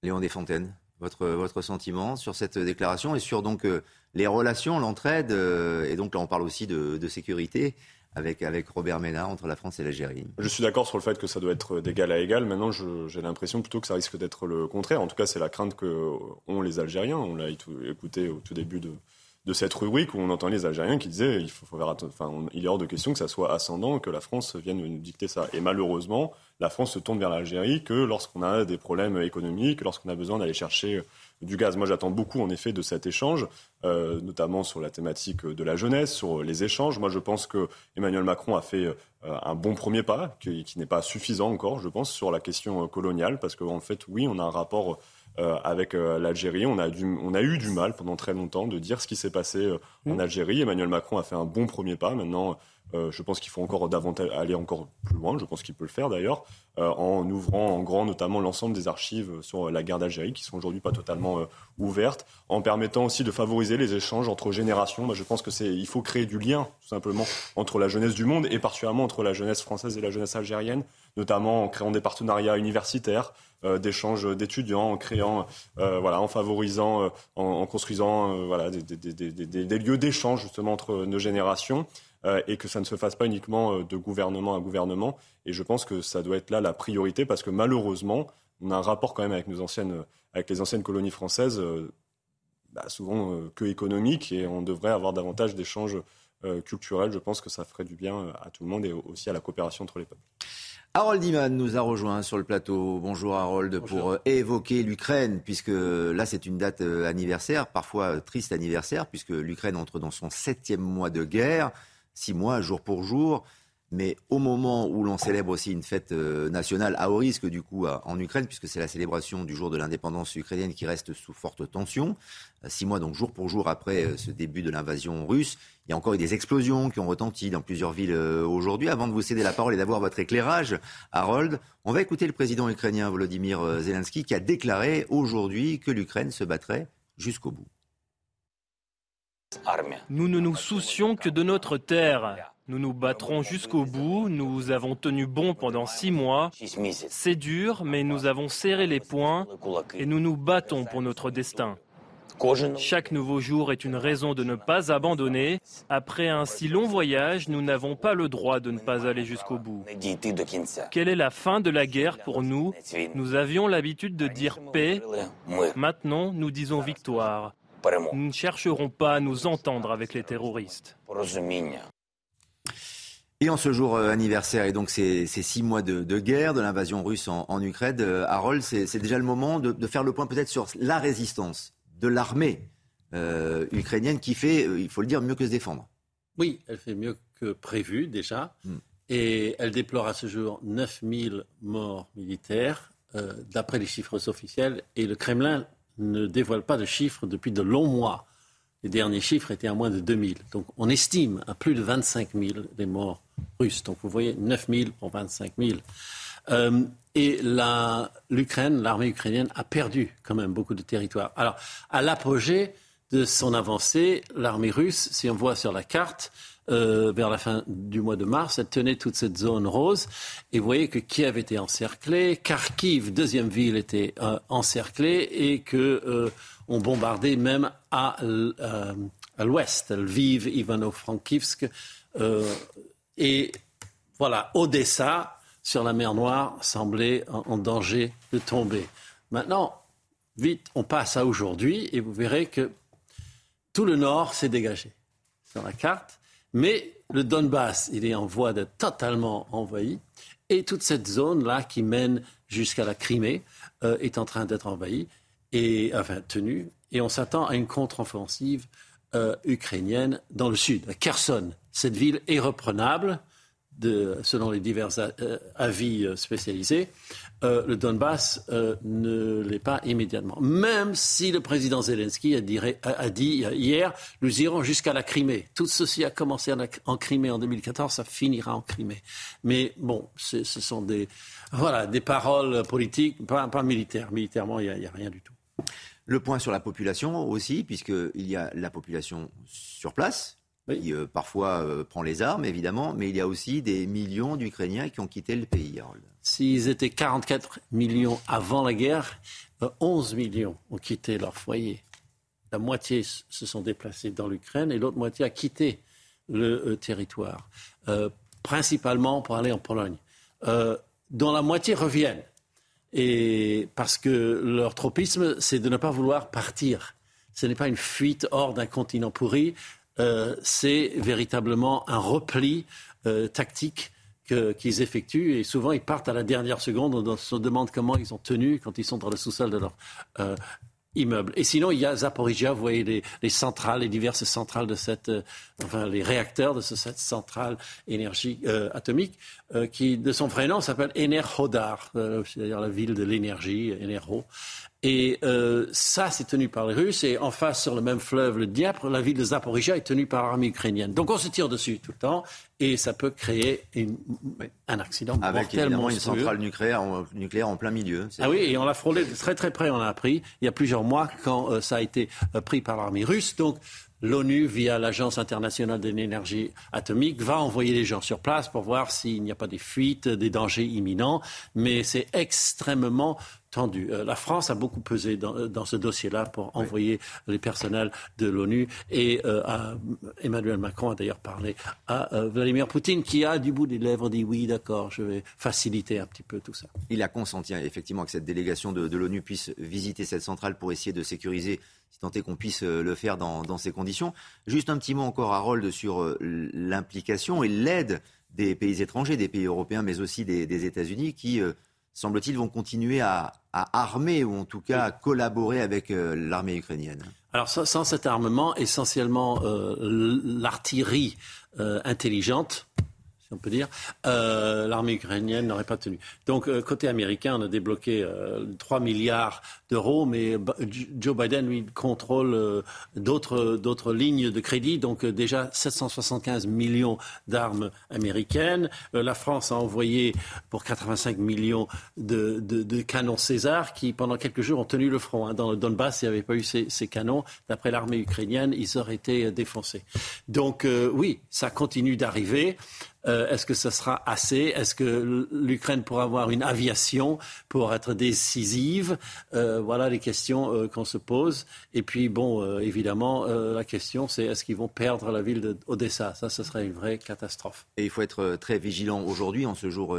Léon Desfontaines, votre, votre sentiment sur cette déclaration et sur donc euh, les relations, l'entraide, euh, et donc là on parle aussi de, sécurité avec, avec Robert Ménard entre la France et l'Algérie. Je suis d'accord sur le fait que ça doit être d'égal à égal. Maintenant, j'ai l'impression plutôt que ça risque d'être le contraire. En tout cas, c'est la crainte que ont les Algériens. On l'a écouté au tout début de, de cette rubrique où on entend les Algériens qui disaient il faut, enfin, il est hors de question que ça soit ascendant que la France vienne nous dicter ça. Et malheureusement, la France se tourne vers l'Algérie que lorsqu'on a des problèmes économiques, lorsqu'on a besoin d'aller chercher euh, du gaz. Moi, j'attends beaucoup en effet de cet échange, euh, notamment sur la thématique de la jeunesse, sur les échanges. Moi, je pense que Emmanuel Macron a fait euh, un bon premier pas, qui, qui n'est pas suffisant encore, je pense, sur la question coloniale, parce qu'en fait, oui, on a un rapport euh, avec euh, l'Algérie. On, a on a eu du mal pendant très longtemps de dire ce qui s'est passé euh, en mmh. Algérie. Emmanuel Macron a fait un bon premier pas. Maintenant, je pense qu'il faut encore davantage aller encore plus loin. Je pense qu'il peut le faire d'ailleurs, en ouvrant en grand notamment l'ensemble des archives sur la guerre d'Algérie qui sont aujourd'hui pas totalement ouvertes, en permettant aussi de favoriser les échanges entre générations. Je pense que c'est il faut créer du lien tout simplement entre la jeunesse du monde et particulièrement entre la jeunesse française et la jeunesse algérienne, notamment en créant des partenariats universitaires. Euh, d'échanges d'étudiants, en créant, euh, voilà, en favorisant, euh, en, construisant voilà, des, lieux d'échange justement entre nos générations. Et que ça ne se fasse pas uniquement de gouvernement à gouvernement. Et je pense que ça doit être là la priorité parce que malheureusement, on a un rapport quand même avec nos anciennes, avec les anciennes colonies françaises, bah, souvent que économique, et on devrait avoir davantage d'échanges culturels. Je pense que ça ferait du bien à tout le monde et aussi à la coopération entre les peuples. Harold Iman nous a rejoint sur le plateau. Bonjour Harold, pour euh, évoquer l'Ukraine, puisque là c'est une date euh, anniversaire, parfois triste anniversaire, puisque l'Ukraine entre dans son septième mois de guerre, six mois jour pour jour. mais au moment où l'on célèbre aussi une fête euh, nationale à haut risque du coup en Ukraine, puisque c'est la célébration du jour de l'indépendance ukrainienne qui reste sous forte tension, euh, six mois donc jour pour jour après euh, ce début de l'invasion russe, il y a encore eu des explosions qui ont retenti dans plusieurs villes aujourd'hui. Avant de vous céder la parole et d'avoir votre éclairage, Harold, on va écouter le président ukrainien Volodymyr Zelensky qui a déclaré aujourd'hui que l'Ukraine se battrait jusqu'au bout. Nous ne nous soucions que de notre terre. Nous nous battrons jusqu'au bout. Nous avons tenu bon pendant six mois. C'est dur, mais nous avons serré les poings et nous nous battons pour notre destin. Chaque nouveau jour est une raison de ne pas abandonner. Après un si long voyage, nous n'avons pas le droit de ne pas aller jusqu'au bout. Quelle est la fin de la guerre pour nous? Nous avions l'habitude de dire paix. Maintenant, nous disons victoire. Nous ne chercherons pas à nous entendre avec les terroristes. Et en ce jour euh, anniversaire et donc ces, six mois de, guerre, de l'invasion russe en, Ukraine, euh, Harold, c'est déjà le moment de, faire le point peut-être sur la résistance de l'armée euh, ukrainienne qui fait, il faut le dire, mieux que se défendre. Oui, elle fait mieux que prévu déjà. Hmm. Et elle déplore à ce jour 9000 morts militaires, d'après les chiffres officiels. Et le Kremlin ne dévoile pas de chiffres depuis de longs mois. Les derniers chiffres étaient à moins de 2000. Donc on estime à plus de 25 000 les morts russes. Donc vous voyez, 9 000 pour 25 000. Euh, et l'Ukraine, l'armée ukrainienne a perdu quand même beaucoup de territoire. Alors, à l'apogée de son avancée, l'armée russe, si on voit sur la carte, euh, vers la fin du mois de mars, elle tenait toute cette zone rose. Et vous voyez que Kiev était encerclé, Kharkiv, deuxième ville, était euh, encerclée et que euh, on bombardait même à, l'ouest, Lviv, Ivano-Frankivsk. et voilà, Odessa, sur la mer Noire, semblait en danger de tomber. Maintenant, vite, on passe à aujourd'hui et vous verrez que tout le nord s'est dégagé sur la carte. Mais le Donbass, il est en voie d'être totalement envahi. Et toute cette zone-là qui mène jusqu'à la Crimée euh, est en train d'être envahie, et, enfin tenue. Et on s'attend à une contre-offensive euh, ukrainienne dans le sud, à Kherson. Cette ville est reprenable selon les divers euh, avis euh, spécialisés, euh, le Donbass ne l'est pas immédiatement. Même si le président Zelensky a dit, hier, nous irons jusqu'à la Crimée. Tout ceci a commencé en, Crimée en 2014, ça finira en Crimée. Mais bon, ce sont des, voilà, des paroles politiques, pas, militaires. Militairement, il n'y a, a rien du tout. Le point sur la population aussi, puisqu'il y a la population sur place, qui euh, parfois euh, prend les armes, évidemment, mais il y a aussi des millions d'Ukrainiens qui ont quitté le pays. S'ils étaient 44 millions avant la guerre, 11 euh, millions ont quitté leur foyer. La moitié se sont déplacés dans l'Ukraine et l'autre moitié a quitté le territoire, principalement pour aller en Pologne, dont la moitié reviennent. Et parce que leur tropisme, c'est de ne pas vouloir partir. Ce n'est pas une fuite hors d'un continent pourri, euh, c'est véritablement un repli euh, tactique qu'ils effectuent et souvent ils partent à la dernière seconde. On se demande comment ils ont tenu quand ils sont dans le sous-sol de leur euh, immeuble. Et sinon, il y a Zaporizhia, vous voyez les, centrales, les diverses centrales de cette, enfin les réacteurs de cette centrale énergie atomique, qui de son vrai nom s'appelle Enerhodar, c'est-à-dire la ville de l'énergie, Enerho. Et euh, ça, c'est tenu par les Russes. Et en face, sur le même fleuve, le Dniepr, la ville de Zaporizhia est tenue par l'armée ukrainienne. Donc on se tire dessus tout le temps. Et ça peut créer un accident Avec évidemment une centrale nucléaire en, nucléaire en plein milieu. Ah oui, et on l'a frôlé de très très près, on l'a appris, il y a plusieurs mois, quand euh, ça a été euh, pris par l'armée russe. Donc l'ONU, via l'Agence internationale de l'énergie atomique, va envoyer les gens sur place pour voir s'il n'y a pas des fuites, des dangers imminents. Mais c'est extrêmement tendu. Euh, la France a beaucoup pesé dans, euh, ce dossier-là pour envoyer les personnels de l'ONU. Et euh, Emmanuel Macron a d'ailleurs parlé à Vladimir Poutine, qui a du bout des lèvres dit oui, d'accord, je vais faciliter un petit peu tout ça. Il a consenti effectivement que cette délégation de, l'ONU puisse visiter cette centrale pour essayer de sécuriser, si tant est qu'on puisse le faire dans, ces conditions. Juste un petit mot encore, Harold, sur l'implication et l'aide des pays étrangers, des pays européens, mais aussi des, États-Unis, qui semble-t-il, vont continuer à, armer ou en tout cas à collaborer avec euh, l'armée ukrainienne. Alors sans, cet armement, essentiellement euh, l'artillerie euh, intelligente, on peut dire, euh, l'armée ukrainienne n'aurait pas tenu. Donc, euh, côté américain, on a débloqué euh, 3 milliards d'euros, mais Joe Biden, lui, contrôle euh, d'autres, lignes de crédit. Donc, euh, déjà 775 millions d'armes américaines. la France a envoyé pour 85 millions de, canons César qui, pendant quelques jours, ont tenu le front. Hein. Dans le Donbass, s'il n'y avait pas eu ces canons, d'après l'armée ukrainienne, ils auraient été défoncés. Donc, oui, ça continue d'arriver. Euh, est-ce que ce sera assez? Est-ce que l'Ukraine pourra avoir une aviation pour être décisive? Euh, Voilà les questions euh, qu'on se pose. Et puis, bon, évidemment, la question, c'est est-ce qu'ils vont perdre la ville d'Odessa Ça, ce serait une vraie catastrophe. Et il faut être très vigilant aujourd'hui, en ce jour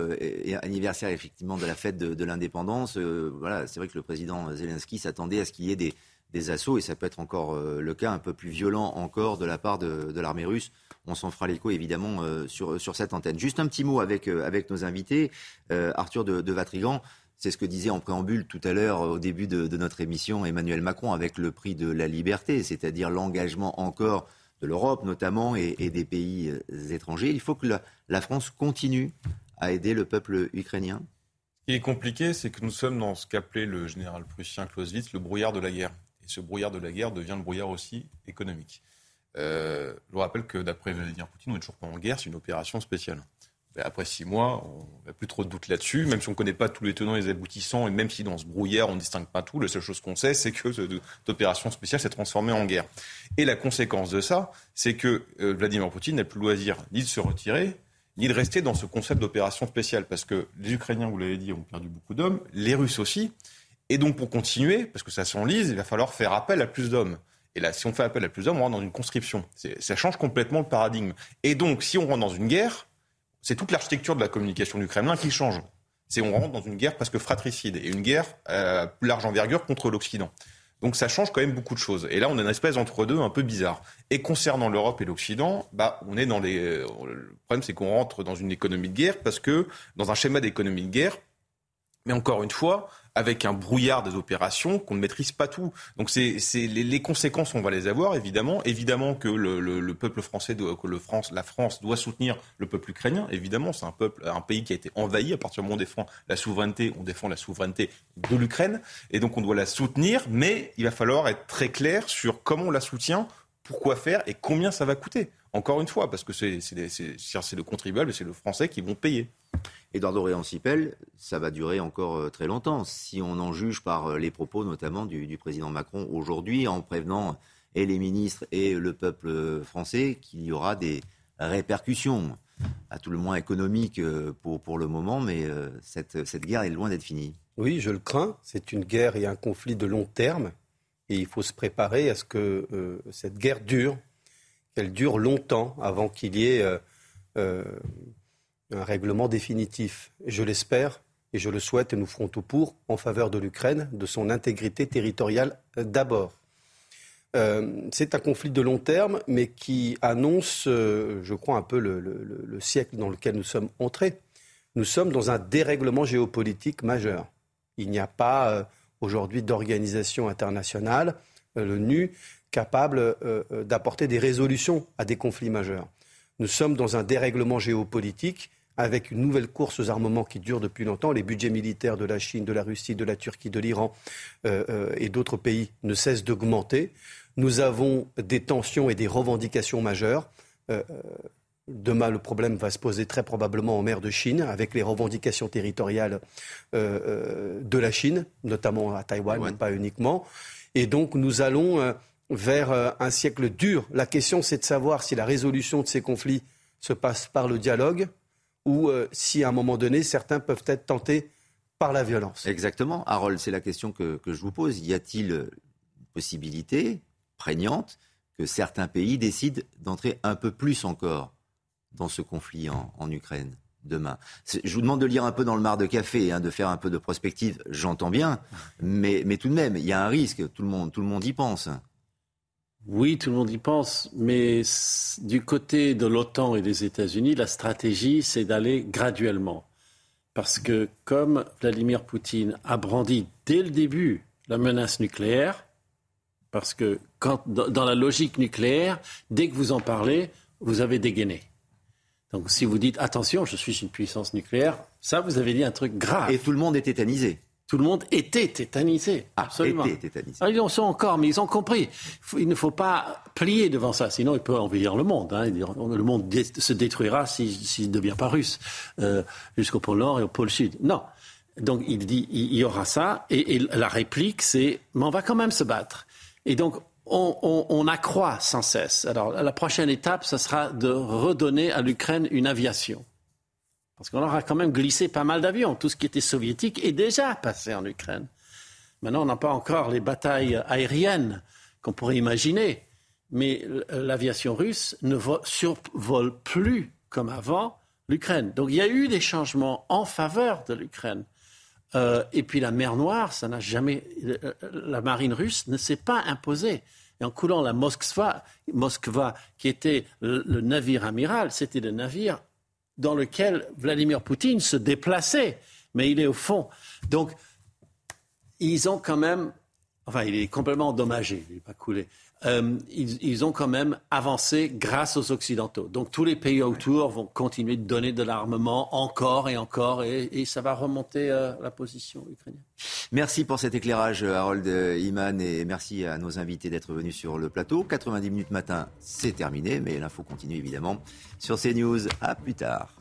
anniversaire, effectivement, de la fête de, l'indépendance. voilà, c'est vrai que le président Zelensky s'attendait à ce qu'il y ait des, des assauts, et ça peut être encore le cas, un peu plus violent encore de la part de l'armée russe on s'en fera l'écho évidemment euh, sur, sur cette antenne. Juste un petit mot avec, euh, nos invités. Euh, Arthur de, de Vatrigan, c'est ce que disait en préambule tout à l'heure au début de, notre émission Emmanuel Macron avec le prix de la liberté, c'est-à-dire l'engagement encore de l'Europe notamment et, des pays étrangers. Il faut que la, France continue à aider le peuple ukrainien. Ce qui est compliqué, c'est que nous sommes dans ce qu'appelait le général prussien Clausewitz le brouillard de la guerre. Et ce brouillard de la guerre devient le brouillard aussi économique. Euh, je vous rappelle que d'après Vladimir Poutine, on n'est toujours pas en guerre, c'est une opération spéciale. après six mois, on n'a plus trop de doute là-dessus, même si on ne connaît pas tous les tenants et les aboutissants, et même si dans ce brouillard, on ne distingue pas tout, la seule chose qu'on sait, c'est que cette opération spéciale s'est transformée en guerre. Et la conséquence de ça, c'est que euh, Vladimir Poutine n'a plus le loisir ni de se retirer, ni de rester dans ce concept d'opération spéciale, parce que les Ukrainiens, vous l'avez dit, ont perdu beaucoup d'hommes, les Russes aussi, et donc pour continuer, parce que ça s'enlise, il va falloir faire appel à plus d'hommes. Et là, si on fait appel à plus d'hommes, on rentre dans une conscription. Ça change complètement le paradigme. Et donc, si on rentre dans une guerre, c'est toute l'architecture de la communication du Kremlin qui change. C'est on rentre dans une guerre presque fratricide et une guerre euh, plus large envergure contre l'Occident. Donc ça change quand même beaucoup de choses. Et là, on a une espèce entre deux un peu bizarre. Et concernant l'Europe et l'Occident, bah, on est dans les. Euh, le problème, c'est qu'on rentre dans une économie de guerre parce que dans un schéma d'économie de guerre, mais encore une fois, avec un brouillard des opérations qu'on ne maîtrise pas tout. Donc c'est les, les, conséquences, on va les avoir évidemment. Évidemment que le, le, peuple français, doit, que le France, la France doit soutenir le peuple ukrainien. Évidemment, c'est un peuple, un pays qui a été envahi. À partir du moment où on défend la souveraineté, on défend la souveraineté de l'Ukraine, et donc on doit la soutenir. Mais il va falloir être très clair sur comment on la soutient, pourquoi faire et combien ça va coûter. Encore une fois, parce que c'est le contribuable, c'est le Français qui vont payer. Eduardo Réancipel, ça va durer encore euh, très longtemps, si on en juge par euh, les propos notamment du, président Macron aujourd'hui, en prévenant et les ministres et le peuple euh, français qu'il y aura des répercussions, à tout le moins économiques pour, pour le moment, mais cette, cette guerre est loin d'être finie. Oui, je le crains. C'est une guerre et un conflit de long terme. Et il faut se préparer à ce que cette guerre dure, qu'elle dure longtemps avant qu'il y ait un règlement définitif. Je l'espère et je le souhaite et nous ferons tout pour en faveur de l'Ukraine, de son intégrité territoriale euh, d'abord. Euh, c'est un conflit de long terme, mais qui annonce, euh, je crois, un peu le, siècle dans lequel nous sommes entrés. Nous sommes dans un dérèglement géopolitique majeur. Il n'y a pas aujourd'hui d'organisation internationale, l'ONU, capable d'apporter des résolutions à des conflits majeurs. Nous sommes dans un dérèglement géopolitique avec une nouvelle course aux armements qui dure depuis longtemps. Les budgets militaires de la Chine, de la Russie, de la Turquie, de l'Iran euh, euh, et d'autres pays ne cessent d'augmenter. Nous avons des tensions et des revendications majeures. Euh, demain, le problème va se poser très probablement en mer de Chine, avec les revendications territoriales de la Chine, notamment à Taïwan, mais pas uniquement. Et donc, nous allons vers un siècle dur. La question, c'est de savoir si la résolution de ces conflits se passe par le dialogue, ou euh, si à un moment donné, certains peuvent être tentés par la violence. Exactement. Harold, c'est la question que, je vous pose. Y a-t-il possibilité prégnante que certains pays décident d'entrer un peu plus encore dans ce conflit en, Ukraine demain? Je vous demande de lire un peu dans le mar de café, hein, de faire un peu de prospective, j'entends bien, mais, mais tout de même, il y a un risque, tout le monde, tout le monde y pense. Oui, tout le monde y pense, mais du côté de l'OTAN et des États-Unis, la stratégie, c'est d'aller graduellement. Parce que comme Vladimir Poutine a brandi dès le début la menace nucléaire, parce que dans la logique nucléaire, dès que vous en parlez, vous avez dégainé. Donc si vous dites attention, je suis une puissance nucléaire, ça vous avez dit un truc grave. Et tout le monde est tétanisé. Tout le monde était tétanisé. Ah, absolument. était tétanisé. Ah, ils en sont encore, mais ils ont compris. Il ne faut pas plier devant ça, sinon il peut envahir le monde. Hein. Le monde se détruira s'il ne devient pas russe, euh, jusqu'au pôle Nord et au pôle Sud. Non. Donc il dit il y aura ça, et, et la réplique c'est mais on va quand même se battre. Et donc on, on, on, accroît sans cesse. Alors la prochaine étape, ce sera de redonner à l'Ukraine une aviation. Parce qu'on aura quand même glissé pas mal d'avions. Tout ce qui était soviétique est déjà passé en Ukraine. Maintenant, on n'a pas encore les batailles aériennes qu'on pourrait imaginer. Mais l'aviation russe ne survole plus comme avant l'Ukraine. Donc il y a eu des changements en faveur de l'Ukraine. Euh, et puis la mer Noire, ça n'a jamais. La marine russe ne s'est pas imposée. Et en coulant la Moskva, Moskva qui était le navire amiral, c'était le navire dans lequel Vladimir Poutine se déplaçait, mais il est au fond. Donc, ils ont quand même, enfin, il est complètement endommagé, il n'est pas coulé. Euh, ils, ils, ont quand même avancé grâce aux Occidentaux. Donc tous les pays autour vont continuer de donner de l'armement encore et encore, et, et ça va remonter euh, la position ukrainienne. Merci pour cet éclairage, Harold Iman, et merci à nos invités d'être venus sur le plateau. 90 minutes matin, c'est terminé, mais l'info continue évidemment sur CNews. À plus tard.